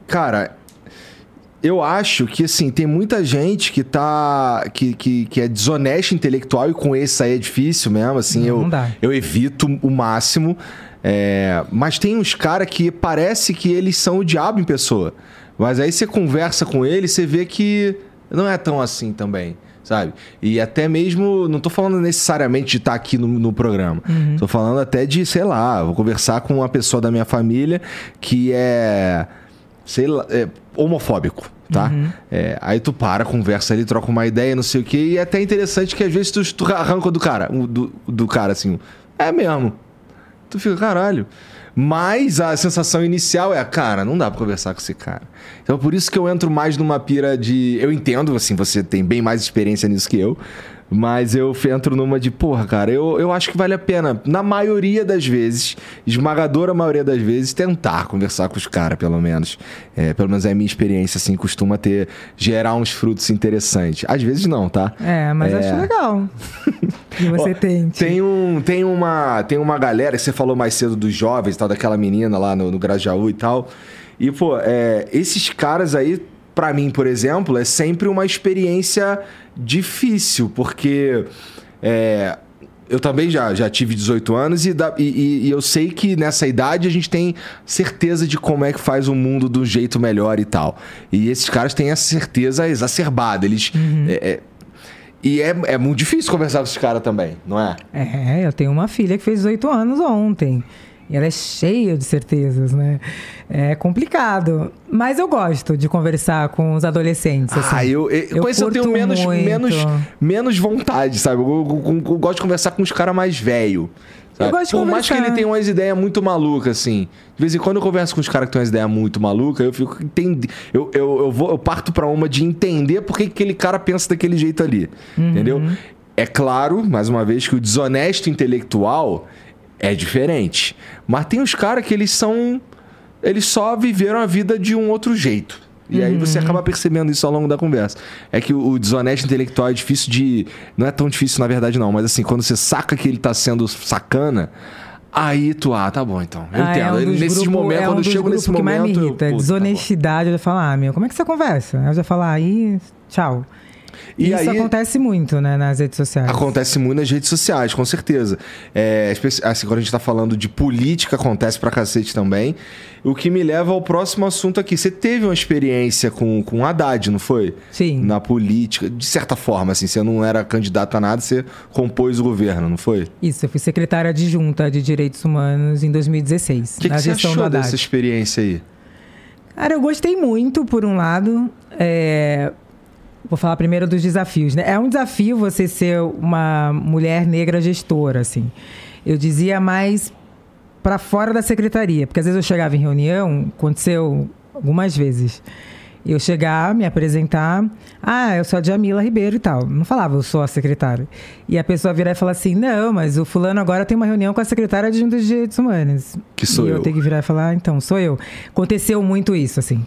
Cara, eu acho que assim, tem muita gente que tá. que, que, que é desonesta intelectual e com esse aí é difícil mesmo. Assim, não, eu, não eu evito o máximo. É... mas tem uns caras que parece que eles são o diabo em pessoa. Mas aí você conversa com ele, você vê que não é tão assim também, sabe? E até mesmo, não tô falando necessariamente de estar tá aqui no, no programa. Uhum. Tô falando até de, sei lá, vou conversar com uma pessoa da minha família que é, sei lá, é homofóbico tá? Uhum. É, aí tu para, conversa ali, troca uma ideia, não sei o quê. E é até interessante que às vezes tu, tu arranca do cara, do, do cara assim, é mesmo. Tu fica, caralho. Mas a sensação inicial é, cara, não dá pra conversar com esse cara. Então por isso que eu entro mais numa pira de. Eu entendo, assim, você tem bem mais experiência nisso que eu. Mas eu entro numa de, porra, cara, eu, eu acho que vale a pena, na maioria das vezes, esmagadora maioria das vezes, tentar conversar com os caras, pelo menos. É, pelo menos é a minha experiência, assim, costuma ter, gerar uns frutos interessantes. Às vezes não, tá? É, mas é... acho legal. que você tente. Tem, um, tem, uma, tem uma galera, que você falou mais cedo dos jovens, tal, daquela menina lá no, no Grajaú e tal. E, pô, é, esses caras aí, para mim, por exemplo, é sempre uma experiência difícil, porque é, eu também já, já tive 18 anos e, da, e, e, eu sei que nessa idade a gente tem certeza de como é que faz o mundo do jeito melhor e tal. E esses caras têm essa certeza exacerbada. Eles. Uhum. É, é, e é, é muito difícil conversar com esses caras também, não é? É, eu tenho uma filha que fez 18 anos ontem. E ela é cheia de certezas, né? É complicado. Mas eu gosto de conversar com os adolescentes. Assim. Ah, eu, eu, eu com isso eu tenho menos, menos, menos vontade, sabe? Eu, eu, eu gosto de conversar com os caras mais velhos. Eu gosto de Por mais que ele tenha umas ideias muito malucas, assim. De vez em quando eu converso com os caras que têm umas ideias muito malucas, eu fico entendendo. Eu, eu, eu, vou, eu parto para uma de entender por que aquele cara pensa daquele jeito ali. Uhum. Entendeu? É claro, mais uma vez, que o desonesto intelectual é diferente. Mas tem os caras que eles são. Eles só viveram a vida de um outro jeito. E uhum. aí você uhum. acaba percebendo isso ao longo da conversa. É que o, desonesto intelectual é difícil de. Não é tão difícil, na verdade, não. Mas assim, quando você saca que ele tá sendo sacana. Aí tu, ah, tá bom então. Eu ah, entendo. É um Nesses momentos, é um quando eu chego nesse momento. Que mais me irrita. Eu, Desonestidade, tá eu já falo, ah, meu, como é que você conversa? Eu já falo, ah, aí, tchau. E Isso aí, acontece muito, né, nas redes sociais. Acontece muito nas redes sociais, com certeza. É, assim, quando a gente está falando de política, acontece pra cacete também. O que me leva ao próximo assunto aqui. Você teve uma experiência com, com Haddad, não foi? Sim. Na política, de certa forma, assim, você não era candidato a nada, você compôs o governo, não foi? Isso, eu fui secretária adjunta de Direitos Humanos em 2016. O que, que você achou dessa experiência aí? Cara, eu gostei muito, por um lado. É, Vou falar primeiro dos desafios, né? É um desafio você ser uma mulher negra gestora, assim. Eu dizia mais para fora da secretaria, porque às vezes eu chegava em reunião, aconteceu algumas vezes. Eu chegar, me apresentar, ah, eu sou a Jamila Ribeiro e tal. Não falava, eu sou a secretária. E a pessoa virar e falar assim, não, mas o fulano agora tem uma reunião com a secretária de Direitos Humanos. Que sou e eu. eu tenho que virar e falar, ah, então, sou eu. Aconteceu muito isso, assim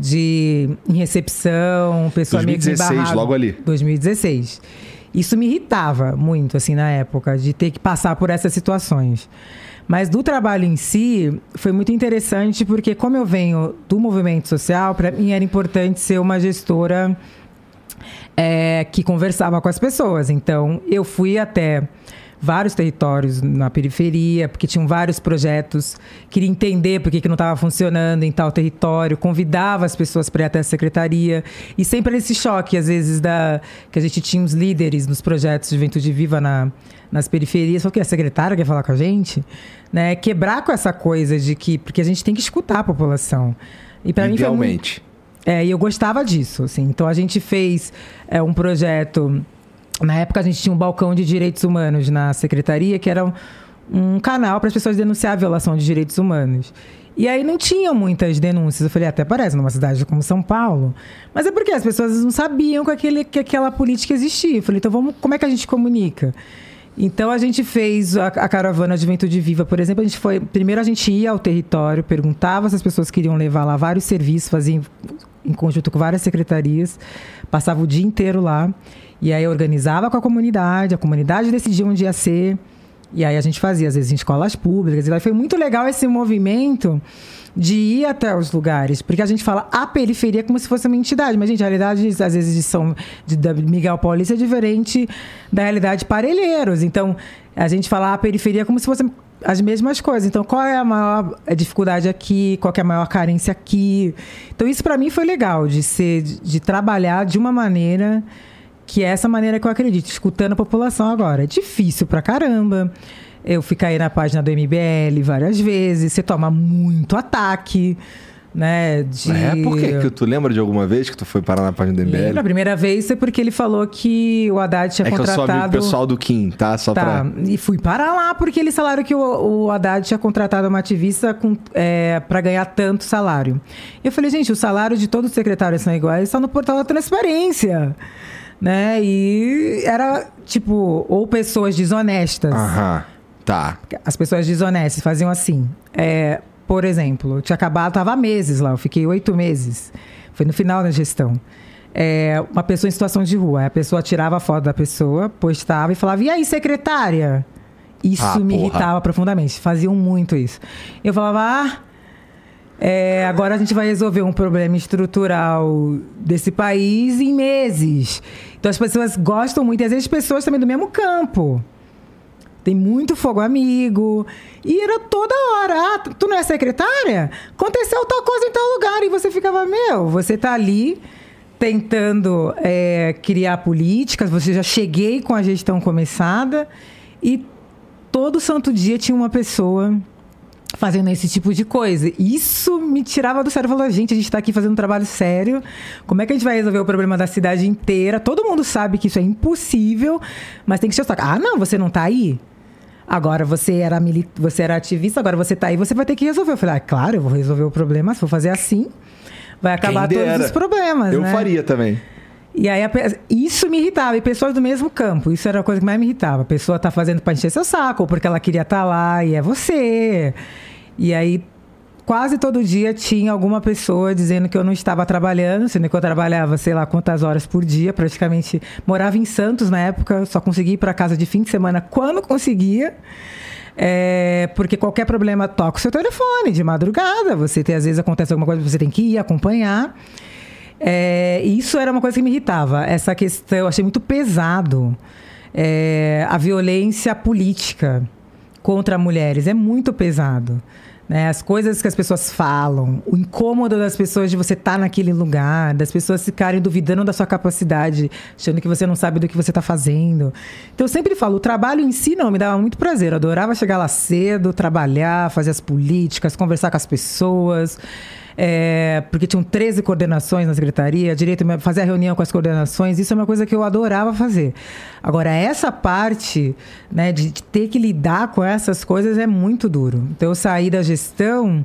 de em recepção, pessoa 2016, logo ali. 2016. Isso me irritava muito, assim, na época, de ter que passar por essas situações. Mas do trabalho em si, foi muito interessante, porque como eu venho do movimento social, para mim era importante ser uma gestora é, que conversava com as pessoas. Então, eu fui até vários territórios na periferia, porque tinham vários projetos, queria entender por que, que não estava funcionando em tal território, convidava as pessoas para ir até a secretaria. E sempre esse choque, às vezes, da que a gente tinha os líderes nos projetos de Juventude Viva na, nas periferias, falou que a secretária quer falar com a gente, né? Quebrar com essa coisa de que porque a gente tem que escutar a população. E para mim foi muito, é, e eu gostava disso, assim. Então a gente fez é, um projeto na época a gente tinha um balcão de direitos humanos na secretaria, que era um, um canal para as pessoas denunciar a violação de direitos humanos. E aí não tinham muitas denúncias. Eu falei, até parece numa cidade como São Paulo. Mas é porque as pessoas não sabiam que, aquele, que aquela política existia. Eu falei, então vamos, como é que a gente comunica? Então a gente fez a, a caravana Juventude Viva, por exemplo, a gente foi. Primeiro a gente ia ao território, perguntava se as pessoas queriam levar lá vários serviços, fazia em, em conjunto com várias secretarias, passava o dia inteiro lá. E aí organizava com a comunidade, a comunidade decidia onde ia ser. E aí a gente fazia, às vezes, em escolas públicas. E foi muito legal esse movimento de ir até os lugares, porque a gente fala a periferia como se fosse uma entidade, mas gente, a realidade às vezes de São de, Miguel Paulista é diferente da realidade de Parelheiros. Então, a gente fala a periferia como se fosse as mesmas coisas. Então, qual é a maior dificuldade aqui? Qual é a maior carência aqui? Então, isso para mim foi legal de ser de trabalhar de uma maneira que é essa maneira que eu acredito, escutando a população agora. É difícil pra caramba. Eu ficar aí na página do MBL várias vezes, você toma muito ataque né? De... É, por quê? que tu lembra de alguma vez que tu foi parar na página do MBL? Lembra, a primeira vez foi porque ele falou que o Haddad tinha é contratado... É que eu sou amigo pessoal do Kim, tá? Só tá. pra... E fui parar lá porque eles falaram que o, o Haddad tinha contratado uma ativista com, é, para ganhar tanto salário. Eu falei, gente, o salário de todos os secretários são iguais, só no portal da transparência né? E era, tipo, ou pessoas desonestas. Aham, tá. As pessoas desonestas faziam assim. É, por exemplo, tinha acabado, tava há meses lá, eu fiquei oito meses. Foi no final da gestão. é, uma pessoa em situação de rua. A pessoa tirava a foto da pessoa, postava e falava: E aí, secretária? Isso Ah, me porra. irritava profundamente. Faziam muito isso. Eu falava: Ah. É, agora a gente vai resolver um problema estrutural desse país em meses. Então as pessoas gostam muito, e às vezes pessoas também do mesmo campo. Tem muito fogo amigo. E era toda hora. Ah, tu não é secretária? Aconteceu tal coisa em tal lugar. E você ficava, meu, você tá ali tentando é, criar políticas. Você já cheguei com a gestão começada. E todo santo dia tinha uma pessoa fazendo esse tipo de coisa. Isso me tirava do sério. Falou, gente, a gente está aqui fazendo um trabalho sério. Como é que a gente vai resolver o problema da cidade inteira? Todo mundo sabe que isso é impossível, mas tem que ser o saco. Ah, não, você não tá aí? Agora você era, mili- você era ativista, agora você tá aí, você vai ter que resolver. Eu falei, ah, claro, eu vou resolver o problema. Se for fazer assim, vai acabar todos os problemas. Eu né? faria também. E aí, isso me irritava. E pessoas do mesmo campo, isso era a coisa que mais me irritava. A pessoa tá fazendo pra encher seu saco, ou porque ela queria estar lá, e é você. E aí, quase todo dia tinha alguma pessoa dizendo que eu não estava trabalhando, sendo que eu trabalhava, sei lá, quantas horas por dia, praticamente. Morava em Santos na época, só conseguia ir para casa de fim de semana quando conseguia. É, porque qualquer problema toca o seu telefone de madrugada. Você tem, às vezes acontece alguma coisa, você tem que ir acompanhar. É, isso era uma coisa que me irritava. Essa questão, eu achei muito pesado. É, a violência política contra mulheres é muito pesado. Né? As coisas que as pessoas falam, o incômodo das pessoas de você estar naquele lugar, das pessoas ficarem duvidando da sua capacidade, achando que você não sabe do que você está fazendo. Então eu sempre falo, o trabalho em si não me dava muito prazer. Eu adorava chegar lá cedo, trabalhar, fazer as políticas, conversar com as pessoas. É, porque tinham 13 coordenações na secretaria, direito fazer a reunião com as coordenações, isso é uma coisa que eu adorava fazer. Agora, essa parte né, de, de ter que lidar com essas coisas é muito duro. Então, eu saí da gestão,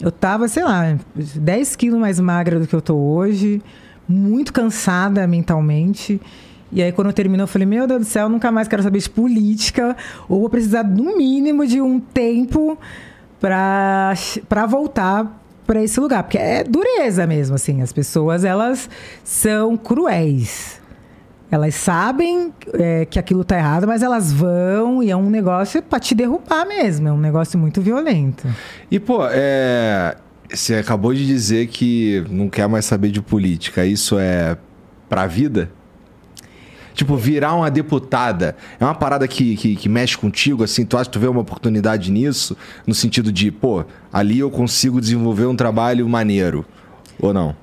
eu estava, sei lá, 10 quilos mais magra do que eu estou hoje, muito cansada mentalmente. E aí, quando terminou, eu falei: Meu Deus do céu, nunca mais quero saber de política, ou vou precisar, no mínimo, de um tempo para voltar para esse lugar, porque é dureza mesmo, assim. As pessoas, elas são cruéis. Elas sabem é, que aquilo tá errado, mas elas vão e é um negócio para te derrubar mesmo. É um negócio muito violento. E, pô, é... você acabou de dizer que não quer mais saber de política. Isso é pra vida? Tipo, virar uma deputada é uma parada que, que, que mexe contigo, assim, tu acha que tu vê uma oportunidade nisso? No sentido de, pô, ali eu consigo desenvolver um trabalho maneiro. Ou não?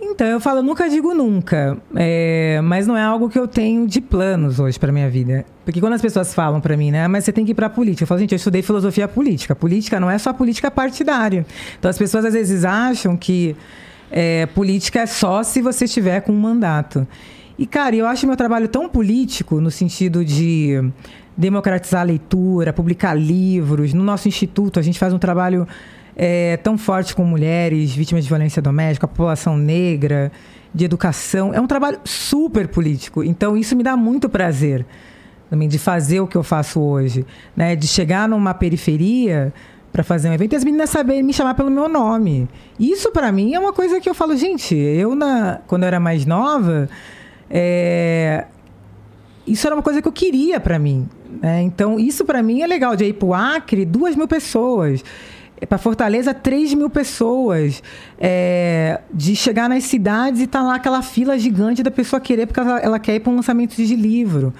Então, eu falo, nunca digo nunca, é, mas não é algo que eu tenho de planos hoje para minha vida. Porque quando as pessoas falam para mim, né, mas você tem que ir para política, eu falo, gente, eu estudei filosofia política. Política não é só política partidária. Então, as pessoas às vezes acham que é, política é só se você estiver com um mandato. E, cara, eu acho meu trabalho tão político no sentido de democratizar a leitura, publicar livros. No nosso instituto, a gente faz um trabalho é, tão forte com mulheres vítimas de violência doméstica, a população negra, de educação. É um trabalho super político. Então, isso me dá muito prazer também de fazer o que eu faço hoje, né? De chegar numa periferia para fazer um evento e as meninas saberem me chamar pelo meu nome. Isso para mim é uma coisa que eu falo, gente, eu na quando eu era mais nova, é, isso era uma coisa que eu queria para mim. Né? Então, isso para mim é legal. De ir para o Acre, duas mil pessoas. Para Fortaleza, 3 mil pessoas. É, de chegar nas cidades e estar tá lá aquela fila gigante da pessoa querer, porque ela, ela quer ir para um lançamento de livro.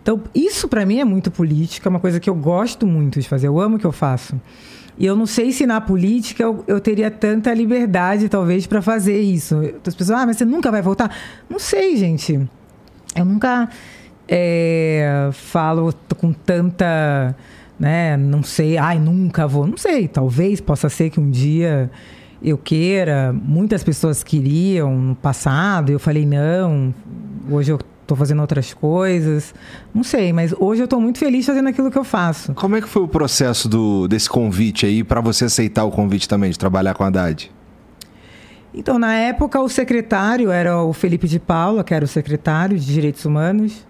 Então, isso para mim é muito política, é uma coisa que eu gosto muito de fazer, eu amo o que eu faço. E eu não sei se na política eu, eu teria tanta liberdade, talvez, para fazer isso. As pessoas, ah, mas você nunca vai voltar? Não sei, gente. Eu nunca é, falo com tanta. Né, não sei, ai, nunca vou. Não sei, talvez possa ser que um dia eu queira. Muitas pessoas queriam no passado, eu falei não. Hoje eu estou fazendo outras coisas. Não sei, mas hoje eu estou muito feliz fazendo aquilo que eu faço. Como é que foi o processo do, desse convite aí para você aceitar o convite também de trabalhar com a Haddad? Então, na época, o secretário era o Felipe de Paula, que era o secretário de Direitos Humanos,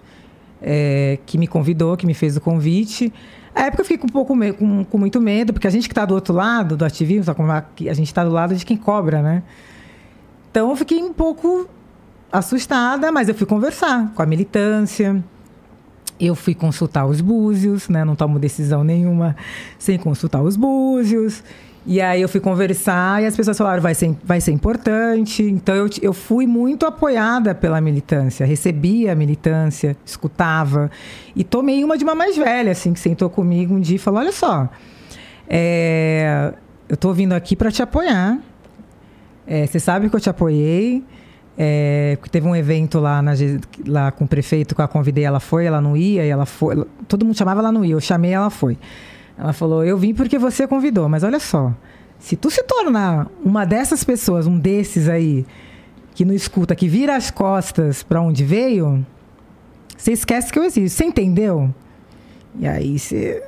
é, que me convidou, que me fez o convite. Na época eu fiquei com, um pouco com, com muito medo, porque a gente que está do outro lado do ativismo, a gente está do lado de quem cobra, né? Então eu fiquei um pouco assustada, mas eu fui conversar com a militância. Eu fui consultar os búzios, né? Não tomo decisão nenhuma sem consultar os búzios. E aí eu fui conversar e as pessoas falaram, vai ser, vai ser importante. Então eu, eu fui muito apoiada pela militância, recebia a militância, escutava. E tomei uma de uma mais velha, assim, que sentou comigo um dia e falou, olha só, é, eu estou vindo aqui para te apoiar. É, você sabe que eu te apoiei. É, teve um evento lá, na, lá com o prefeito que eu a convidei, ela foi, ela não ia, ela foi. Todo mundo chamava, ela não ia. Eu chamei, ela foi. Ela falou: Eu vim porque você convidou, mas olha só. Se tu se tornar uma dessas pessoas, um desses aí, que não escuta, que vira as costas para onde veio, você esquece que eu existo. Você entendeu? E aí você.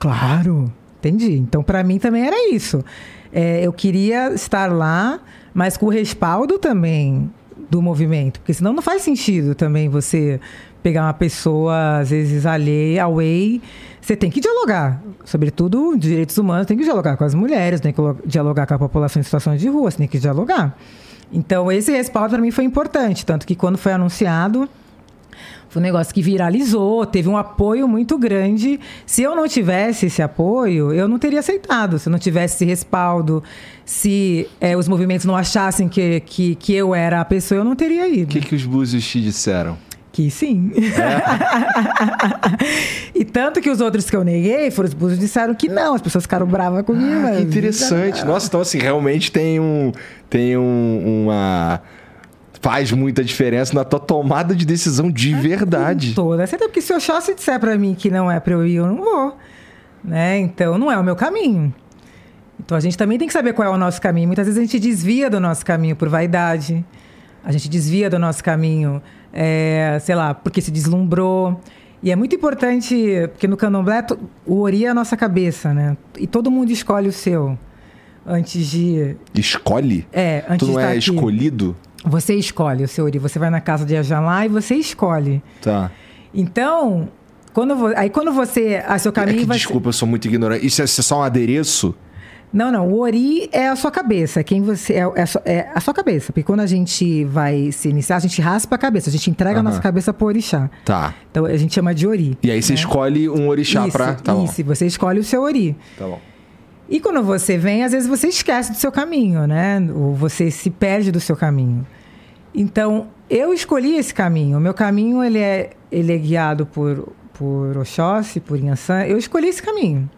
claro, entendi. Então, para mim também era isso. É, eu queria estar lá, mas com o respaldo também do movimento, porque senão não faz sentido também você pegar uma pessoa, às vezes, alheia, away. Você tem que dialogar, sobretudo direitos humanos, tem que dialogar com as mulheres, tem que dialogar com a população em situações de rua, você tem que dialogar. Então, esse respaldo para mim foi importante, tanto que quando foi anunciado, foi um negócio que viralizou, teve um apoio muito grande. Se eu não tivesse esse apoio, eu não teria aceitado. Se eu não tivesse esse respaldo, se é, os movimentos não achassem que, que, que eu era a pessoa, eu não teria ido. O que, que os búzios te disseram? Que sim. É. e tanto que os outros que eu neguei, foram os búzios disseram que não, as pessoas ficaram bravas comigo. Ah, que interessante. Nossa, então assim, realmente tem um. Tem um, uma faz muita diferença na tua tomada de decisão de é verdade. Toda certeza, porque se o Oxóssi disser para mim que não é para eu ir, eu não vou. Né? Então, não é o meu caminho. Então, a gente também tem que saber qual é o nosso caminho. Muitas vezes a gente desvia do nosso caminho por vaidade. A gente desvia do nosso caminho, é, sei lá, porque se deslumbrou. E é muito importante, porque no candomblé o ori é a nossa cabeça, né? E todo mundo escolhe o seu antes de. Escolhe? É, antes tu não de é aqui. escolhido? Você escolhe o seu Ori. Você vai na casa de Ajalá e você escolhe. Tá. Então, quando aí quando você. A seu caminho é que, vai Desculpa, eu sou muito ignorante. Isso é, isso é só um adereço? Não, não. O Ori é a sua cabeça. É quem você é, é, é, a sua cabeça. Porque quando a gente vai se iniciar, a gente raspa a cabeça. A gente entrega a nossa cabeça pro orixá. Tá. Então a gente chama de Ori. E aí você né? escolhe um orixá isso, pra. Tá isso, bom. você escolhe o seu Ori. Tá bom. E quando você vem, às vezes você esquece do seu caminho, né? Ou você se perde do seu caminho. Então, eu escolhi esse caminho. O meu caminho ele é, ele é guiado por, por Oxóssi, por Inhansã. Eu escolhi esse caminho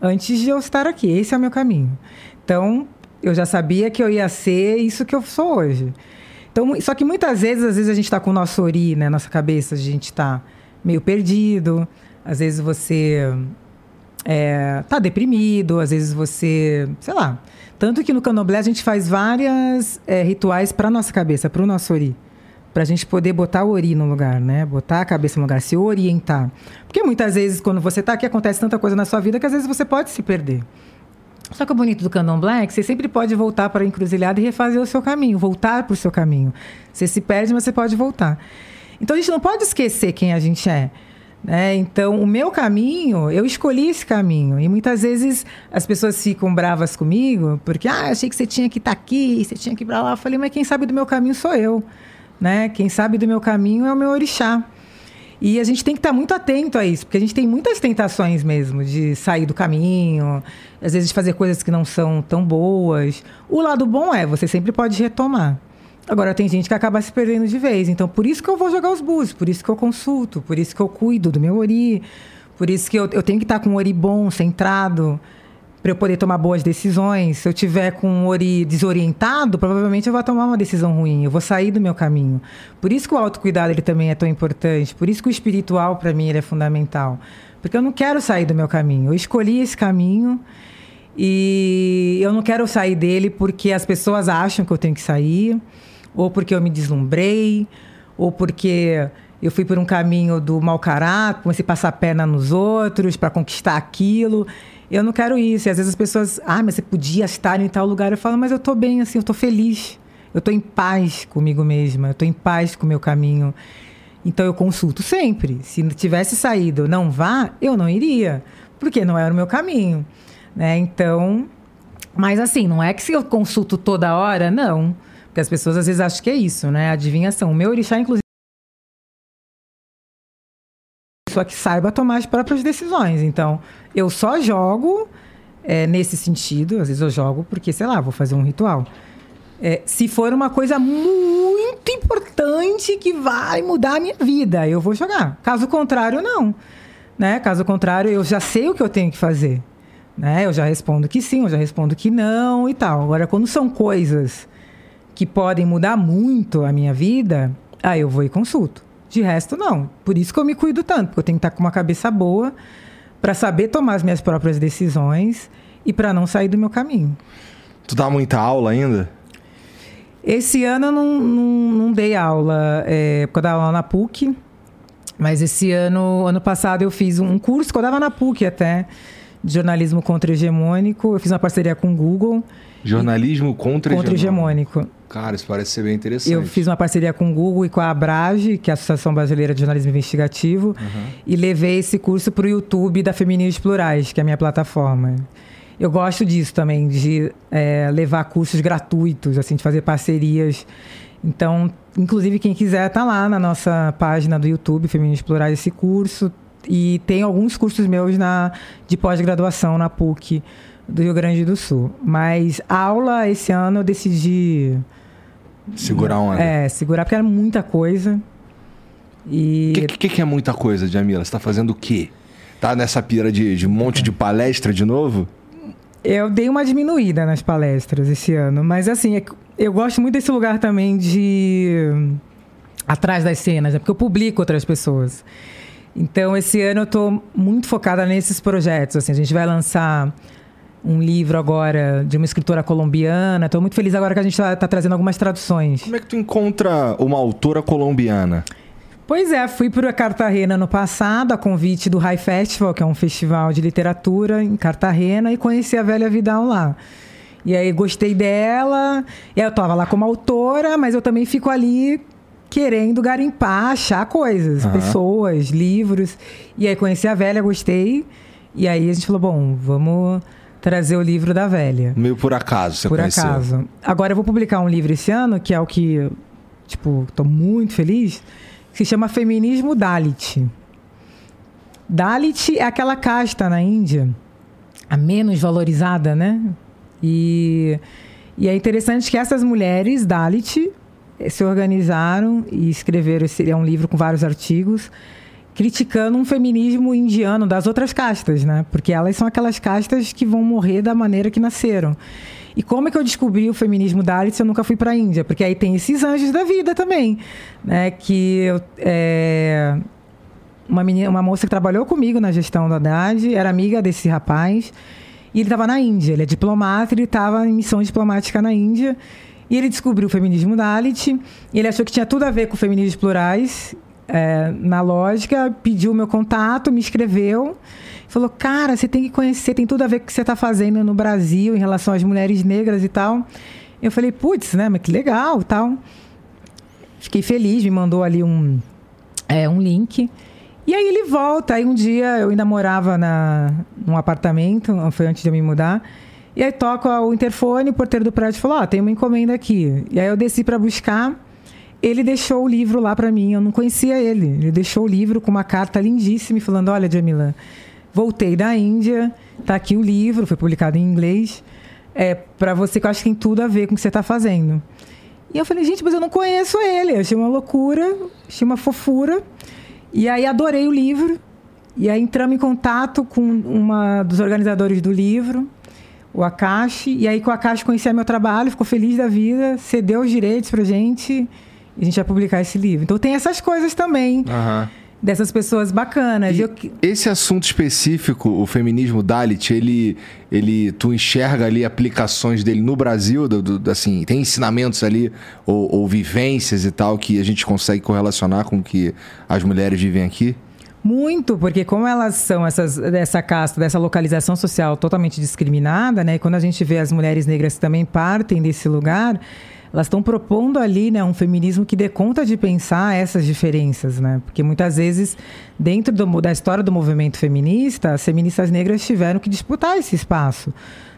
antes de eu estar aqui. Esse é o meu caminho. Então, eu já sabia que eu ia ser isso que eu sou hoje. Então, só que muitas vezes, às vezes a gente está com o nosso ori, né, nossa cabeça, a gente está meio perdido. Às vezes você é, tá deprimido, às vezes você, sei lá. Tanto que no candomblé a gente faz várias é, rituais para nossa cabeça, para o nosso ori. Para a gente poder botar o ori no lugar, né? Botar a cabeça no lugar, se orientar. Porque muitas vezes, quando você está aqui, acontece tanta coisa na sua vida que às vezes você pode se perder. Só que o bonito do candomblé é que você sempre pode voltar para a encruzilhada e refazer o seu caminho, voltar para o seu caminho. Você se perde, mas você pode voltar. Então a gente não pode esquecer quem a gente é. Né? Então, o meu caminho, eu escolhi esse caminho. E muitas vezes as pessoas ficam bravas comigo, porque, ah, achei que você tinha que estar tá aqui, você tinha que ir para lá. Eu falei, mas quem sabe do meu caminho sou eu. Né? Quem sabe do meu caminho é o meu orixá. E a gente tem que estar muito atento a isso, porque a gente tem muitas tentações mesmo de sair do caminho, às vezes de fazer coisas que não são tão boas. O lado bom é, você sempre pode retomar. Agora, tem gente que acaba se perdendo de vez. Então, por isso que eu vou jogar os búzios, por isso que eu consulto, por isso que eu cuido do meu ori, por isso que eu, eu tenho que estar com um ori bom, centrado, para eu poder tomar boas decisões. Se eu tiver com um ori desorientado, provavelmente eu vou tomar uma decisão ruim, eu vou sair do meu caminho. Por isso que o autocuidado ele também é tão importante, por isso que o espiritual, para mim, ele é fundamental. Porque eu não quero sair do meu caminho. Eu escolhi esse caminho e eu não quero sair dele porque as pessoas acham que eu tenho que sair ou porque eu me deslumbrei, ou porque eu fui por um caminho do mau caráter, comecei a passar a perna nos outros para conquistar aquilo. Eu não quero isso. E às vezes as pessoas, ah, mas você podia estar em tal lugar. Eu falo, mas eu estou bem assim, eu estou feliz. Eu estou em paz comigo mesma, eu estou em paz com o meu caminho. Então eu consulto sempre. Se tivesse saído, não vá, eu não iria, porque não era o meu caminho. Né? Então, mas assim, não é que se eu consulto toda hora, não. Porque as pessoas às vezes acham que é isso, né? Adivinhação. O meu orixá, inclusive, pessoa que saiba tomar as próprias decisões. Então, eu só jogo é, nesse sentido. Às vezes eu jogo porque, sei lá, vou fazer um ritual. É, se for uma coisa muito importante que vai mudar a minha vida, eu vou jogar. Caso contrário, não. Né? Caso contrário, eu já sei o que eu tenho que fazer. Né? Eu já respondo que sim, eu já respondo que não e tal. Agora, quando são coisas que podem mudar muito a minha vida, aí eu vou e consulto. De resto, não. Por isso que eu me cuido tanto, porque eu tenho que estar com uma cabeça boa para saber tomar as minhas próprias decisões e para não sair do meu caminho. Tu dá muita aula ainda? Esse ano eu não, não, não dei aula, é, porque eu dava aula na PUC, mas esse ano, ano passado eu fiz um curso que eu dava na PUC até, de jornalismo contra-hegemônico. Eu fiz uma parceria com o Google. Jornalismo contra-hegemônico. Contra-hegemônico. Cara, isso parece ser bem interessante. Eu fiz uma parceria com o Google e com a Abrage, que é a Associação Brasileira de Jornalismo Investigativo, uhum. e levei esse curso para o YouTube da Feminismos Plurais, que é a minha plataforma. Eu gosto disso também, de é, levar cursos gratuitos, assim, de fazer parcerias. Então, inclusive, quem quiser tá lá na nossa página do YouTube, Feminismos Plurais, esse curso. E tem alguns cursos meus na, de pós-graduação na PUC do Rio Grande do Sul. Mas aula esse ano eu decidi Segurar onda. É, segurar, porque era muita coisa. E. O que, que, que, é muita coisa, Jamila? Você tá fazendo o quê? Tá nessa pira de, de um monte de palestra de novo? Eu dei uma diminuída nas palestras esse ano, mas assim, é eu gosto muito desse lugar também de. atrás das cenas, é porque eu publico outras pessoas. Então, esse ano eu estou muito focada nesses projetos. Assim, a gente vai lançar um livro agora de uma escritora colombiana. Estou muito feliz agora que a gente está tá trazendo algumas traduções. Como é que tu encontra uma autora colombiana? Pois é, fui para Cartagena no passado, a convite do High Festival, que é um festival de literatura em Cartagena, e conheci a Velha Vidal lá. E aí gostei dela, eu estava lá como autora, mas eu também fico ali querendo garimpar, achar coisas, uhum. pessoas, livros. E aí conheci a Velha, gostei. E aí a gente falou, bom, vamos trazer o livro da velha. Meio por acaso, você Por conheceu. acaso. Agora eu vou publicar um livro esse ano, que é o que, tipo, estou muito feliz, que se chama Feminismo Dalit. Dalit é aquela casta na Índia, a menos valorizada, né? E, e é interessante que essas mulheres Dalit se organizaram e escreveram esse é um livro com vários artigos criticando um feminismo indiano das outras castas, né? Porque elas são aquelas castas que vão morrer da maneira que nasceram. E como é que eu descobri o feminismo Dalit se eu nunca fui para a Índia? Porque aí tem esses anjos da vida também, né? Que é, uma, menina, uma moça que trabalhou comigo na gestão da Haddad era amiga desse rapaz e ele estava na Índia. Ele é diplomata, ele estava em missão diplomática na Índia. E ele descobriu o feminismo Dalit. Ele achou que tinha tudo a ver com feminismos plurais é, na lógica, pediu meu contato, me escreveu. Falou, cara, você tem que conhecer, tem tudo a ver com o que você está fazendo no Brasil em relação às mulheres negras e tal. Eu falei, putz, né, mas que legal tal. Fiquei feliz, me mandou ali um, é, um link. E aí ele volta. Aí um dia eu ainda morava na, num apartamento, foi antes de eu me mudar. E aí toca o interfone, o porteiro do prédio falou: Ó, oh, tem uma encomenda aqui. E aí eu desci para buscar. Ele deixou o livro lá para mim, eu não conhecia ele. Ele deixou o livro com uma carta lindíssima falando: Olha, Jamila, voltei da Índia, tá aqui o livro, foi publicado em inglês, é para você que eu acho que tem tudo a ver com o que você está fazendo. E eu falei: Gente, mas eu não conheço ele. Eu achei uma loucura, achei uma fofura. E aí adorei o livro. E aí entramos em contato com uma dos organizadores do livro, o Akashi. E aí com o Akashi conhecia meu trabalho, ficou feliz da vida, cedeu os direitos pra gente a gente vai publicar esse livro. Então tem essas coisas também. Uhum. Dessas pessoas bacanas. Eu... Esse assunto específico, o feminismo Dalit, ele, ele, tu enxerga ali aplicações dele no Brasil, do, do, assim, tem ensinamentos ali ou, ou vivências e tal que a gente consegue correlacionar com o que as mulheres vivem aqui? Muito, porque como elas são essas, dessa casta, dessa localização social totalmente discriminada, né? E quando a gente vê as mulheres negras que também partem desse lugar, elas estão propondo ali né, um feminismo que dê conta de pensar essas diferenças, né? Porque muitas vezes, dentro do, da história do movimento feminista, as feministas negras tiveram que disputar esse espaço.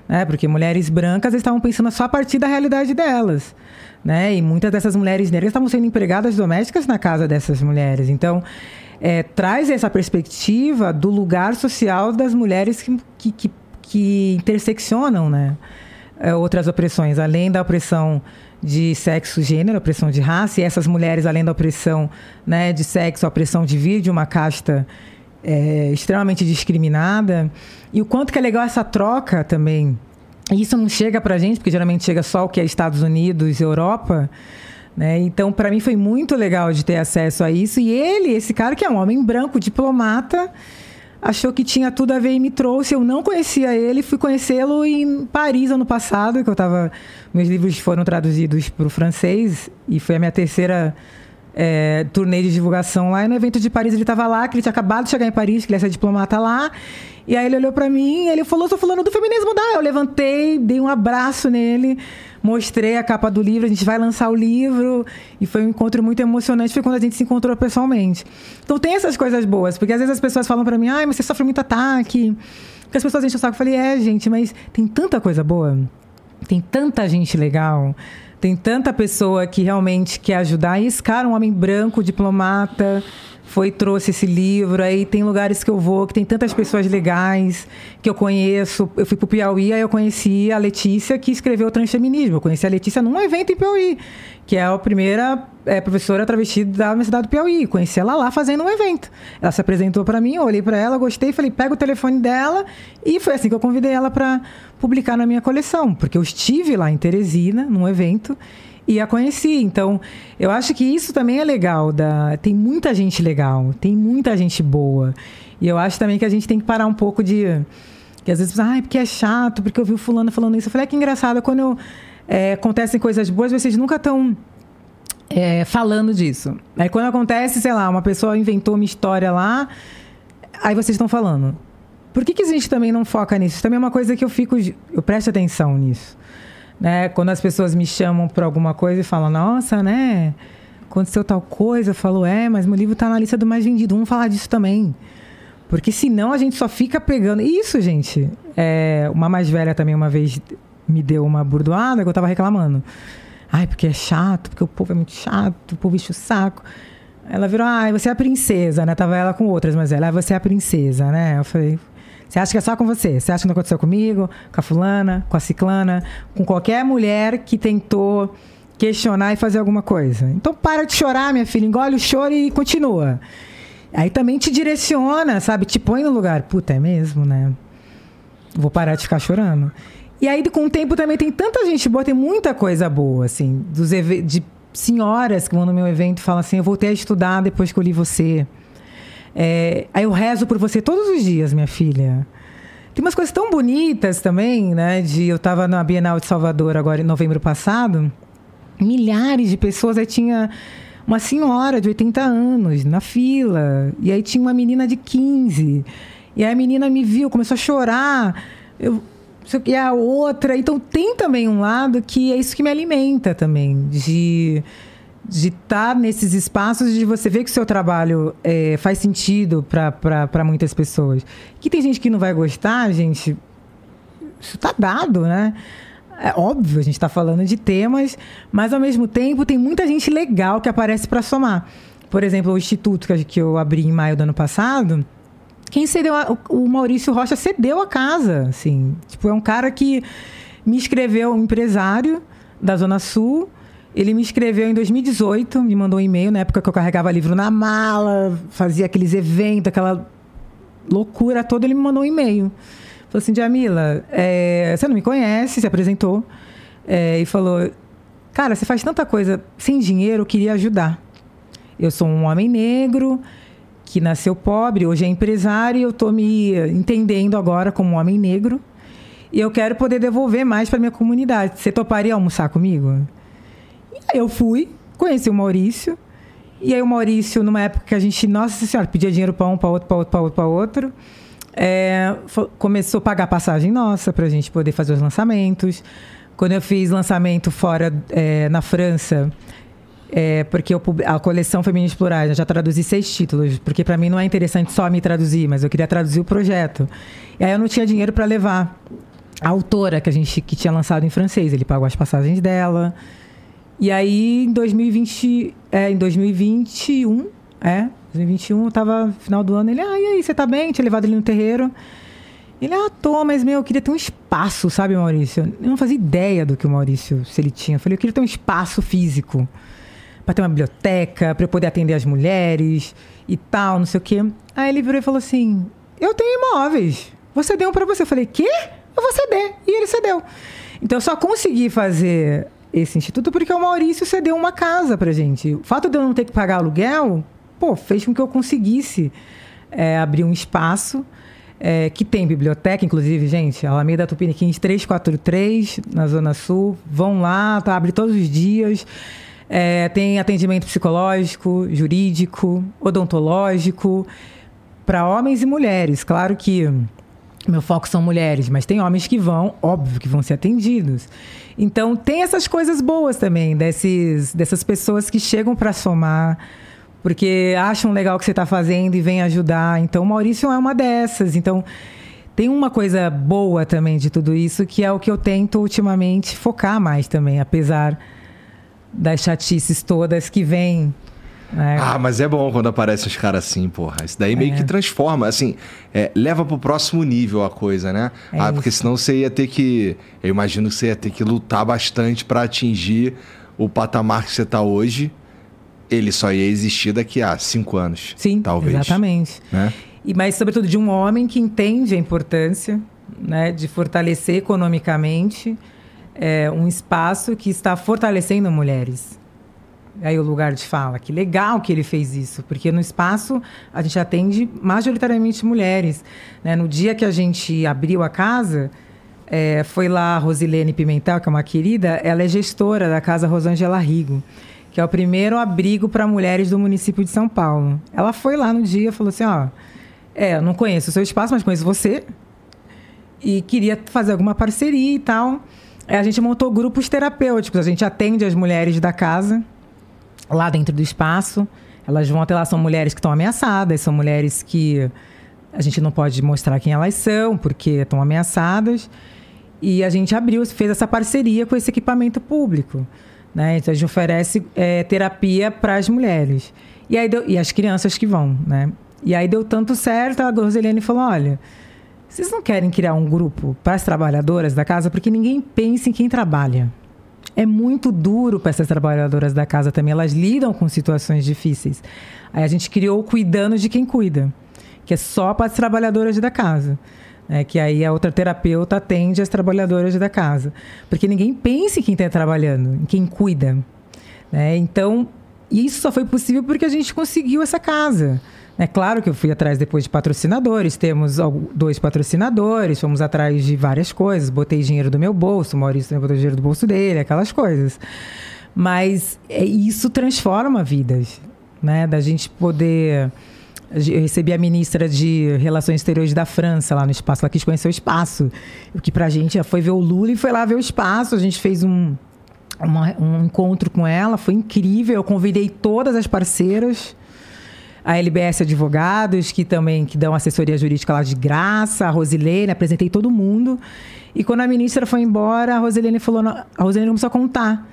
Né? Porque mulheres brancas estavam pensando só a partir da realidade delas. Né? E muitas dessas mulheres negras estavam sendo empregadas domésticas na casa dessas mulheres. Então, é, traz essa perspectiva do lugar social das mulheres que, que, que, que interseccionam né? É, outras opressões, além da opressão de sexo, gênero, opressão de raça, e essas mulheres, além da opressão né, de sexo, a opressão de vir de uma casta é, extremamente discriminada, e o quanto que é legal essa troca também. E isso não chega para a gente, porque geralmente chega só o que é Estados Unidos, Europa, né? Então, para mim foi muito legal de ter acesso a isso. E ele, esse cara que é um homem branco, diplomata, achou que tinha tudo a ver e me trouxe. Eu não conhecia ele, fui conhecê-lo em Paris ano passado, que eu estava. Meus livros foram traduzidos para o francês e foi a minha terceira é, turnê de divulgação lá. E no evento de Paris ele estava lá, que ele tinha acabado de chegar em Paris, que ele ia ser diplomata lá. E aí ele olhou para mim ele falou: "Estou falando do feminismo da". Eu levantei, dei um abraço nele mostrei a capa do livro, a gente vai lançar o livro, e foi um encontro muito emocionante, foi quando a gente se encontrou pessoalmente. Então tem essas coisas boas, porque às vezes as pessoas falam para mim, ai, mas você sofre muito ataque, porque as pessoas enchem o saco. Eu falei, é, gente, mas tem tanta coisa boa, tem tanta gente legal, tem tanta pessoa que realmente quer ajudar, e esse cara, um homem branco, diplomata, foi trouxe esse livro. Aí tem lugares que eu vou que tem tantas pessoas legais que eu conheço. Eu fui para o Piauí, aí eu conheci a Letícia que escreveu Transfeminismo. Eu conheci a Letícia num evento em Piauí, que é a primeira é, professora travesti da Universidade do Piauí. Conheci ela lá fazendo um evento. Ela se apresentou para mim, eu olhei para ela, gostei, falei, pega o telefone dela e foi assim que eu convidei ela para publicar na minha coleção, porque eu estive lá em Teresina num evento e a conheci. Então, eu acho que isso também é legal. Da... Tem muita gente legal, tem muita gente boa. E eu acho também que a gente tem que parar um pouco de. Que às vezes, ah, porque é chato, porque eu vi o fulano falando isso. Eu falei, é que engraçado, quando eu, é, acontecem coisas boas, vocês nunca estão é, falando disso. Aí quando acontece, sei lá, uma pessoa inventou uma história lá, aí vocês estão falando. Por que, que a gente também não foca nisso? Isso também é uma coisa que eu fico. Eu presto atenção nisso. Né? Quando as pessoas me chamam para alguma coisa e falam, nossa, né? Aconteceu tal coisa, eu falo, é, mas meu livro está na lista do mais vendido, vamos falar disso também. Porque senão a gente só fica pegando. Isso, gente. É, uma mais velha também uma vez me deu uma burdoada que eu estava reclamando. Ai, porque é chato, porque o povo é muito chato, o povo enche o saco. Ela virou, ai, você é a princesa, né? Tava ela com outras, mas ela, você é a princesa, né? Eu falei, você acha que é só com você? Você acha que não aconteceu comigo, com a fulana, com a ciclana, com qualquer mulher que tentou questionar e fazer alguma coisa? Então para de chorar, minha filha, engole o choro e continua. Aí também te direciona, sabe? Te põe no lugar. Puta, é mesmo, né? Vou parar de ficar chorando. E aí, com o tempo, também tem tanta gente boa, tem muita coisa boa, assim, dos de senhoras que vão no meu evento e falam assim: eu voltei a estudar depois que eu li você. É, aí eu rezo por você todos os dias, minha filha. Tem umas coisas tão bonitas também, né? De eu estava na Bienal de Salvador agora em novembro passado, milhares de pessoas, aí tinha uma senhora de 80 anos na fila, e aí tinha uma menina de 15. E aí a menina me viu, começou a chorar. Eu, e a outra. Então tem também um lado que é isso que me alimenta também, de de estar tá nesses espaços de você ver que o seu trabalho é, faz sentido para muitas pessoas. Que tem gente que não vai gostar, gente. Isso está dado, né? É óbvio, a gente está falando de temas, mas ao mesmo tempo tem muita gente legal que aparece para somar. Por exemplo, o instituto que eu abri em maio do ano passado, quem cedeu a, o Maurício Rocha cedeu a casa, assim. Tipo, é um cara que me escreveu, um empresário da Zona Sul, ele me escreveu em 2018, me mandou um e-mail, na época que eu carregava livro na mala, fazia aqueles eventos, aquela loucura toda, ele me mandou um e-mail. Falou assim, Jamila, é, você não me conhece, se apresentou, é, e falou, cara, você faz tanta coisa sem dinheiro, eu queria ajudar. Eu sou um homem negro, que nasceu pobre, hoje é empresário, e eu estou me entendendo agora como um homem negro, e eu quero poder devolver mais para minha comunidade. Você toparia almoçar comigo? Aí eu fui, conheci o Maurício. E aí o Maurício, numa época que a gente, nossa senhora, pedia dinheiro para um, para outro, para outro, para outro, para outro, é, começou a pagar passagem nossa para a gente poder fazer os lançamentos. Quando eu fiz lançamento fora é, na França, é, porque eu, a coleção Femininas Plurais, eu já traduzi seis títulos, porque para mim não é interessante só me traduzir, mas eu queria traduzir o projeto. E aí eu não tinha dinheiro para levar a autora que a gente que tinha lançado em francês, ele pagou as passagens dela. E aí em 2020, é, em 2021, é, 2021, eu tava final do ano, ele, ah, e aí, você tá bem? Tinha levado ele no terreiro. Ele, ah, tô, mas meu, eu queria ter um espaço, sabe, Maurício? Eu não fazia ideia do que o Maurício, se ele tinha. Eu falei, eu queria ter um espaço físico para ter uma biblioteca, para eu poder atender as mulheres e tal, não sei o quê. Aí ele virou e falou assim: Eu tenho imóveis, vou ceder um para você. Eu falei: Quê? Eu vou ceder. E ele cedeu. Então eu só consegui fazer esse instituto porque o Maurício cedeu uma casa pra gente. O fato de eu não ter que pagar aluguel, pô, fez com que eu conseguisse é, abrir um espaço é, que tem biblioteca, inclusive, gente, Alameda Tupiniquins 343, na Zona Sul. Vão lá, tá, abre todos os dias. É, tem atendimento psicológico, jurídico, odontológico, para homens e mulheres. Claro que meu foco são mulheres, mas tem homens que vão, óbvio que vão ser atendidos. Então, tem essas coisas boas também, desses, dessas pessoas que chegam para somar porque acham legal o que você está fazendo e vêm ajudar. Então, o Maurício é uma dessas. Então, tem uma coisa boa também de tudo isso, que é o que eu tento ultimamente focar mais também, apesar das chatices todas que vêm. Né? Ah, mas é bom quando aparecem os caras assim, porra. Isso daí meio é. que transforma, assim, é, leva pro próximo nível a coisa, né? É ah, porque senão você ia ter que. Eu imagino que você ia ter que lutar bastante para atingir o patamar que você tá hoje ele só ia existir daqui a cinco anos. Sim, talvez. Exatamente. Né? E mas sobretudo de um homem que entende a importância, né, de fortalecer economicamente é, um espaço que está fortalecendo mulheres. Aí o lugar de fala, que legal que ele fez isso, porque no espaço a gente atende majoritariamente mulheres. Né? No dia que a gente abriu a casa, é, foi lá a Rosilene Pimentel, que é uma querida, ela é gestora da Casa Rosângela Rigo que é o primeiro abrigo para mulheres do município de São Paulo. Ela foi lá no dia e falou assim: ó, é, eu não conheço o seu espaço, mas conheço você e queria fazer alguma parceria e tal. A gente montou grupos terapêuticos, a gente atende as mulheres da casa lá dentro do espaço. Elas vão até lá, são mulheres que estão ameaçadas, são mulheres que a gente não pode mostrar quem elas são, porque estão ameaçadas. E a gente abriu, fez essa parceria com esse equipamento público. Né? Então a gente oferece é, terapia para as mulheres. E, aí deu, e as crianças que vão, né? E aí deu tanto certo, a Roselene falou: olha, vocês não querem criar um grupo para as trabalhadoras da casa? Porque ninguém pensa em quem trabalha. É muito duro para essas trabalhadoras da casa também. Elas lidam com situações difíceis. Aí a gente criou o Cuidando de Quem Cuida, que é só para as trabalhadoras da casa. É, que aí a outra terapeuta atende as trabalhadoras da casa. Porque ninguém pensa em quem está trabalhando, em quem cuida. Né? Então, isso só foi possível porque a gente conseguiu essa casa. É claro que eu fui atrás depois de patrocinadores, temos dois patrocinadores, fomos atrás de várias coisas, botei dinheiro do meu bolso, o Maurício também botou dinheiro do bolso dele, aquelas coisas. Mas é, isso transforma vidas, né? Da gente poder eu recebi a ministra de Relações Exteriores da França lá no espaço. Ela quis conhecer o espaço. O que pra gente já foi ver o Lula e foi lá ver o espaço. A gente fez um, uma, um encontro com ela, foi incrível. Eu convidei todas as parceiras. A LBS Advogados, que também que dão assessoria jurídica lá de graça, a Rosilene, apresentei todo mundo. E quando a ministra foi embora, a Rosilene falou: a Rosilene começou a contar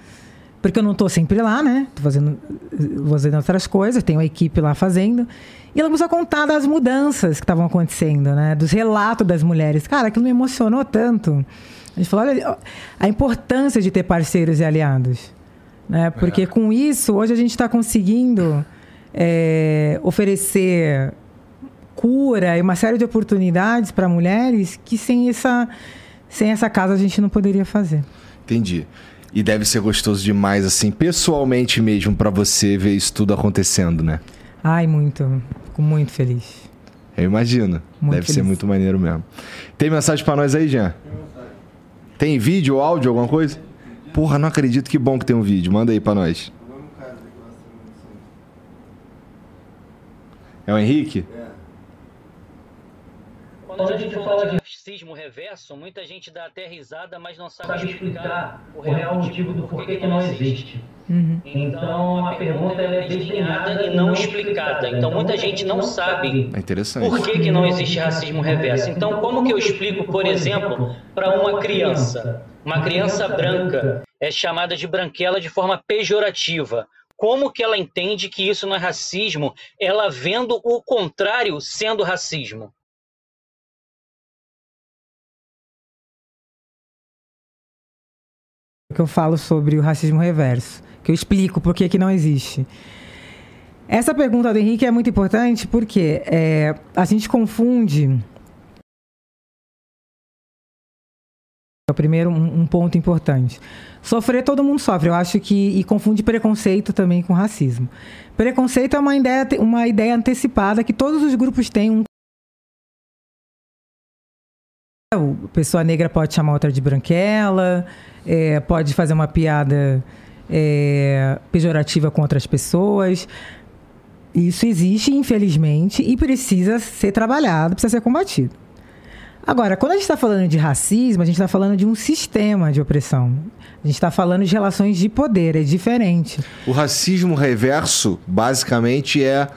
porque eu não estou sempre lá, né? Estou fazendo, fazendo outras coisas, tenho a equipe lá fazendo. E ela começou a contar das mudanças que estavam acontecendo, né? Dos relatos das mulheres. Cara, aquilo me emocionou tanto. A gente falou, olha, a importância de ter parceiros e aliados. Né? Porque é. com isso, hoje a gente está conseguindo é, oferecer cura e uma série de oportunidades para mulheres que sem essa, sem essa casa a gente não poderia fazer. Entendi. E deve ser gostoso demais, assim, pessoalmente mesmo, para você ver isso tudo acontecendo, né? Ai, muito. Fico muito feliz. Eu imagino. Muito deve feliz. ser muito maneiro mesmo. Tem mensagem para nós aí, Jean? Tem vídeo ou áudio, alguma coisa? Porra, não acredito que bom que tem um vídeo. Manda aí para nós. É o Henrique? É. Quando a gente fala de racismo reverso, muita gente dá até risada, mas não sabe, sabe explicar o real motivo do porquê que não existe. Uhum. Então a pergunta é desdenhada e não explicada. Então muita gente não sabe é por que, que não existe racismo reverso. Então como que eu explico, por exemplo, para uma criança, uma criança branca é chamada de branquela de forma pejorativa. Como que ela entende que isso não é racismo, ela vendo o contrário sendo racismo? que eu falo sobre o racismo reverso, que eu explico por que, que não existe. Essa pergunta do Henrique é muito importante porque é, a gente confunde. É o primeiro um, um, ponto importante. Sofrer todo mundo sofre, eu acho que e confunde preconceito também com racismo. Preconceito é uma ideia, uma ideia antecipada que todos os grupos têm um a pessoa negra pode chamar outra de branquela, é, pode fazer uma piada é, pejorativa com outras pessoas. Isso existe, infelizmente, e precisa ser trabalhado, precisa ser combatido. Agora, quando a gente está falando de racismo, a gente está falando de um sistema de opressão. A gente está falando de relações de poder, é diferente. O racismo reverso, basicamente, é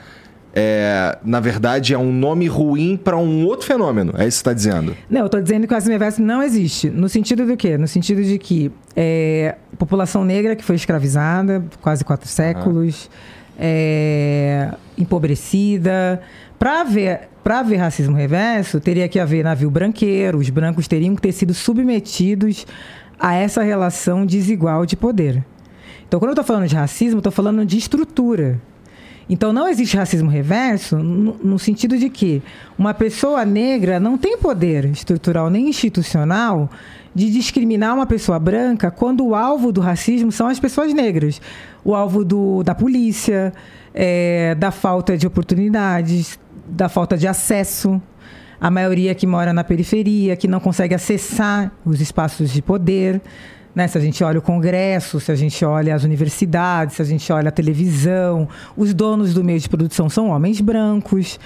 é, na verdade, é um nome ruim para um outro fenômeno. É isso que você está dizendo? Não, eu estou dizendo que o racismo reverso não existe. No sentido do quê? No sentido de que é, população negra que foi escravizada quase quatro séculos, uhum. é, empobrecida. Para haver, haver racismo reverso, teria que haver navio branqueiro, os brancos teriam que ter sido submetidos a essa relação desigual de poder. Então, quando eu estou falando de racismo, estou falando de estrutura. Então não existe racismo reverso no, no, sentido de que uma pessoa negra não tem poder estrutural nem institucional de discriminar uma pessoa branca quando o alvo do racismo são as pessoas negras. O alvo do, da polícia, é, da falta de oportunidades, da falta de acesso. A maioria que mora na periferia, que não consegue acessar os espaços de poder. Né? Se a gente olha o Congresso, se a gente olha as universidades, se a gente olha a televisão, os donos do meio de produção são homens brancos.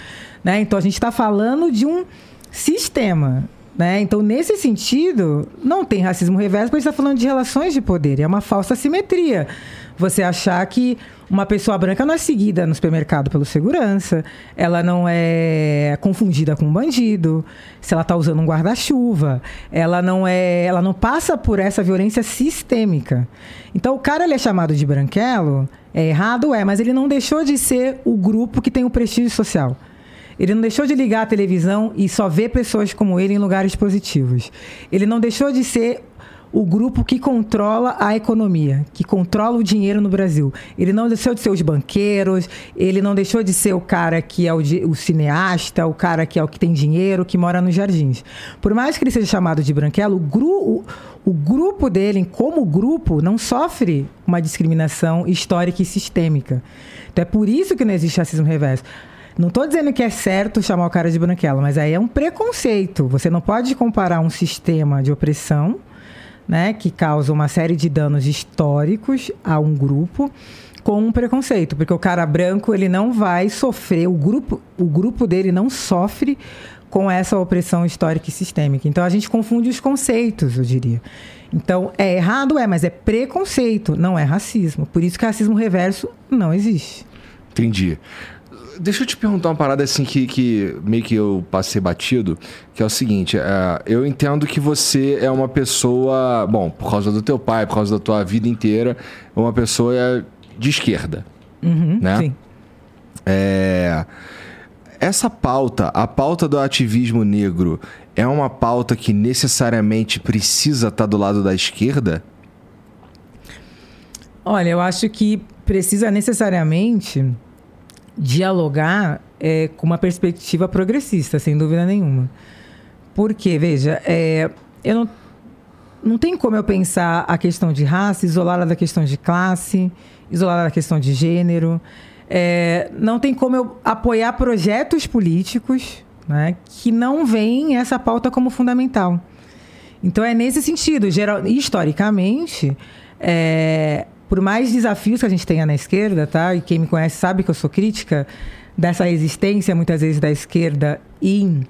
Né? Então a gente está falando de um sistema. Né? Então, nesse sentido, não tem racismo reverso, porque a gente está falando de relações de poder. É uma falsa simetria. Você achar que uma pessoa branca não é seguida no supermercado pelo segurança, ela não é confundida com um bandido, se ela está usando um guarda-chuva, ela não é, ela não passa por essa violência sistêmica. Então o cara ele é chamado de branquelo, é errado, é, mas ele não deixou de ser o grupo que tem o prestígio social. Ele não deixou de ligar a televisão e só ver pessoas como ele em lugares positivos. Ele não deixou de ser o grupo que controla a economia, que controla o dinheiro no Brasil. Ele não deixou de ser os banqueiros, ele não deixou de ser o cara que é o, o cineasta, o cara que é o que tem dinheiro, que mora nos jardins. Por mais que ele seja chamado de branquelo, o, gru, o, o grupo dele, como grupo, não sofre uma discriminação histórica e sistêmica. Então é por isso que não existe racismo reverso. Não estou dizendo que é certo chamar o cara de branquela, mas aí é um preconceito. Você não pode comparar um sistema de opressão né, que causa uma série de danos históricos a um grupo com um preconceito, porque o cara branco ele não vai sofrer, o grupo, o grupo dele não sofre com essa opressão histórica e sistêmica. Então a gente confunde os conceitos, eu diria. Então é errado, é, mas é preconceito, não é racismo. Por isso que racismo reverso não existe. Entendi. Deixa eu te perguntar uma parada assim que, que meio que eu passei batido, que é o seguinte, é, eu entendo que você é uma pessoa, bom, por causa do teu pai, por causa da tua vida inteira, uma pessoa de esquerda, uhum, né? Sim. É, essa pauta, a pauta do ativismo negro, é uma pauta que necessariamente precisa estar do lado da esquerda? Olha, eu acho que precisa necessariamente dialogar é, com uma perspectiva progressista, sem dúvida nenhuma. Porque, veja, é, eu não, não tem como eu pensar a questão de raça isolada da questão de classe, isolada da questão de gênero. É, não tem como eu apoiar projetos políticos né, que não veem essa pauta como fundamental. Então, é nesse sentido, geral, historicamente, é, por mais desafios que a gente tenha na esquerda, tá? E quem me conhece sabe que eu sou crítica dessa resistência, muitas vezes, da esquerda em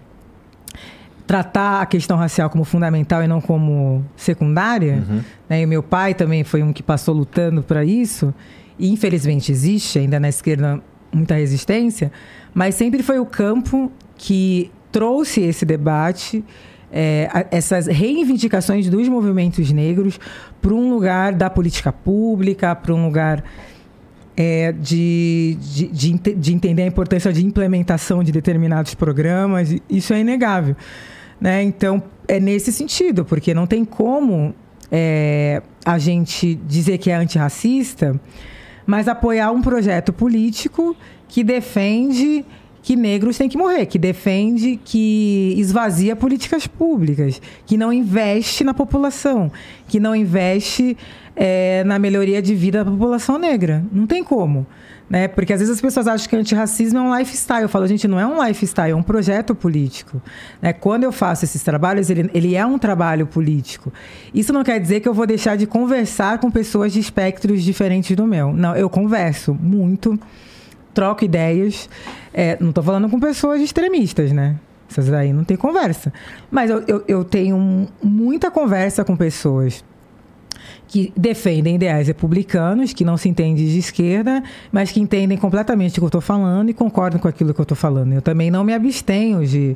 tratar a questão racial como fundamental e não como secundária. Uhum. Né? E meu pai também foi um que passou lutando para isso. E infelizmente existe ainda na esquerda muita resistência, mas sempre foi o campo que trouxe esse debate, é, essas reivindicações dos movimentos negros para um lugar da política pública, para um lugar é, de, de, de, de, entender a importância de implementação de determinados programas. Isso é inegável. Né? Então, é nesse sentido, porque não tem como é, a gente dizer que é antirracista, mas apoiar um projeto político que defende que negros têm que morrer, que defende que esvazia políticas públicas, que não investe na população, que não investe é, na melhoria de vida da população negra. Não tem como. Né? Porque às vezes as pessoas acham que antirracismo é um lifestyle. Eu falo, gente, não é um lifestyle, é um projeto político. Né? Quando eu faço esses trabalhos, ele, ele é um trabalho político. Isso não quer dizer que eu vou deixar de conversar com pessoas de espectros diferentes do meu. Não, eu converso muito, troco ideias. É, não estou falando com pessoas extremistas, né? Essas aí não tem conversa. Mas eu, eu, eu tenho muita conversa com pessoas que defendem ideais republicanos, que não se entendem de esquerda, mas que entendem completamente o que eu estou falando e concordam com aquilo que eu estou falando. Eu também não me abstenho de,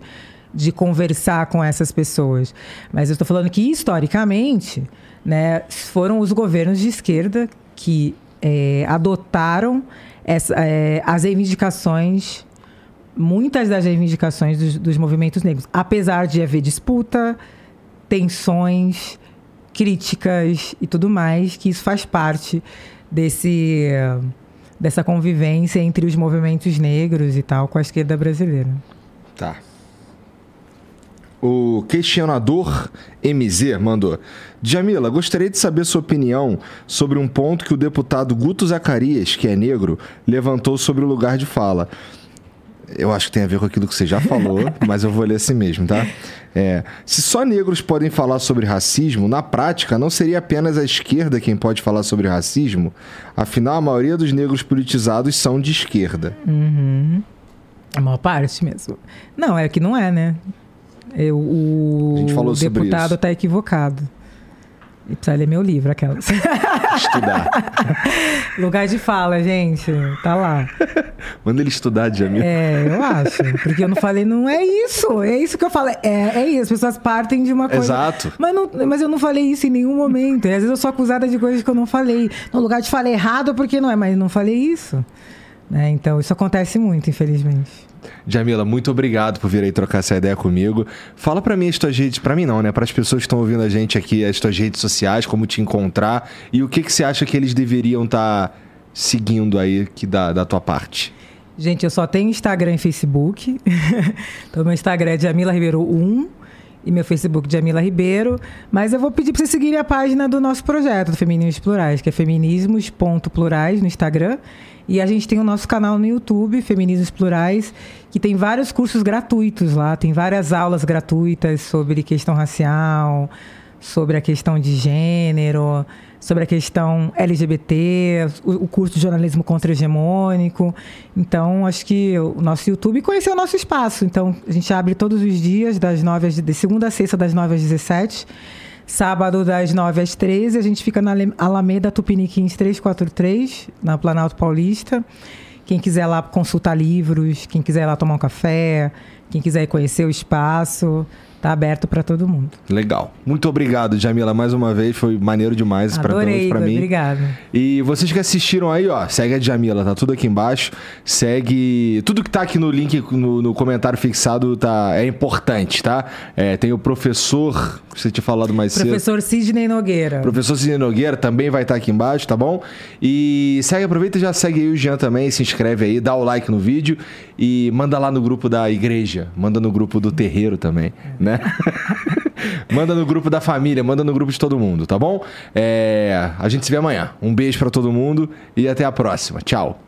de conversar com essas pessoas. Mas eu estou falando que, historicamente, né, foram os governos de esquerda que é, adotaram essa, é, as reivindicações muitas das reivindicações dos, dos, movimentos negros, apesar de haver disputa, tensões, críticas e tudo mais, que isso faz parte desse dessa convivência entre os movimentos negros e tal com a esquerda brasileira. Tá. O questionador MZ mandou. Jamila, gostaria de saber sua opinião sobre um ponto que o deputado Guto Zacarias, que é negro, levantou sobre o lugar de fala. Eu acho que tem a ver com aquilo que você já falou, mas eu vou ler assim mesmo, tá? É, se só negros podem falar sobre racismo, na prática não seria apenas a esquerda quem pode falar sobre racismo? Afinal, a maioria dos negros politizados são de esquerda. Uhum. A maior parte mesmo. Não, é que não é, né? Eu, o, o deputado está equivocado. E precisa ler meu livro, aquelas. Estudar. Lugar de fala, gente. Tá lá. Manda ele estudar, Jamil. É, eu acho. Porque eu não falei, não é isso. É isso que eu falo. É, é isso. As pessoas partem de uma coisa. Exato. Mas, não, mas eu não falei isso em nenhum momento. E às vezes eu sou acusada de coisas que eu não falei. No lugar de falar errado, porque não é, mas não falei isso. Né? Então, isso acontece muito, infelizmente. Jamila, muito obrigado por vir aí trocar essa ideia comigo. Fala para mim as tuas redes, para mim não, né? Para as pessoas que estão ouvindo a gente aqui, as tuas redes sociais, como te encontrar e o que, que você acha que eles deveriam estar tá seguindo aí que da, da tua parte. Gente, eu só tenho Instagram e Facebook. então, meu Instagram é Jamila Ribeiro 1 e meu Facebook Jamila Ribeiro. Mas eu vou pedir para vocês seguirem a página do nosso projeto do Feminismos Plurais, que é feminismos.plurais no Instagram. E a gente tem o nosso canal no YouTube, Feminismos Plurais, que tem vários cursos gratuitos lá, tem várias aulas gratuitas sobre questão racial, sobre a questão de gênero, sobre a questão LGBT, o, curso de jornalismo contra-hegemônico. Então, acho que o nosso YouTube conheceu o nosso espaço. Então, a gente abre todos os dias, das 9 às, de segunda a sexta, das 9 às 17 Sábado, das 9 às 13, a gente fica na Alameda Tupiniquins 343, na Planalto Paulista. Quem quiser lá consultar livros, quem quiser lá tomar um café, quem quiser conhecer o espaço, Tá aberto para todo mundo. Legal. Muito obrigado, Jamila, mais uma vez. Foi maneiro demais para mim. Obrigado. E vocês que assistiram aí, ó, segue a Jamila, tá tudo aqui embaixo. Segue. Tudo que tá aqui no link, no, no comentário fixado, tá, é importante, tá? É, tem o professor, você tinha falado mais professor cedo. Professor Sidney Nogueira. Professor Sidney Nogueira também vai estar tá aqui embaixo, tá bom? E segue, aproveita e já segue aí o Jean também, se inscreve aí, dá o like no vídeo e manda lá no grupo da igreja, manda no grupo do terreiro também, né? manda no grupo da família, manda no grupo de todo mundo, tá bom? É, a gente se vê amanhã. Um beijo para todo mundo e até a próxima. Tchau.